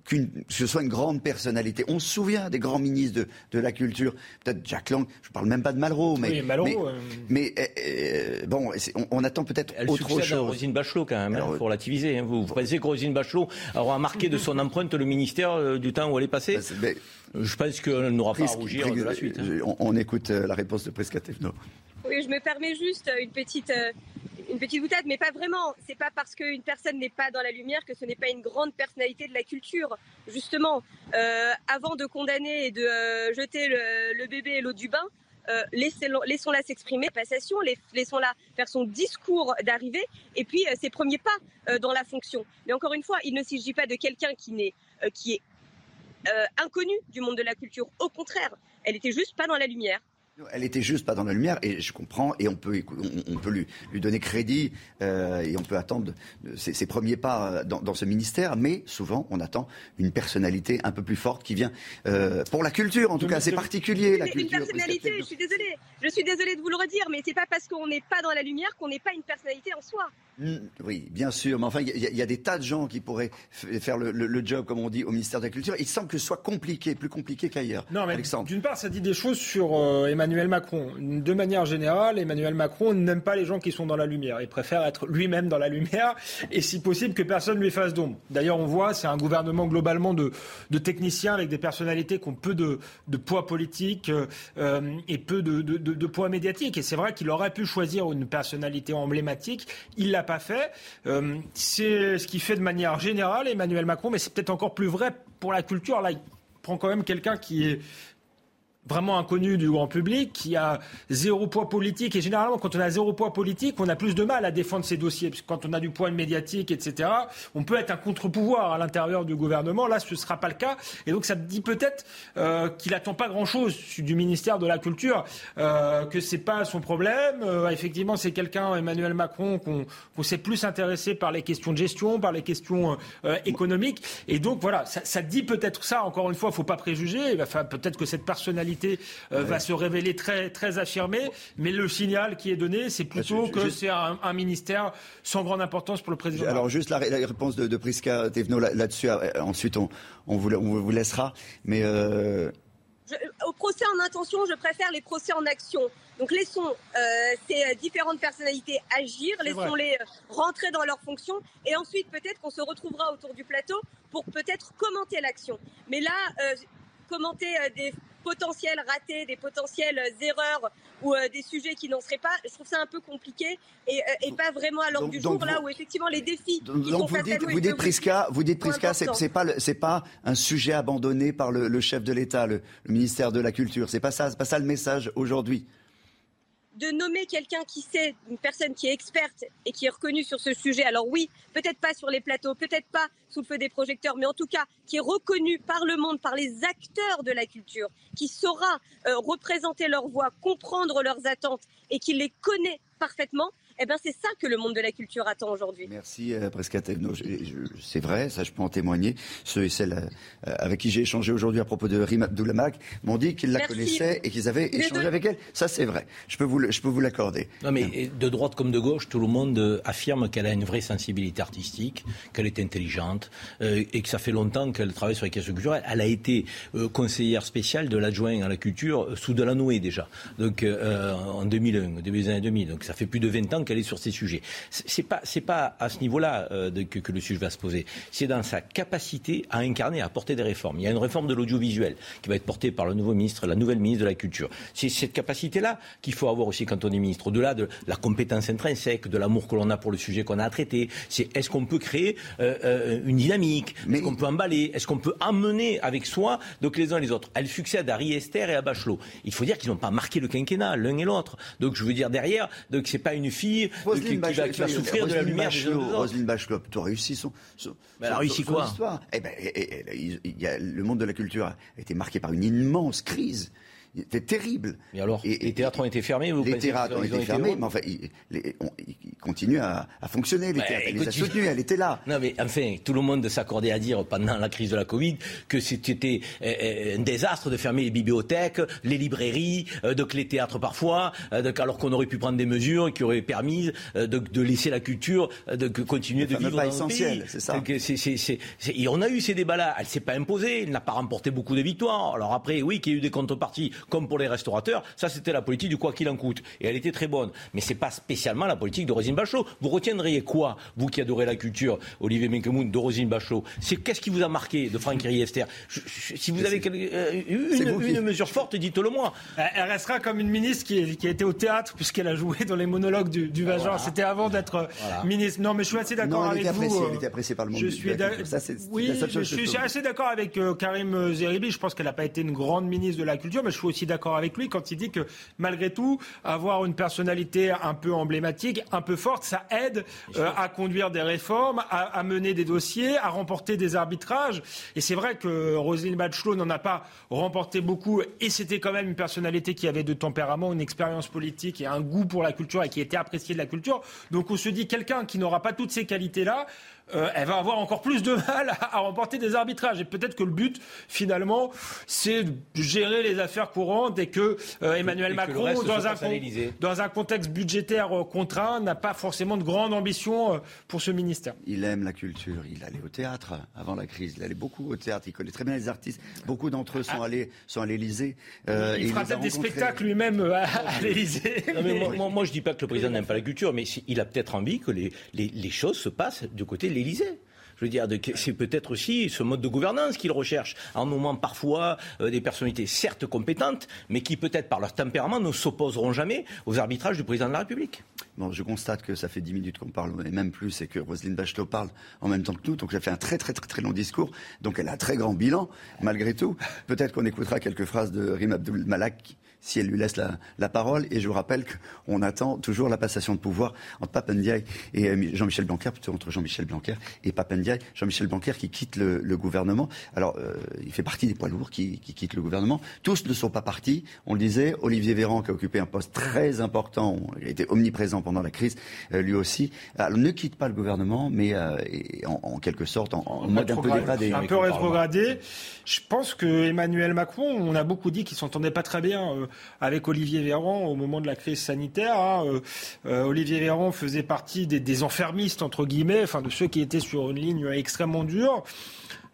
que ce soit une grande personnalité. On se souvient des grands ministres de, la culture, peut-être Jack Lang, je ne parle même pas de Malraux, mais, mais, euh, euh, bon, on, attend peut-être autre chose. À Rosine Bachelot quand même, hein, pour relativiser. Hein. Vous, pensez que Rosine Bachelot aura marqué de son empreinte le ministère euh, du temps où elle est passée bah, Je pense qu'elle n'aura pas à rougir de la suite. Hein. On, écoute la réponse de Prescatevno. Oui, je me permets juste une petite une petite boutade, mais pas vraiment. C'est pas parce qu'une personne n'est pas dans la lumière que ce n'est pas une grande personnalité de la culture. Justement, euh, avant de condamner et de euh, jeter le, bébé et l'eau du bain, euh, laissons-la s'exprimer, passation, laissons-la faire son discours d'arrivée et puis ses premiers pas dans la fonction. Mais encore une fois, il ne s'agit pas de quelqu'un qui, n'est, qui est inconnu du monde de la culture. Au contraire, elle était juste pas dans la lumière. Elle était juste pas dans la lumière et je comprends et on peut, on, peut lui, lui, donner crédit euh, et on peut attendre ses, premiers pas euh, dans, ce ministère, mais souvent on attend une personnalité un peu plus forte qui vient euh, pour la culture en tout cas, c'est particulier la culture. Une personnalité, je suis désolée, je suis désolée de vous le redire, mais c'est pas parce qu'on n'est pas dans la lumière qu'on n'est pas une personnalité en soi. Hmm, oui, bien sûr, mais enfin il y, a des tas de gens qui pourraient faire le, job comme on dit au ministère de la Culture. Il semble que ce soit compliqué, plus compliqué qu'ailleurs. Non, mais d'une part, ça dit des choses sur Emmanuel Emmanuel Macron. De manière générale, Emmanuel Macron n'aime pas les gens qui sont dans la lumière. Il préfère être lui-même dans la lumière et si possible que personne ne lui fasse d'ombre. D'ailleurs, on voit, c'est un gouvernement globalement de, techniciens avec des personnalités qui ont peu de, poids politique euh, et peu de, poids médiatique. Et c'est vrai qu'il aurait pu choisir une personnalité emblématique. Il l'a pas fait. Euh, c'est ce qui fait de manière générale Emmanuel Macron, mais c'est peut-être encore plus vrai pour la culture. Là, il prend quand même quelqu'un qui est vraiment inconnu du grand public, qui a zéro poids politique. Et généralement, quand on a zéro poids politique, on a plus de mal à défendre ses dossiers. Parce que quand on a du poids médiatique, etc., on peut être un contre-pouvoir à l'intérieur du gouvernement. Là, ce ne sera pas le cas. Et donc, ça dit peut-être euh, qu'il attend pas grand-chose du ministère de la Culture, euh, que c'est pas son problème. Euh, effectivement, c'est quelqu'un, Emmanuel Macron, qu'on s'est plus intéressé par les questions de gestion, par les questions économiques. Et donc, voilà, ça, ça dit peut-être ça. Encore une fois, il faut pas préjuger. Peut-être que cette personnalité euh, va se révéler très, très affirmée. Mais le signal qui est donné, c'est plutôt que c'est un, ministère sans grande importance pour le président. Alors, juste la, réponse de, de Prisca Tevno là-dessus. Euh, ensuite, on, on, vous, on, vous, laissera. Mais. Euh, au procès en intention, je préfère les procès en action. Donc laissons ces différentes personnalités agir, laissons-les rentrer dans leurs fonctions et ensuite peut-être qu'on se retrouvera autour du plateau pour peut-être commenter l'action. Mais là, commenter des potentiels ratés, des potentielles erreurs ou euh, des sujets qui n'en seraient pas, je trouve ça un peu compliqué et, euh, pas vraiment à l'ordre du jour, là où effectivement les défis. Donc, qui sont vous, dites, vous, dites Prisca, vous dites Prisca, c'est pas pas un sujet abandonné par le, chef de l'État, le, le, ministère de la Culture. C'est pas ça, pas ça le message aujourd'hui de nommer quelqu'un qui sait, une personne qui est experte et qui est reconnue sur ce sujet. Alors oui, peut-être pas sur les plateaux, peut-être pas sous le feu des projecteurs, mais en tout cas qui est reconnu par le monde, par les acteurs de la culture, qui saura euh, représenter leur voix, comprendre leurs attentes et qui les connaît parfaitement, eh ben, c'est ça que le monde de la culture attend aujourd'hui. Merci euh, C'est vrai, ça je peux en témoigner. Ceux et celles euh, avec qui j'ai échangé aujourd'hui à propos de Rima Abdoulamac m'ont dit qu'ils la connaissaient et qu'ils avaient échangé avec elle. Ça c'est vrai. Je peux vous, je peux vous l'accorder. Non mais de droite comme de gauche, tout le monde euh, affirme qu'elle a une vraie sensibilité artistique, qu'elle est intelligente euh, et que ça fait longtemps qu'elle travaille sur les questions culturelles. Elle a été conseillère spéciale de l'adjoint à la culture sous Delanoë déjà. Donc en 2001, au début des années 2000. Donc ça fait plus de 20 ans qu'elle est sur ces sujets. C'est pas, c'est pas à ce niveau-là euh, que, que, le sujet va se poser. C'est dans sa capacité à incarner, à porter des réformes. Il y a une réforme de l'audiovisuel qui va être portée par le nouveau ministre, la nouvelle ministre de la Culture. C'est cette capacité-là qu'il faut avoir aussi quand on est ministre. Au-delà de la compétence intrinsèque, de l'amour que l'on a pour le sujet qu'on a à traiter, c'est est-ce qu'on peut créer euh, euh, une dynamique? Est-ce qu'on peut emballer? Est-ce qu'on peut emmener avec soi donc les uns et les autres? Elle succède à Riester et à Bachelot. Il faut dire qu'ils n'ont pas marqué le quinquennat, l'un et l'autre. Donc je veux dire derrière, donc c'est pas une fille qui, va, souffrir de la lumière Roselyne Bachelot, tu as réussi son. elle a réussi quoi? histoire. Eh ben, le monde de la culture a été marqué par une immense crise. C'était terrible. Mais alors, et, les théâtres ont été fermés vous Les théâtres ont été fermés, mais enfin, ils, continuent à, fonctionner. Les théâtres, elle les a soutenus, elle était là. Non, mais enfin, tout le monde s'accordait à dire pendant la crise de la Covid que c'était euh, euh, un désastre de fermer les bibliothèques, les librairies, euh, donc les théâtres parfois, donc, alors qu'on aurait pu prendre des mesures qui auraient permis de, laisser la culture de continuer de vivre dans essentiel, c'est ça. et on a eu ces débats-là. Elle s'est pas imposée, elle n'a pas remporté beaucoup de victoires. Alors après, oui, qu'il y a eu des contreparties comme pour les restaurateurs, ça c'était la politique du quoi qu'il en coûte. Et elle était très bonne. Mais c'est pas spécialement la politique de Rosine Bachelot. Vous retiendriez quoi, vous qui adorez la culture, Olivier Minkemoun, de Rosine Bachelot? C'est qu'est-ce qui vous a marqué de Franck Riester? Si vous avez euh, une, mesure forte, dites-le moi. Elle restera comme une ministre qui, qui a été au théâtre puisqu'elle a joué dans les monologues du, du Vagin. C'était avant d'être ministre. Non, mais je suis assez d'accord avec vous. Elle était appréciée par le monde. Je suis oui, je suis assez d'accord avec euh, Karim Zeribi. Je pense qu'elle n'a pas été une grande ministre de la culture, mais je suis aussi d'accord avec lui quand il dit que malgré tout, avoir une personnalité un peu emblématique, un peu forte, ça aide euh, à conduire des réformes, à, mener des dossiers, à remporter des arbitrages. Et c'est vrai que Roselyne Bachelot n'en a pas remporté beaucoup, et c'était quand même une personnalité qui avait de tempérament, une expérience politique et un goût pour la culture et qui était appréciée de la culture. Donc on se dit quelqu'un qui n'aura pas toutes ces qualités-là, euh, elle va avoir encore plus de mal à, remporter des arbitrages. Et peut-être que le but, finalement, c'est de gérer les affaires courantes et que euh, Emmanuel Macron, dans un, dans un, contexte budgétaire euh, contraint, n'a pas forcément de grande ambition pour ce ministère. Il aime la culture. Il allait au théâtre avant la crise. Il allait beaucoup au théâtre. Il connaît très bien les artistes. Beaucoup d'entre eux sont, ah. allés, sont à l'Élysée. il fera peut-être des spectacles lui-même à, l'Élysée. Moi, moi, je ne dis pas que le président n'aime pas la culture, mais il a peut-être envie que les, les, les choses se passent du côté l'Élysée. Je veux dire, c'est peut-être aussi ce mode de gouvernance qu'il recherche, en nommant parfois euh, des personnalités certes compétentes, mais qui peut-être par leur tempérament ne s'opposeront jamais aux arbitrages du président de la République. Bon, je constate que ça fait dix minutes qu'on parle, et même plus, et que Roselyne Bachelot parle en même temps que nous. Donc j'ai fait un très très très très long discours. Donc elle a un très grand bilan, malgré tout. Peut-être qu'on écoutera quelques phrases de Rim Abdul Malak si elle lui laisse la, parole. Et je vous rappelle qu'on attend toujours la passation de pouvoir entre Papendiaï et euh, Jean-Michel Blanquer, plutôt entre Jean-Michel Blanquer et Papendiaï. Jean-Michel Blanquer qui quitte le, gouvernement. Alors, euh, il fait partie des poids lourds qui, qui, quittent le gouvernement. Tous ne sont pas partis. On le disait, Olivier Véran, qui a occupé un poste très important, il a été omniprésent pendant la crise, euh, lui aussi. Alors, ne quitte pas le gouvernement, mais en, quelque sorte, en, mode un peu dégradé. Un peu rétrogradé. Je pense que Emmanuel Macron, on a beaucoup dit qu'il s'entendait pas très bien avec Olivier Véran au moment de la crise sanitaire. Hein, euh, euh, Olivier Véran faisait partie des, des, enfermistes, entre guillemets, enfin de ceux qui étaient sur une ligne extrêmement dure.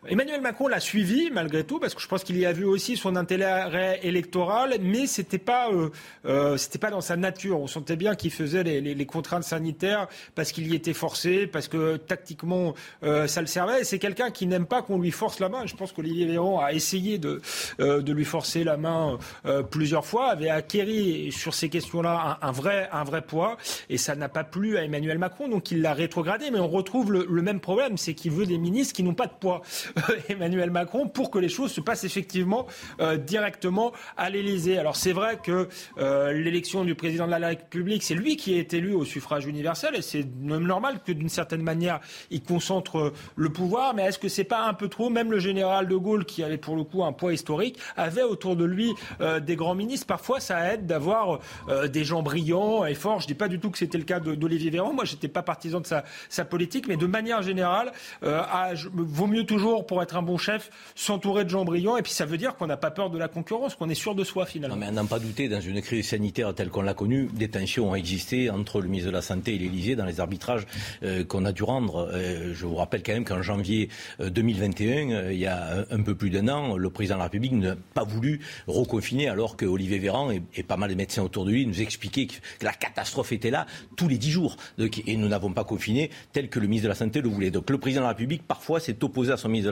Emmanuel Macron l'a suivi malgré tout parce que je pense qu'il y a vu aussi son intérêt électoral, mais c'était pas euh, euh, c'était pas dans sa nature. On sentait bien qu'il faisait les, les, les, contraintes sanitaires parce qu'il y était forcé, parce que tactiquement euh, ça le servait. C'est quelqu'un qui n'aime pas qu'on lui force la main. Je pense qu'Olivier Véran a essayé de euh, de lui forcer la main euh, plusieurs fois, avait acquéri sur ces questions-là un, un, vrai un vrai poids, et ça n'a pas plu à Emmanuel Macron, donc il l'a rétrogradé. Mais on retrouve le, le même problème, c'est qu'il veut des ministres qui n'ont pas de poids. Emmanuel Macron pour que les choses se passent effectivement euh, directement à l'Élysée. Alors c'est vrai que euh, l'élection du président de la République, c'est lui qui est élu au suffrage universel et c'est normal que d'une certaine manière il concentre le pouvoir. Mais est-ce que c'est pas un peu trop? Même le général de Gaulle, qui avait pour le coup un poids historique, avait autour de lui euh, des grands ministres. Parfois, ça aide d'avoir des gens brillants et forts. Je dis pas du tout que c'était le cas d'Olivier Véran. Moi, j'étais pas partisan de sa, politique, mais de manière générale, vaut mieux toujours pour être un bon chef, s'entourer de gens brillants. Et puis ça veut dire qu'on n'a pas peur de la concurrence, qu'on est sûr de soi finalement. Non, mais n'en pas douter, dans une crise sanitaire telle qu'on l'a connue, des tensions ont existé entre le ministre de la Santé et l'Élysée dans les arbitrages euh, qu'on a dû rendre. Euh, je vous rappelle quand même qu'en janvier 2021, euh, il y a un, peu plus d'un an, le président de la République n'a pas voulu reconfiner alors que Olivier Véran et, pas mal de médecins autour de lui nous expliquaient que, la catastrophe était là tous les dix jours. et nous n'avons pas confiné tel que le ministre de la Santé le voulait. Donc le président de la République, parfois, s'est opposé à son ministre de la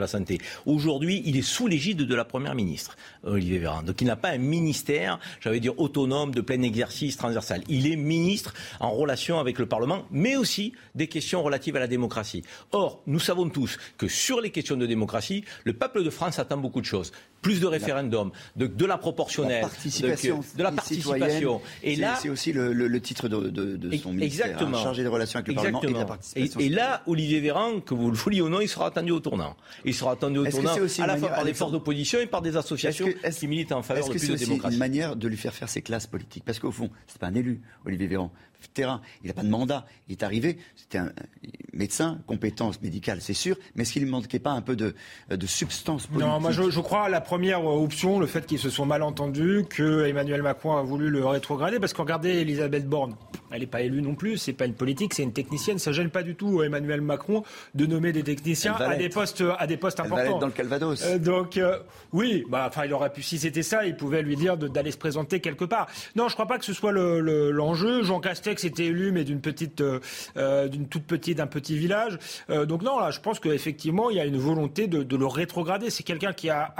Aujourd'hui, il est sous l'égide de la Première ministre, Olivier Véran. Donc il n'a pas un ministère, j'allais dire, autonome, de plein exercice, transversal. Il est ministre en relation avec le Parlement, mais aussi des questions relatives à la démocratie. Or, nous savons tous que sur les questions de démocratie, le peuple de France attend beaucoup de choses plus de référendums, de, de, la proportionnelle, de, la participation. Et là, c'est aussi le, le, le, titre de, de son ministère, hein, exactement, chargé des relations avec le Parlement et de la participation. Et, et là, Olivier Véran, que vous le vouliez ou non, il sera attendu au tournant. Il sera attendu au tournant à la fois par les forces d'opposition et par des associations qui militent en faveur de plus de démocratie. Est-ce que c'est une manière de lui faire faire ses classes politiques? Parce qu'au fond, c'est pas un élu, Olivier Véran terrain. Il n'a pas de mandat. Il est arrivé, c'était un médecin, compétence médicale, c'est sûr, mais est-ce qu'il ne manquait pas un peu de, de substance politique Non, moi je, crois à la première option, le fait qu'ils se sont mal entendus, que Emmanuel Macron a voulu le rétrograder, parce qu'on regardait Elisabeth Borne, elle n'est pas élue non plus, c'est pas une politique, c'est une technicienne, ça gêne pas du tout Emmanuel Macron de nommer des techniciens à des postes, à des postes importants. dans le Calvados. Euh, donc euh, oui, bah, enfin il aurait pu, si c'était ça, il pouvait lui dire d'aller se présenter quelque part. Non, je crois pas que ce soit l'enjeu. Le, Jean Castex c'était élu, mais d'une petite, euh, euh, d'une toute petite, d'un petit village. Euh, donc non, là, je pense qu'effectivement, il y a une volonté de, le rétrograder. C'est quelqu'un qui a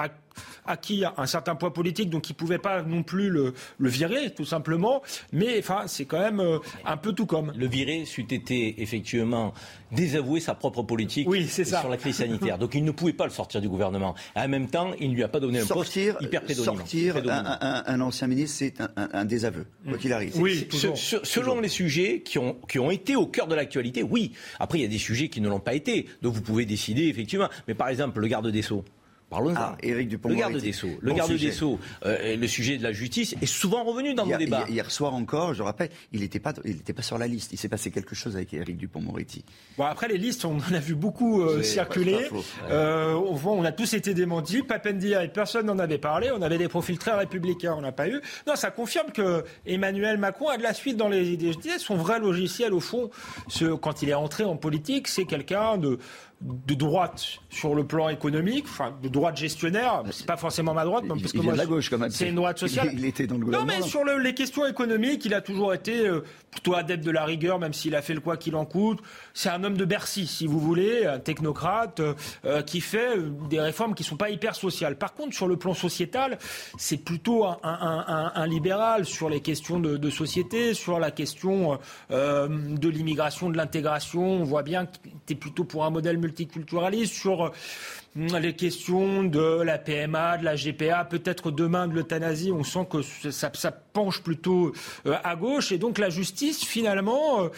acquis un certain poids politique, donc il ne pouvait pas non plus le, le, virer, tout simplement. Mais enfin, c'est quand même un peu tout comme. Le virer, c'eût été effectivement désavouer sa propre politique oui, sur la crise sanitaire. Donc il ne pouvait pas le sortir du gouvernement. En même temps, il ne lui a pas donné un sortir, poste hyper prédominant. Sortir un, un, ancien ministre, c'est un, désaveu, quoi qu'il arrive. Oui, selon les sujets qui ont, qui ont été au cœur de l'actualité, oui. Après, il y a des sujets qui ne l'ont pas été. Donc vous pouvez décider, effectivement. Mais par exemple, le garde des Sceaux. Parlons-en. Ah, le garde des Sceaux. Le garde des Sceaux, euh, le sujet de la justice est souvent revenu dans nos débats. Hier soir encore, je rappelle, il n'était pas, il pas sur la liste. Il s'est passé quelque chose avec Éric Dupont-Moretti. Bon, après les listes, on en a vu beaucoup euh, circuler. Euh, on, a tous été démentis. Papendia et personne n'en avait parlé. On avait des profils très républicains, on n'a pas eu. Non, ça confirme que Emmanuel Macron a de la suite dans les idées. Je disais, son vrai logiciel, au fond, ce, quand il est entré en politique, c'est quelqu'un de de droite sur le plan économique, enfin de droite gestionnaire, c'est pas forcément ma droite, parce que moi, la gauche quand même. C'est une droite sociale. Il, était dans le gouvernement. Non, mais sur les questions économiques, il a toujours été euh, plutôt adepte de la rigueur, même s'il a fait le quoi qu'il en coûte. C'est un homme de Bercy, si vous voulez, un technocrate euh, euh, qui fait des réformes qui sont pas hyper sociales. Par contre, sur le plan sociétal, c'est plutôt un, libéral sur les questions de, de société, sur la question de l'immigration, de l'intégration. On voit bien qu'il était plutôt pour un modèle multiculturaliste, sur les questions de la PMA, de la GPA, peut-être demain de l'euthanasie. On sent que ça, ça penche plutôt euh, à gauche. Et donc la justice, finalement, euh,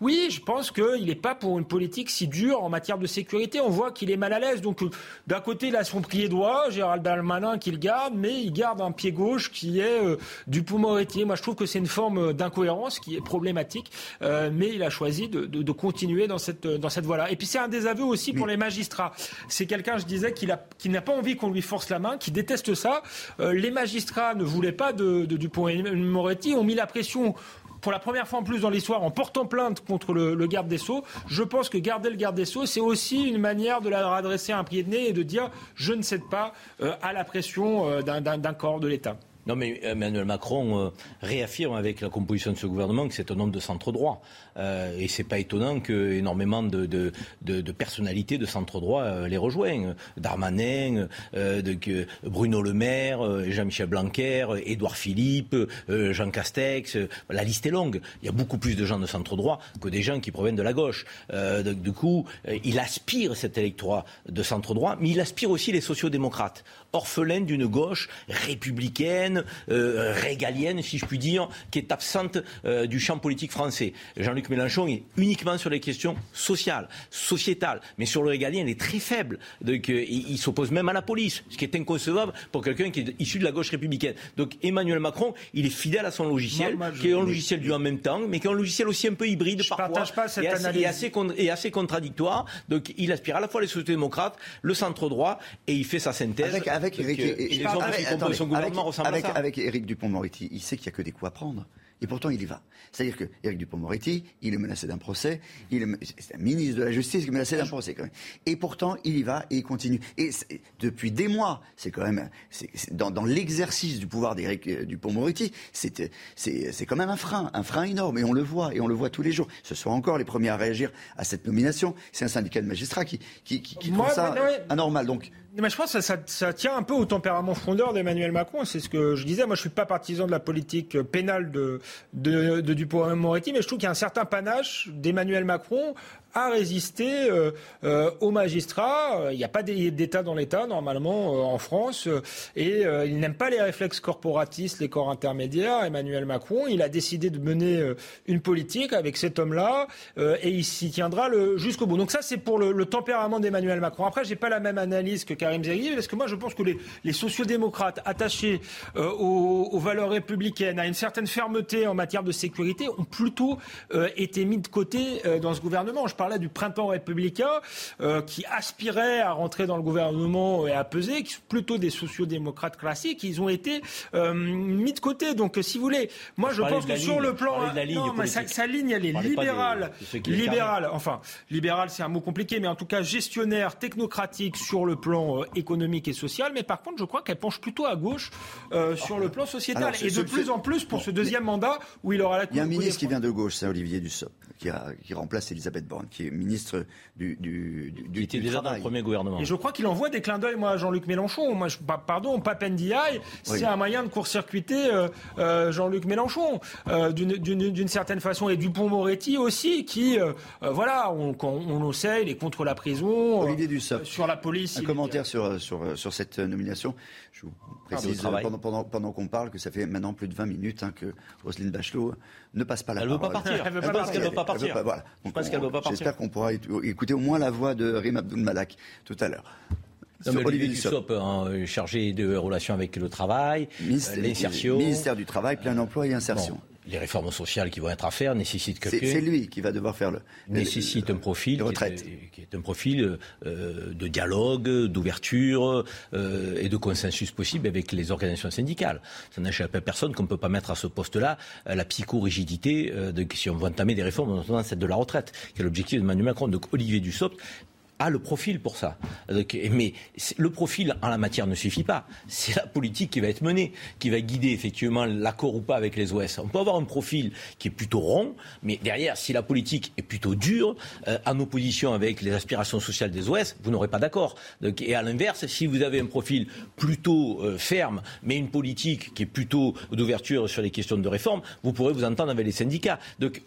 oui, je pense qu'il n'est pas pour une politique si dure en matière de sécurité. On voit qu'il est mal à l'aise. Donc euh, d'un côté, il a son pied droit, Gérald Darmanin qui le garde, mais il garde un pied gauche qui est du Dupont-Moretti. Moi, je trouve que c'est une forme d'incohérence qui est problématique, mais il a choisi de, de, de continuer dans cette, dans cette voie-là. Et puis c'est un désaveu aussi pour les magistrats. C'est quelqu'un, je disais, qui n'a pas envie qu'on lui force la main, qui déteste ça. les magistrats ne voulaient pas de, Dupont Moretti ont mis la pression pour la première fois en plus dans l'histoire en portant plainte contre le, garde des Sceaux. Je pense que garder le garde des Sceaux, c'est aussi une manière de leur adresser un pied de nez et de dire je ne cède pas euh, à la pression euh, d'un corps de l'État. Non, mais Emmanuel Macron euh, réaffirme avec la composition de ce gouvernement que c'est un homme de centre droit. Euh, et c'est pas étonnant que énormément de, personnalités de centre droit euh, les rejoignent. Darmanin, euh, Bruno Le Maire, Jean-Michel Blanquer, Édouard Philippe, Jean Castex. la liste est longue. Il y a beaucoup plus de gens de centre droit que des gens qui proviennent de la gauche. du coup, il aspire cet électorat de centre droit, mais il aspire aussi les sociodémocrates, orphelins d'une gauche républicaine régalienne, si je puis dire, qui est absente du champ politique français. Jean-Luc Mélenchon est uniquement sur les questions sociales, sociétales, mais sur le régalien, il est très faible. Donc, il, s'oppose même à la police, ce qui est inconcevable pour quelqu'un qui est issu de la gauche républicaine. Donc, Emmanuel Macron, il est fidèle à son logiciel, qui est un logiciel du en même temps, mais qui est un logiciel aussi un peu hybride je parfois, pas cette et, assez, analyse. et, assez, et assez contradictoire. Donc, il aspire à la fois les sociétés démocrates, le centre droit, et il fait sa synthèse. Avec, avec Donc, Eric, euh, et- les avec- attendez, avec-. Avec Éric Dupont-Moretti, il sait qu'il n'y a que des coups à prendre. Et pourtant, il y va. C'est-à-dire que Éric Dupont-Moretti, il est menacé d'un procès. Il est, c'est un ministre de la Justice qui est menacé d'un procès, quand même. Et pourtant, il y va et il continue. Et depuis des mois, c'est quand même, c'est, c'est- dans, dans l'exercice du pouvoir d'Éric euh, Dupont-Moretti, c'est, c'est, c'est quand même un frein, un frein énorme. Et on le voit, et on le voit tous les jours. Ce sont encore les premiers à réagir à cette nomination. C'est un syndicat de magistrats qui, qui, qui, qui Moi, trouve ça anormal. Donc, Mais je pense que ça, tient un peu au tempérament frondeur d'Emmanuel Macron. C'est ce que je disais. Moi, je suis pas partisan de la politique euh, pénale de, de, de Dupont-Moretti, mais je trouve qu'il y a un certain panache d'Emmanuel Macron à résister euh, euh, aux magistrats. Il n'y a pas d'é- d'État dans l'État, normalement, euh, en France. Et il n'aime pas les réflexes corporatistes, les corps intermédiaires. Emmanuel Macron, il a décidé de mener une politique avec cet homme-là et il s'y tiendra jusqu'au bout. Donc ça, c'est pour le, tempérament d'Emmanuel Macron. Après, j'ai pas la même analyse que Karim Zeribi parce que moi, je pense que les, les sociodémocrates attachés aux, valeurs républicaines, à une certaine fermeté en matière de sécurité, ont plutôt été mis de côté dans ce gouvernement. Je parlais du printemps républicain euh, qui aspirait à rentrer dans le gouvernement et à peser, qui sont plutôt des sociodémocrates classiques. Ils ont été euh, mis de côté. Donc, euh, si vous voulez, moi, je, pense que sur ligne, le plan, la ligne non, mais sa, ligne, elle est libérale, de libérale. Enfin, libéral, c'est un mot compliqué, mais en tout cas gestionnaire, technocratique sur le plan euh, économique et social. Mais par contre, je crois qu'elle penche plutôt à gauche sur le plan sociétal. Alors, et de plus en plus pour ce deuxième mandat où il aura la Il y a un ministre qui vient de gauche, c'est Olivier Dussopt, qui, a- qui remplace Elisabeth Borne, qui est ministre du, du, du, du- était du déjà dans le premier gouvernement. Et je crois qu'il envoie des clins d'œil, moi, à Jean-Luc Mélenchon. Moi, je, pa- pardon, Papendiaï, c'est Oui. un moyen de court-circuiter euh, euh, Jean-Luc Mélenchon, euh, d'une- certaine façon. Et Dupont-Moretti aussi, qui, voilà, on, on, le sait, il est contre la prison. Olivier Dussopt. Sur la police. Un est- commentaire sur, sur, sur cette nomination. Je vous précise pendant, pendant, pendant qu'on parle que ça fait maintenant plus de 20 minutes hein, que Roselyne Bachelot ne passe pas la Elle veut parole. pas partir. Elle veut pas partir. qu'elle veut pas Elle veut partir. voilà. Je pense qu'elle veut pas partir. J'espère qu'on pourra écouter au moins la voix de Rim Abdul Malak tout à l'heure. Non, Sur mais Olivier Dussopt. Hein, chargé de relations avec le travail, Ministère- euh, l'insertion. Ministère du Travail, plein emploi et insertion. Bon, les réformes sociales qui vont être à faire nécessitent quelqu'un c'est lui qui va devoir faire le. nécessite un profil qui est, qui est un profil euh, de dialogue, d'ouverture euh, et de consensus possible avec les organisations syndicales. Ça n'échappe à personne qu'on ne peut pas mettre à ce poste-là euh, la psychorigidité euh, de si on veut entamer des réformes, notamment celle de la retraite, qui est l'objectif de Emmanuel Macron. Donc Olivier Dussopt a le profil pour ça. Mais le profil en la matière ne suffit pas. C'est la politique qui va être menée, qui va guider effectivement l'accord ou pas avec les OS. On peut avoir un profil qui est plutôt rond, mais derrière, si la politique est plutôt dure, euh, en opposition avec les aspirations sociales des OS, vous n'aurez pas d'accord. Et à l'inverse, si vous avez un profil plutôt euh, ferme, mais une politique qui est plutôt d'ouverture sur les questions de réforme, vous pourrez vous entendre avec les syndicats.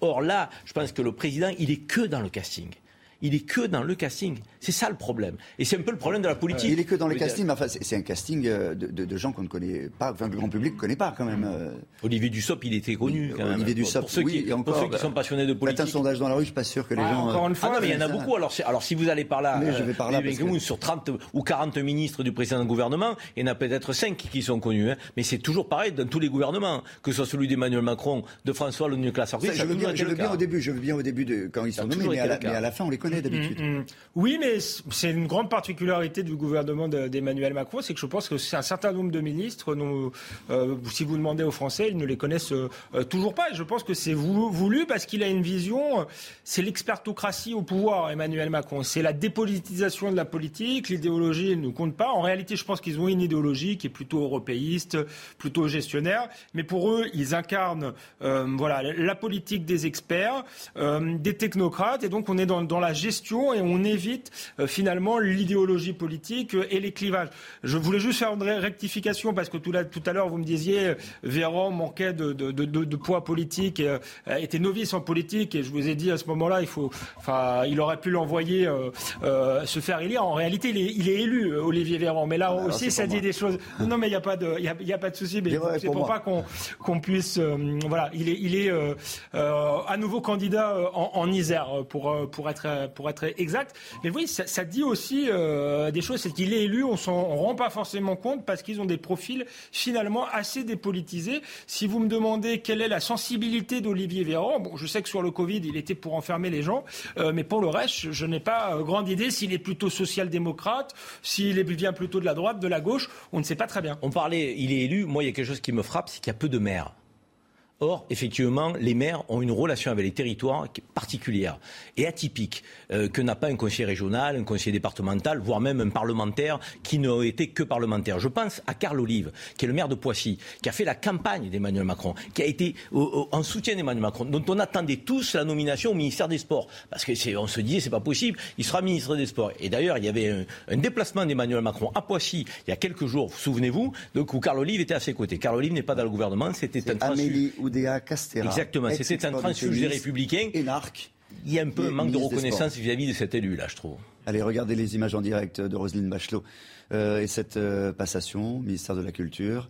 Or là, je pense que le président, il est que dans le casting. Il est que dans le casting. C'est ça le problème. Et c'est un peu le problème de la politique. Il est que dans les dire, castings, mais enfin, c'est un casting euh, de, de- de gens qu'on ne connaît pas, enfin, que le grand public ne connaît pas quand même. euh. Olivier Dussopt, il était connu. quand même. Olivier Pour- Dussopt, pour ceux, oui, qui, et pour ceux qui sont passionnés de Faites politique. un sondage dans la rue, je suis pas sûr que les Ah, gens. encore euh, une fois, Ah non, mais il y en a ça- beaucoup. Alors, si vous allez par là, Mais je vais par là euh, parce Benguemoun, que- sur 30 ou 40 ministres du précédent gouvernement, il y en a peut-être 5 qui sont connus. hein. Mais c'est toujours pareil dans tous les gouvernements, que ce soit celui d'Emmanuel Macron, de François Hollande, Nicolas Sarkozy. Je veux bien, je le veux bien au début, je veux bien au début de, quand ils sont nommés, le mais à la fin, on les connaît d'habitude. Mm, mm. Oui, mais c'est une grande particularité du gouvernement de- d'Emmanuel Macron, c'est que je pense que c'est un certain nombre de ministres, nous, euh, si vous demandez aux Français, ils ne les connaissent euh, toujours pas. Et je pense que c'est voulu, parce qu'il a une vision, euh, c'est l'expertocratie au pouvoir, Emmanuel Macron. C'est la dépolitisation de la politique, l'idéologie ne compte pas. En réalité, je pense qu'ils ont une idéologie qui est plutôt européiste, plutôt gestionnaire. Mais pour eux, ils incarnent euh, voilà, la politique des experts, des technocrates. Et donc, on est dans, dans la gestion et on évite euh, finalement l'idéologie politique euh, et les clivages. Je voulais juste faire une rectification parce que tout, à l'heure vous me disiez Véran manquait de, poids politique, et, était novice en politique et je vous ai dit à ce moment-là il faut, enfin, il aurait pu l'envoyer se faire élire. En réalité, il est, élu Olivier Véran, mais là ah, aussi ça dit des choses. Non, mais il n'y a pas de, il a, pas de souci, mais c'est pour, pas qu'on puisse, voilà, il est, il est à nouveau candidat en, en Isère pour pour être pour être exact. Mais oui, ça, ça dit aussi euh, des choses. C'est qu'il est élu, on ne rend pas forcément compte parce qu'ils ont des profils finalement assez dépolitisés. Si vous me demandez quelle est la sensibilité d'Olivier Véran, bon, je sais que sur le Covid, il était pour enfermer les gens, euh, mais pour le reste, je n'ai pas euh, grande idée s'il est plutôt social-démocrate, s'il vient plutôt de la droite, de la gauche, on ne sait pas très bien. On parlait, il est élu. Moi, il y a quelque chose qui me frappe, c'est qu'il y a peu de maires. Or, effectivement, les maires ont une relation avec les territoires particulière et atypique euh, que n'a pas un conseiller régional, un conseiller départemental, voire même un parlementaire qui n'a été que parlementaire. Je pense à Carl Olive, qui est le maire de Poissy, qui a fait la campagne d'Emmanuel Macron, qui a été en soutien d'Emmanuel Macron, dont on attendait tous la nomination au ministère des Sports, parce que on se disait c'est pas possible, il sera ministre des Sports. Et d'ailleurs, il y avait un, un déplacement d'Emmanuel Macron à Poissy il y a quelques jours, souvenez-vous, donc où Carl Olive était à ses côtés. Carl Olive n'est pas dans le gouvernement, c'était un Exactement, c'était un transfuge des Républicains. Énarque. Il y a un peu un manque de reconnaissance vis-à-vis de cet élu-là, je trouve. Allez, regardez les images en direct de Roselyne Bachelot euh, et cette euh, passation, ministère de la Culture,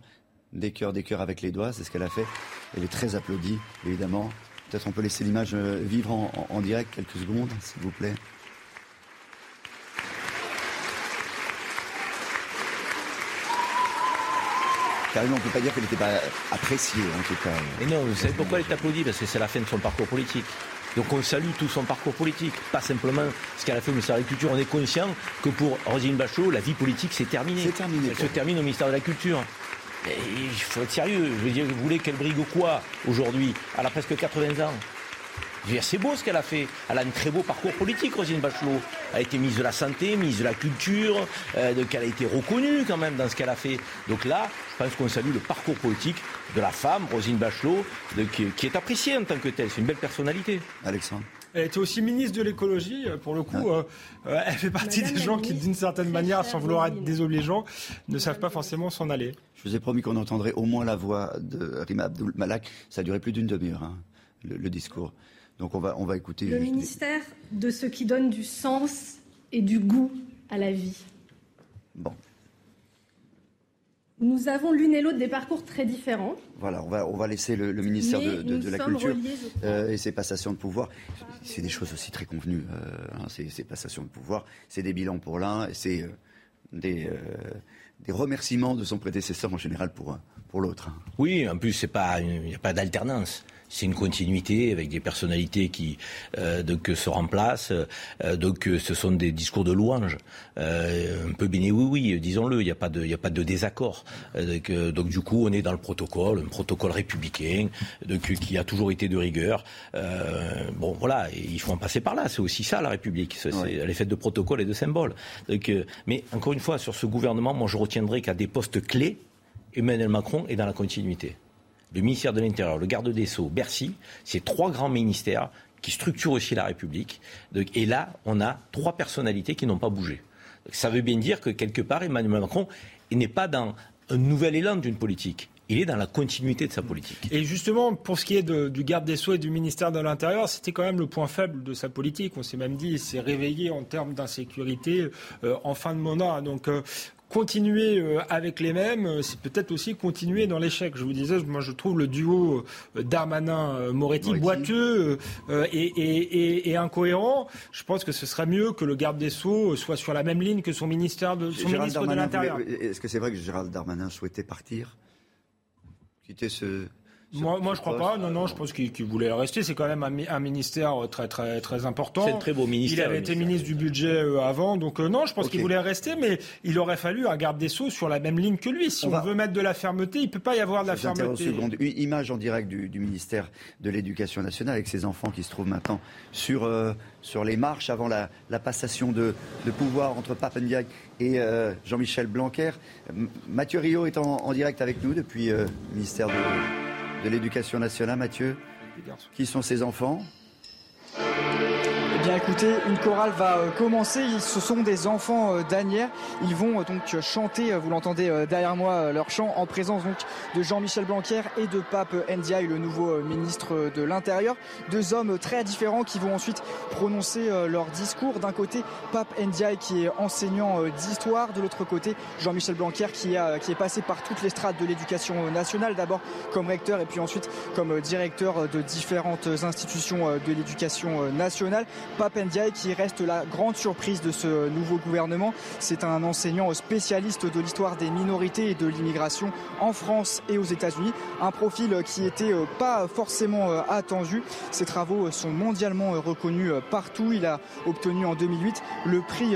des cœurs, des cœurs avec les doigts, c'est ce qu'elle a fait. Elle est très applaudie, évidemment. Peut-être on peut laisser l'image euh, vivre en direct quelques secondes, s'il vous plaît. Carrément, on ne peut pas dire qu'elle n'était pas appréciée, en tout cas. Et non, vous savez pourquoi elle est applaudie? Parce que c'est la fin de son parcours politique. Donc on salue tout son parcours politique, pas simplement ce qu'elle a fait au ministère de la Culture. On est conscient que pour Rosine Bachelot, la vie politique s'est terminée. C'est terminé. Elle se termine au ministère de la Culture. il faut être sérieux. Je veux dire, vous voulez qu'elle brigue quoi aujourd'hui? Elle a presque 80 ans. C'est beau ce qu'elle a fait. Elle a un très beau parcours politique, Rosine Bachelot. Elle a été ministre de la Santé, ministre de la Culture, euh, donc elle a été reconnue quand même dans ce qu'elle a fait. Donc là, je pense qu'on salue le parcours politique de la femme, Rosine Bachelot, qui, est appréciée en tant que telle. C'est une belle personnalité. Alexandre. Elle était aussi ministre de l'écologie. Euh, pour le coup, euh, elle fait partie des gens qui, d'une certaine manière, sans vouloir être désobligeants, ne savent pas forcément s'en aller. Je vous ai promis qu'on entendrait au moins la voix de Rima Abdul Malak. Ça a duré plus d'une demi-heure, hein, le, discours. Donc on va, on va écouter. Le ministère de ce qui donne du sens et du goût à la vie. Bon. Nous avons l'une et l'autre des parcours très différents. Voilà, on va, on va laisser le, ministère de, la Culture euh, et ses passations de pouvoir. C'est des choses aussi très convenues, euh, hein, ces, passations de pouvoir. C'est des bilans pour l'un et c'est euh, des, des remerciements de son prédécesseur en général pour, pour l'autre. Hein. Oui, en plus, il n'y a pas d'alternance c'est une continuité avec des personnalités qui euh, donc, se remplacent. Euh, donc ce sont des discours de louange, euh, un peu béni oui oui, disons-le. Il n'y a pas de, il a pas de désaccord. Donc, donc, du coup, on est dans le protocole, un protocole républicain, donc qui a toujours été de rigueur. bon, voilà, il faut en passer par là. C'est aussi ça la République. C'est, Elle est faite de protocoles et de symboles. Donc, mais encore une fois, sur ce gouvernement, moi, je retiendrai qu'à des postes clés, Emmanuel Macron est dans la continuité le ministère de l'Intérieur, le garde des Sceaux, Bercy, c'est trois grands ministères qui structurent aussi la République. Et là, on a trois personnalités qui n'ont pas bougé. Ça veut bien dire que quelque part, Emmanuel Macron n'est pas dans un nouvel élan d'une politique. Il est dans la continuité de sa politique. Et justement, pour ce qui est du garde des Sceaux et du ministère de l'Intérieur, c'était quand même le point faible de sa politique. On s'est même dit, il s'est réveillé en termes d'insécurité euh, en fin de mandat. Donc, euh, continuer euh, avec les mêmes, euh, c'est peut-être aussi continuer dans l'échec. Je vous disais, moi je trouve le duo euh, Darmanin-Moretti boiteux et, incohérent. Je pense que ce serait mieux que le garde des Sceaux soit sur la même ligne que son ministère de son ministre de l'Intérieur. Est-ce que c'est vrai que Gérald Darmanin souhaitait partir? Quitter ce, moi, moi, je crois pas. Non, non, je pense qu'il voulait rester. C'est quand même un, ministère très, très, très important. C'est un très beau ministère. Il avait été ministre du budget euh, avant, donc euh, non, je pense qu'il voulait rester, mais il aurait fallu un garde des sceaux sur la même ligne que lui. Si on, veut mettre de la fermeté, il peut pas y avoir de la fermeté. Seconde. Une image en direct du, ministère de l'Éducation nationale avec ses enfants qui se trouvent maintenant sur euh, sur les marches avant la, passation de, pouvoir entre Papendiac et Jean-Michel Blanquer. Mathieu Rio est en, direct avec nous depuis le ministère de de l'Éducation nationale, Mathieu Qui sont ses enfants bien écoutez, une chorale va euh, commencer. Ce sont des enfants euh, d'Anières. Ils vont euh, donc chanter, vous l'entendez derrière moi, leur chant en présence donc de Jean-Michel Blanquer et de Pape Ndiaye, le nouveau ministre de l'Intérieur. Deux hommes très différents qui vont ensuite prononcer leur discours. D'un côté, Pape Ndiaye qui est enseignant d'histoire. De l'autre côté, Jean-Michel Blanquer qui, a, qui est passé par toutes les strates de l'éducation nationale. D'abord comme recteur et puis ensuite comme directeur de différentes institutions de l'éducation nationale. Pape Ndiaye qui reste la grande surprise de ce nouveau gouvernement. C'est un enseignant spécialiste de l'histoire des minorités et de l'immigration en France et aux États-Unis. Un profil qui n'était euh, pas forcément euh, attendu. Ses travaux sont mondialement euh, reconnus partout. Il a obtenu en 2008 le prix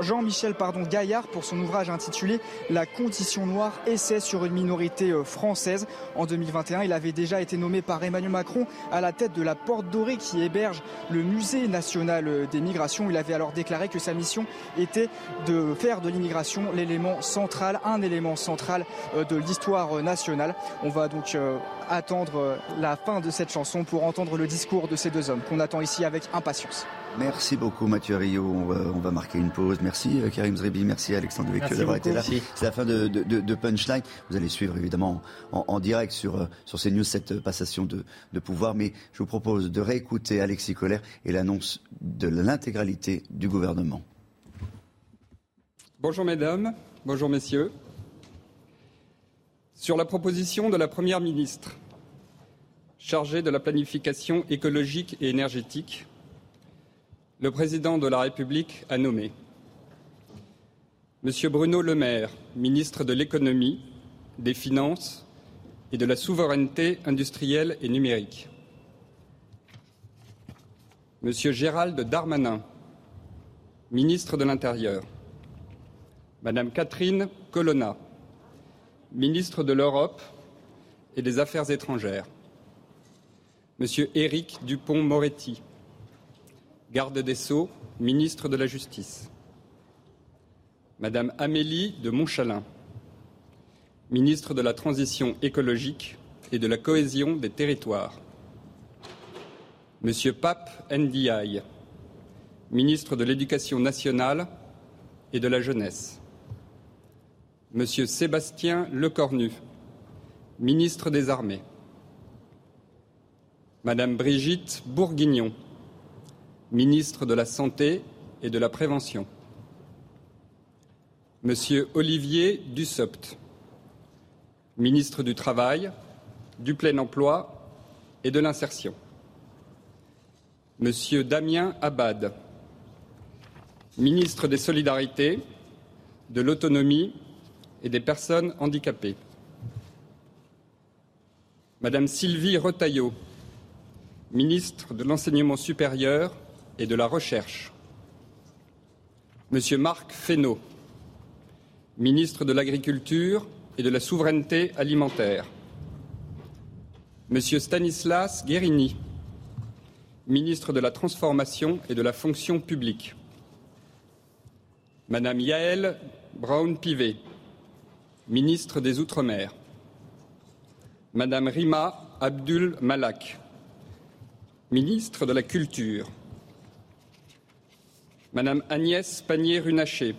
Jean-Michel Gaillard pour son ouvrage intitulé La condition noire, essai sur une minorité française. En 2021, il avait déjà été nommé par Emmanuel Macron à la tête de la Porte Dorée qui héberge le musée national des migrations. Il avait alors déclaré que sa mission était de faire de l'immigration l'élément central, un élément central euh, de l'histoire nationale. On va donc euh, attendre euh, la fin de cette chanson pour entendre le discours de ces deux hommes qu'on attend ici avec impatience. Merci beaucoup Mathieu Rio. On va, marquer une pause. Merci Karim Zrebi, merci Alexandre Devecchio d'avoir été là. C'est la fin de, Punchline. Vous allez suivre évidemment en, direct sur, sur CNews cette passation de, pouvoir. Mais je vous propose de réécouter Alexis Colère et l'annonce de l'intégralité du gouvernement. Bonjour mesdames, bonjour messieurs. Sur la proposition de la Première ministre chargée de la planification écologique et énergétique, le président de la République a nommé Monsieur Bruno Le Maire, ministre de l'économie, des finances et de la souveraineté industrielle et numérique. Monsieur Gérald Darmanin, ministre de l'Intérieur. Madame Catherine Colonna, ministre de l'Europe et des Affaires étrangères. Monsieur Éric Dupont-Moretti, garde des Sceaux, ministre de la Justice. Madame Amélie de Montchalin, ministre de la Transition écologique et de la cohésion des territoires. Monsieur Pape Ndiaye, ministre de l'Éducation nationale et de la jeunesse. Monsieur Sébastien Lecornu, ministre des Armées. Madame Brigitte Bourguignon, ministre de la Santé et de la Prévention. Monsieur Olivier Dussopt, ministre du Travail, du Plein Emploi et de l'Insertion. Monsieur Damien Abad, ministre des Solidarités, de l'Autonomie et des Personnes handicapées. Madame Sylvie Retailleau, ministre de l'Enseignement supérieur et de la Recherche. Monsieur Marc Fesneau, ministre de l'Agriculture et de la Souveraineté alimentaire. Monsieur Stanislas Guérini, ministre de la Transformation et de la Fonction publique. Madame Yaël Brown-Pivet, ministre des Outre-mer. Madame Rima Abdul Malak, ministre de la Culture. Madame Agnès Pannier-Runacher,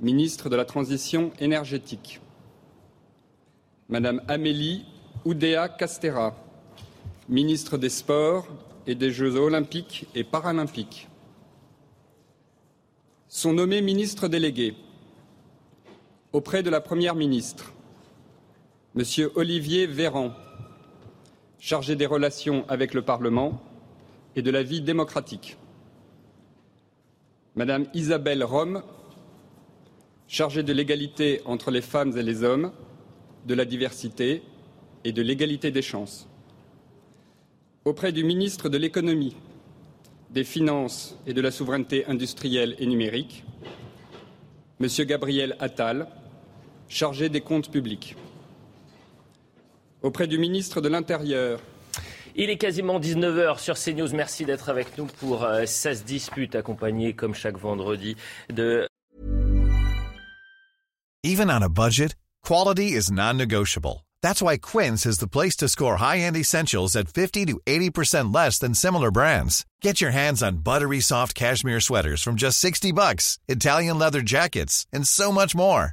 ministre de la Transition énergétique. Madame Amélie Oudéa Castera, ministre des Sports et des Jeux olympiques et paralympiques. Sont nommés ministres délégués auprès de la Première ministre, Monsieur Olivier Véran, chargé des relations avec le Parlement et de la vie démocratique. Madame Isabelle Rome, chargée de l'égalité entre les femmes et les hommes, de la diversité et de l'égalité des chances. Auprès du ministre de l'économie, des finances et de la souveraineté industrielle et numérique, Monsieur Gabriel Attal, chargé des comptes publics. Auprès du ministre de l'Intérieur, il est quasiment 19h sur CNews. Merci d'être avec nous pour 16 euh, disputes accompagnées comme chaque vendredi de Even on a budget, quality is non-negotiable. That's why Quince is the place to score high-end essentials at 50 to 80% less than similar brands. Get your hands on buttery soft cashmere sweaters from just 60 bucks, Italian leather jackets, and so much more.